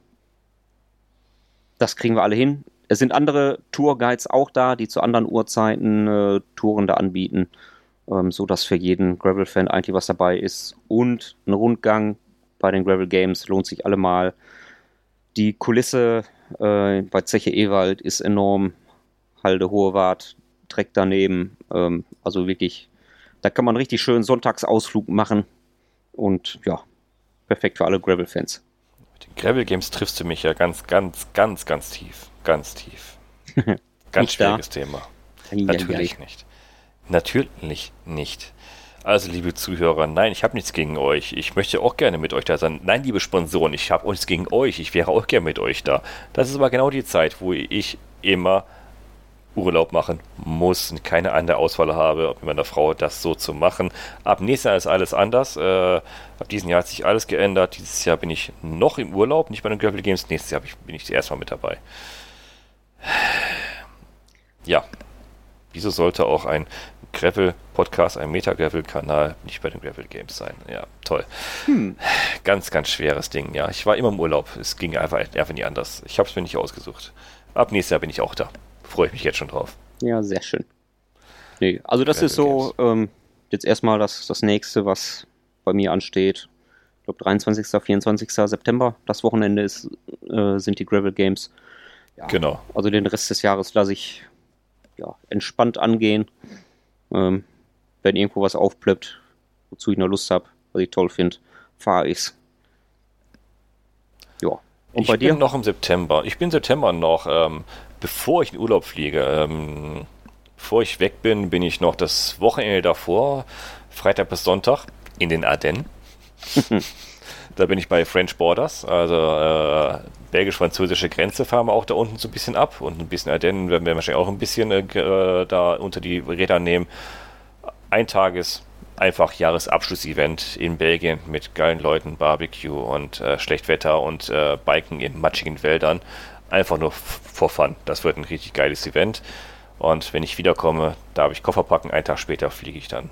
das kriegen wir alle hin. Es sind andere Tourguides auch da, die zu anderen Uhrzeiten äh, Touren da anbieten, ähm, so dass für jeden Gravel-Fan eigentlich was dabei ist. Und ein Rundgang bei den Gravel Games lohnt sich allemal. Die Kulisse äh, bei Zeche Ewald ist enorm. Halde Hohewart, Dreck daneben. Ähm, also wirklich, da kann man richtig schön Sonntagsausflug machen. Und ja, perfekt für alle Gravel-Fans. Mit den Gravel Games triffst du mich ja ganz, ganz, ganz, ganz tief. Ganz tief. Ganz schwieriges da. Thema. Natürlich nicht. Natürlich nicht. Also, liebe Zuhörer, nein, ich habe nichts gegen euch. Ich möchte auch gerne mit euch da sein. Nein, liebe Sponsoren, ich habe nichts gegen euch. Ich wäre auch gerne mit euch da. Das ist aber genau die Zeit, wo ich immer Urlaub machen muss und keine andere Auswahl habe, mit meiner Frau das so zu machen. Ab nächstes Jahr ist alles anders. Äh, ab diesem Jahr hat sich alles geändert. Dieses Jahr bin ich noch im Urlaub, nicht bei den Gravel Games. Nächstes Jahr bin ich erstmal mit dabei. Ja, wieso sollte auch ein Gravel-Podcast, ein Meta-Gravel-Kanal nicht bei den Gravel Games sein. Ja, toll. Hm. Ganz, ganz schweres Ding, ja. Ich war immer im Urlaub. Es ging einfach, einfach nie anders. Ich habe es mir nicht ausgesucht. Ab nächstes Jahr bin ich auch da. Freue ich mich jetzt schon drauf. Ja, sehr schön. Nee, also das Gravel ist so ähm, jetzt erstmal das, das nächste, was bei mir ansteht. Ich glaube 23. 24. September, das Wochenende ist, äh, sind die Gravel Games. Ja, genau. Also den Rest des Jahres lasse ich ja, entspannt angehen. Ähm, wenn irgendwo was aufplöppt, wozu ich noch Lust habe, was ich toll finde, fahre ich's. Ja. Und ich bei dir? bin noch im September. Ich bin September noch, ähm, bevor ich in Urlaub fliege. Ähm, bevor ich weg bin, bin ich noch das Wochenende davor, Freitag bis Sonntag, in den Ardennen. da bin ich bei French Borders, also äh, belgisch-französische Grenze fahren wir auch da unten so ein bisschen ab und ein bisschen Ardennen werden wir wahrscheinlich auch ein bisschen äh, da unter die Räder nehmen. Ein Tages einfach Jahresabschlussevent in Belgien mit geilen Leuten, Barbecue und äh, Schlechtwetter und äh, Biken in matschigen Wäldern. Einfach nur for fun. Das wird ein richtig geiles Event. Und wenn ich wiederkomme, darf ich Koffer packen. Einen Tag später fliege ich dann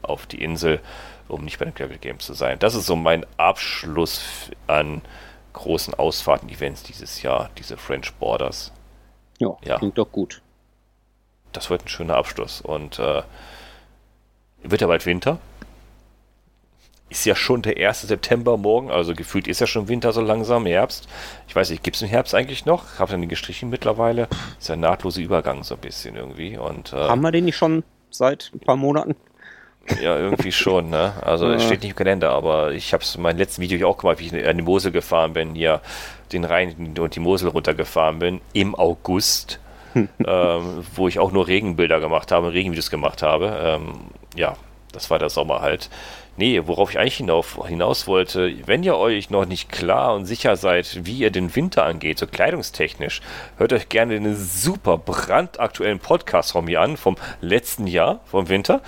auf die Insel, um nicht bei den Gravel Games zu sein. Das ist so mein Abschluss an großen Ausfahrten-Events dieses Jahr, diese French Borders. Ja, ja, klingt doch gut. Das wird ein schöner Abschluss. Und äh, wird ja bald Winter. Ist ja schon der 1. September morgen, also gefühlt ist ja schon Winter so langsam, Herbst. Ich weiß nicht, gibt es den Herbst eigentlich noch? Habe dann den gestrichen mittlerweile. Ist ja ein nahtloser Übergang so ein bisschen irgendwie. Und, äh, Haben wir den nicht schon seit ein paar Monaten? Ja, irgendwie schon, ne? Also es steht nicht im Kalender, aber ich habe es in meinem letzten Video auch gemacht, wie ich an die Mosel gefahren bin, hier den Rhein und die Mosel runtergefahren bin, im August, ähm, wo ich auch nur Regenbilder gemacht habe, Regenvideos gemacht habe. Ähm, ja, das war der Sommer halt. Nee, worauf ich eigentlich hinauf, hinaus wollte, wenn ihr euch noch nicht klar und sicher seid, wie ihr den Winter angeht, so kleidungstechnisch, hört euch gerne den super brandaktuellen Podcast von mir an, vom letzten Jahr, vom Winter.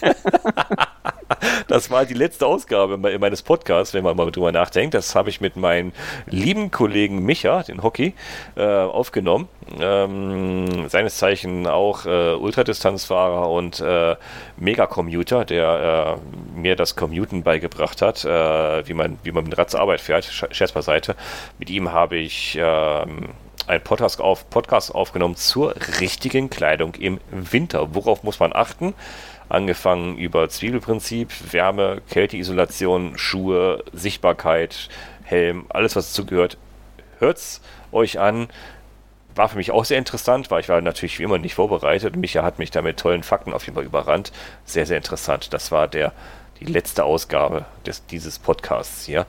das war die letzte Ausgabe meines Podcasts, wenn man mal drüber nachdenkt. Das habe ich mit meinem lieben Kollegen Micha, den Hockey, äh, aufgenommen. Ähm, seines Zeichen auch äh, Ultradistanzfahrer und äh, Megacommuter, der äh, mir das Commuten beigebracht hat, äh, wie, man, wie man mit dem Rad zur Arbeit fährt. Scherz beiseite. Mit ihm habe ich ähm, einen Podcast, auf, Podcast aufgenommen zur richtigen Kleidung im Winter. Worauf muss man achten? Angefangen über Zwiebelprinzip, Wärme, Kälteisolation, Schuhe, Sichtbarkeit, Helm, alles was dazugehört. Hört's euch an. War für mich auch sehr interessant, weil ich war natürlich wie immer nicht vorbereitet. Micha hat mich da mit tollen Fakten auf jeden Fall überrannt. Sehr, sehr interessant. Das war der, die letzte Ausgabe des, dieses Podcasts hier.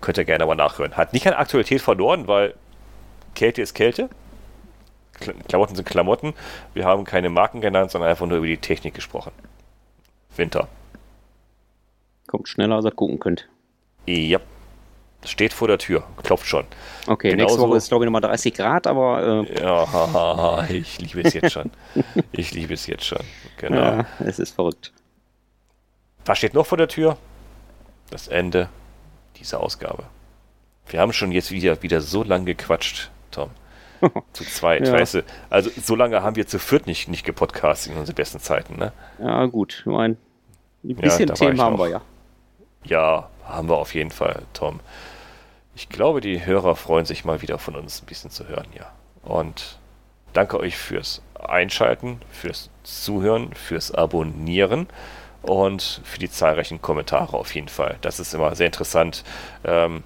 Könnt ihr gerne mal nachhören. Hat nicht an Aktualität verloren, weil Kälte ist Kälte. Klamotten sind Klamotten. Wir haben keine Marken genannt, sondern einfach nur über die Technik gesprochen. Winter. Kommt schneller, als ihr gucken könnt. Ja. Steht vor der Tür. Klopft schon. Okay, Genauso, nächste Woche ist glaube ich nochmal 30 Grad, aber. Äh ja, ich liebe es jetzt schon. ich liebe es jetzt schon. Genau. Ja, es ist verrückt. Was steht noch vor der Tür? Das Ende dieser Ausgabe. Wir haben schon jetzt wieder, wieder so lange gequatscht, Tom. zu zweit, ja. weißt du. Also so lange haben wir zu viert nicht, nicht gepodcastet in unseren besten Zeiten, ne? Ja, gut. Ich meine, ein bisschen ja, Themen haben wir ja. Ja, haben wir auf jeden Fall, Tom. Ich glaube, die Hörer freuen sich mal wieder von uns ein bisschen zu hören, ja. Und danke euch fürs Einschalten, fürs Zuhören, fürs Abonnieren und für die zahlreichen Kommentare auf jeden Fall. Das ist immer sehr interessant. Ähm,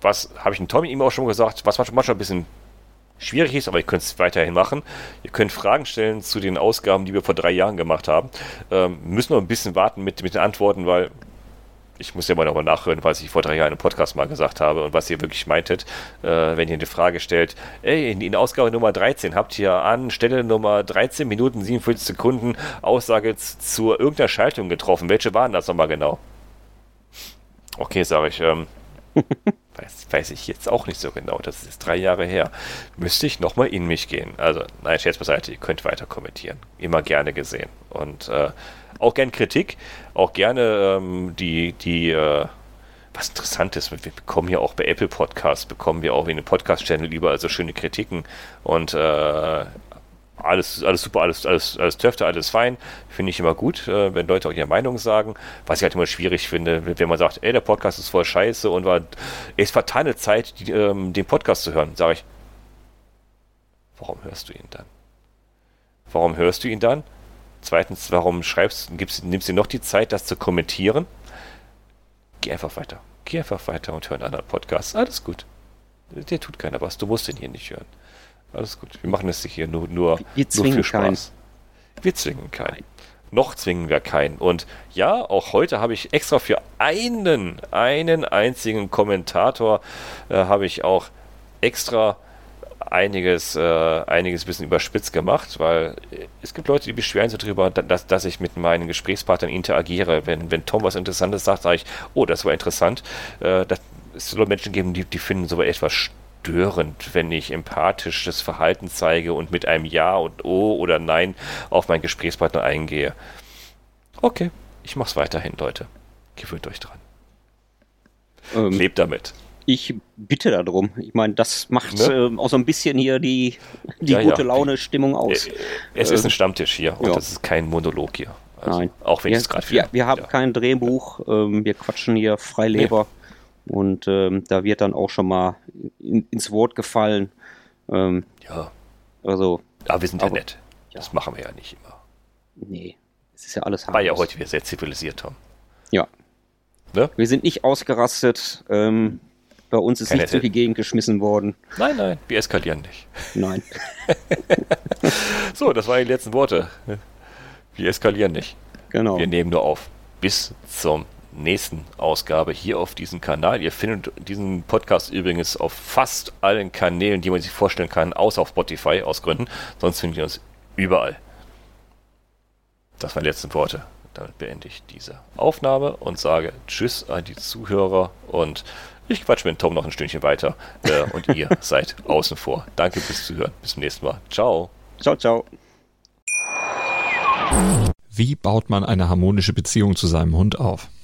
was habe ich dem Tommy ihm auch schon gesagt, was manchmal ein bisschen schwierig ist, aber ihr könnt es weiterhin machen. Ihr könnt Fragen stellen zu den Ausgaben, die wir vor drei Jahren gemacht haben. Ähm, müssen noch ein bisschen warten mit, mit den Antworten, weil ich muss ja mal nochmal nachhören, was ich vor drei Jahren im Podcast mal gesagt habe und was ihr wirklich meintet, äh, wenn ihr eine Frage stellt. Ey, in, in Ausgabe Nummer 13 habt ihr an Stelle Nummer 13 Minuten 47 Sekunden Aussage zu irgendeiner Schaltung getroffen. Welche waren das nochmal genau? Okay, sage ich. Ähm, weiß, weiß ich jetzt auch nicht so genau. Das ist jetzt drei Jahre her. Müsste ich nochmal in mich gehen. Also, nein, Scherz beiseite, ihr könnt weiter kommentieren. Immer gerne gesehen. Und äh, auch gern Kritik, auch gerne ähm, die, die, äh, was interessant ist, wir bekommen ja auch bei Apple Podcasts, bekommen wir auch in den Podcast-Channel überall so schöne Kritiken. Und äh, alles, alles super, alles, alles, alles dürfte, alles fein. Finde ich immer gut, äh, wenn Leute auch ihre Meinung sagen. Was ich halt immer schwierig finde, wenn man sagt, ey, der Podcast ist voll scheiße und war, es vertane Zeit, die, ähm, den Podcast zu hören. Sage ich, warum hörst du ihn dann? Warum hörst du ihn dann? Zweitens, warum schreibst, gibst, nimmst du noch die Zeit, das zu kommentieren? Geh einfach weiter. Geh einfach weiter und hör einen anderen Podcast. Alles gut. Der tut keiner was. Du musst ihn hier nicht hören. Alles gut. Wir machen es hier nur, nur, wir nur für Spaß. Keinen. Wir zwingen keinen. Noch zwingen wir keinen. Und ja, auch heute habe ich extra für einen, einen einzigen Kommentator, äh, habe ich auch extra einiges, äh, einiges bisschen überspitzt gemacht, weil es gibt Leute, die beschweren sich darüber, dass, dass ich mit meinen Gesprächspartnern interagiere. Wenn, wenn Tom was Interessantes sagt, sage ich, oh, das war interessant. Äh, dass es soll Menschen geben, die, die finden so etwas störend, wenn ich empathisches Verhalten zeige und mit einem Ja und O oder Nein auf meinen Gesprächspartner eingehe. Okay, ich mach's weiterhin, Leute. Gewöhnt euch dran. Ähm, Lebt damit. Ich bitte darum. Ich meine, das macht ne? äh, auch so ein bisschen hier die, die ja, gute ja. Laune-Stimmung aus. Es ist ein ähm, Stammtisch hier und ja. das ist kein Monolog hier. Also, Nein. Auch wenn ich es gerade fühle. Ja, wir haben kein Drehbuch. Ähm, wir quatschen hier Freileber. Nee. Und ähm, da wird dann auch schon mal in, ins Wort gefallen. Ähm, ja. Also. Aber wir sind aber, ja nett. Das machen wir ja nicht immer. Nee. Es ist ja alles hart. War ja heute wieder sehr zivilisiert, Tom. Ja. Ne? Wir sind nicht ausgerastet. Ähm, bei uns ist Keine nicht zu viel gegengeschmissen worden. Nein, nein, wir eskalieren nicht. Nein. so, das waren die letzten Worte. Wir eskalieren nicht. Genau. Wir nehmen nur auf. Bis zum nächsten Ausgabe hier auf diesem Kanal. Ihr findet diesen Podcast übrigens auf fast allen Kanälen, die man sich vorstellen kann, außer auf Spotify aus Gründen. Sonst findet ihr uns überall. Das waren die letzten Worte. Damit beende ich diese Aufnahme und sage Tschüss an die Zuhörer und ich quatsch mit Tom noch ein Stündchen weiter äh, und ihr seid außen vor. Danke fürs Zuhören. Bis zum nächsten Mal. Ciao. Ciao, ciao. Wie baut man eine harmonische Beziehung zu seinem Hund auf?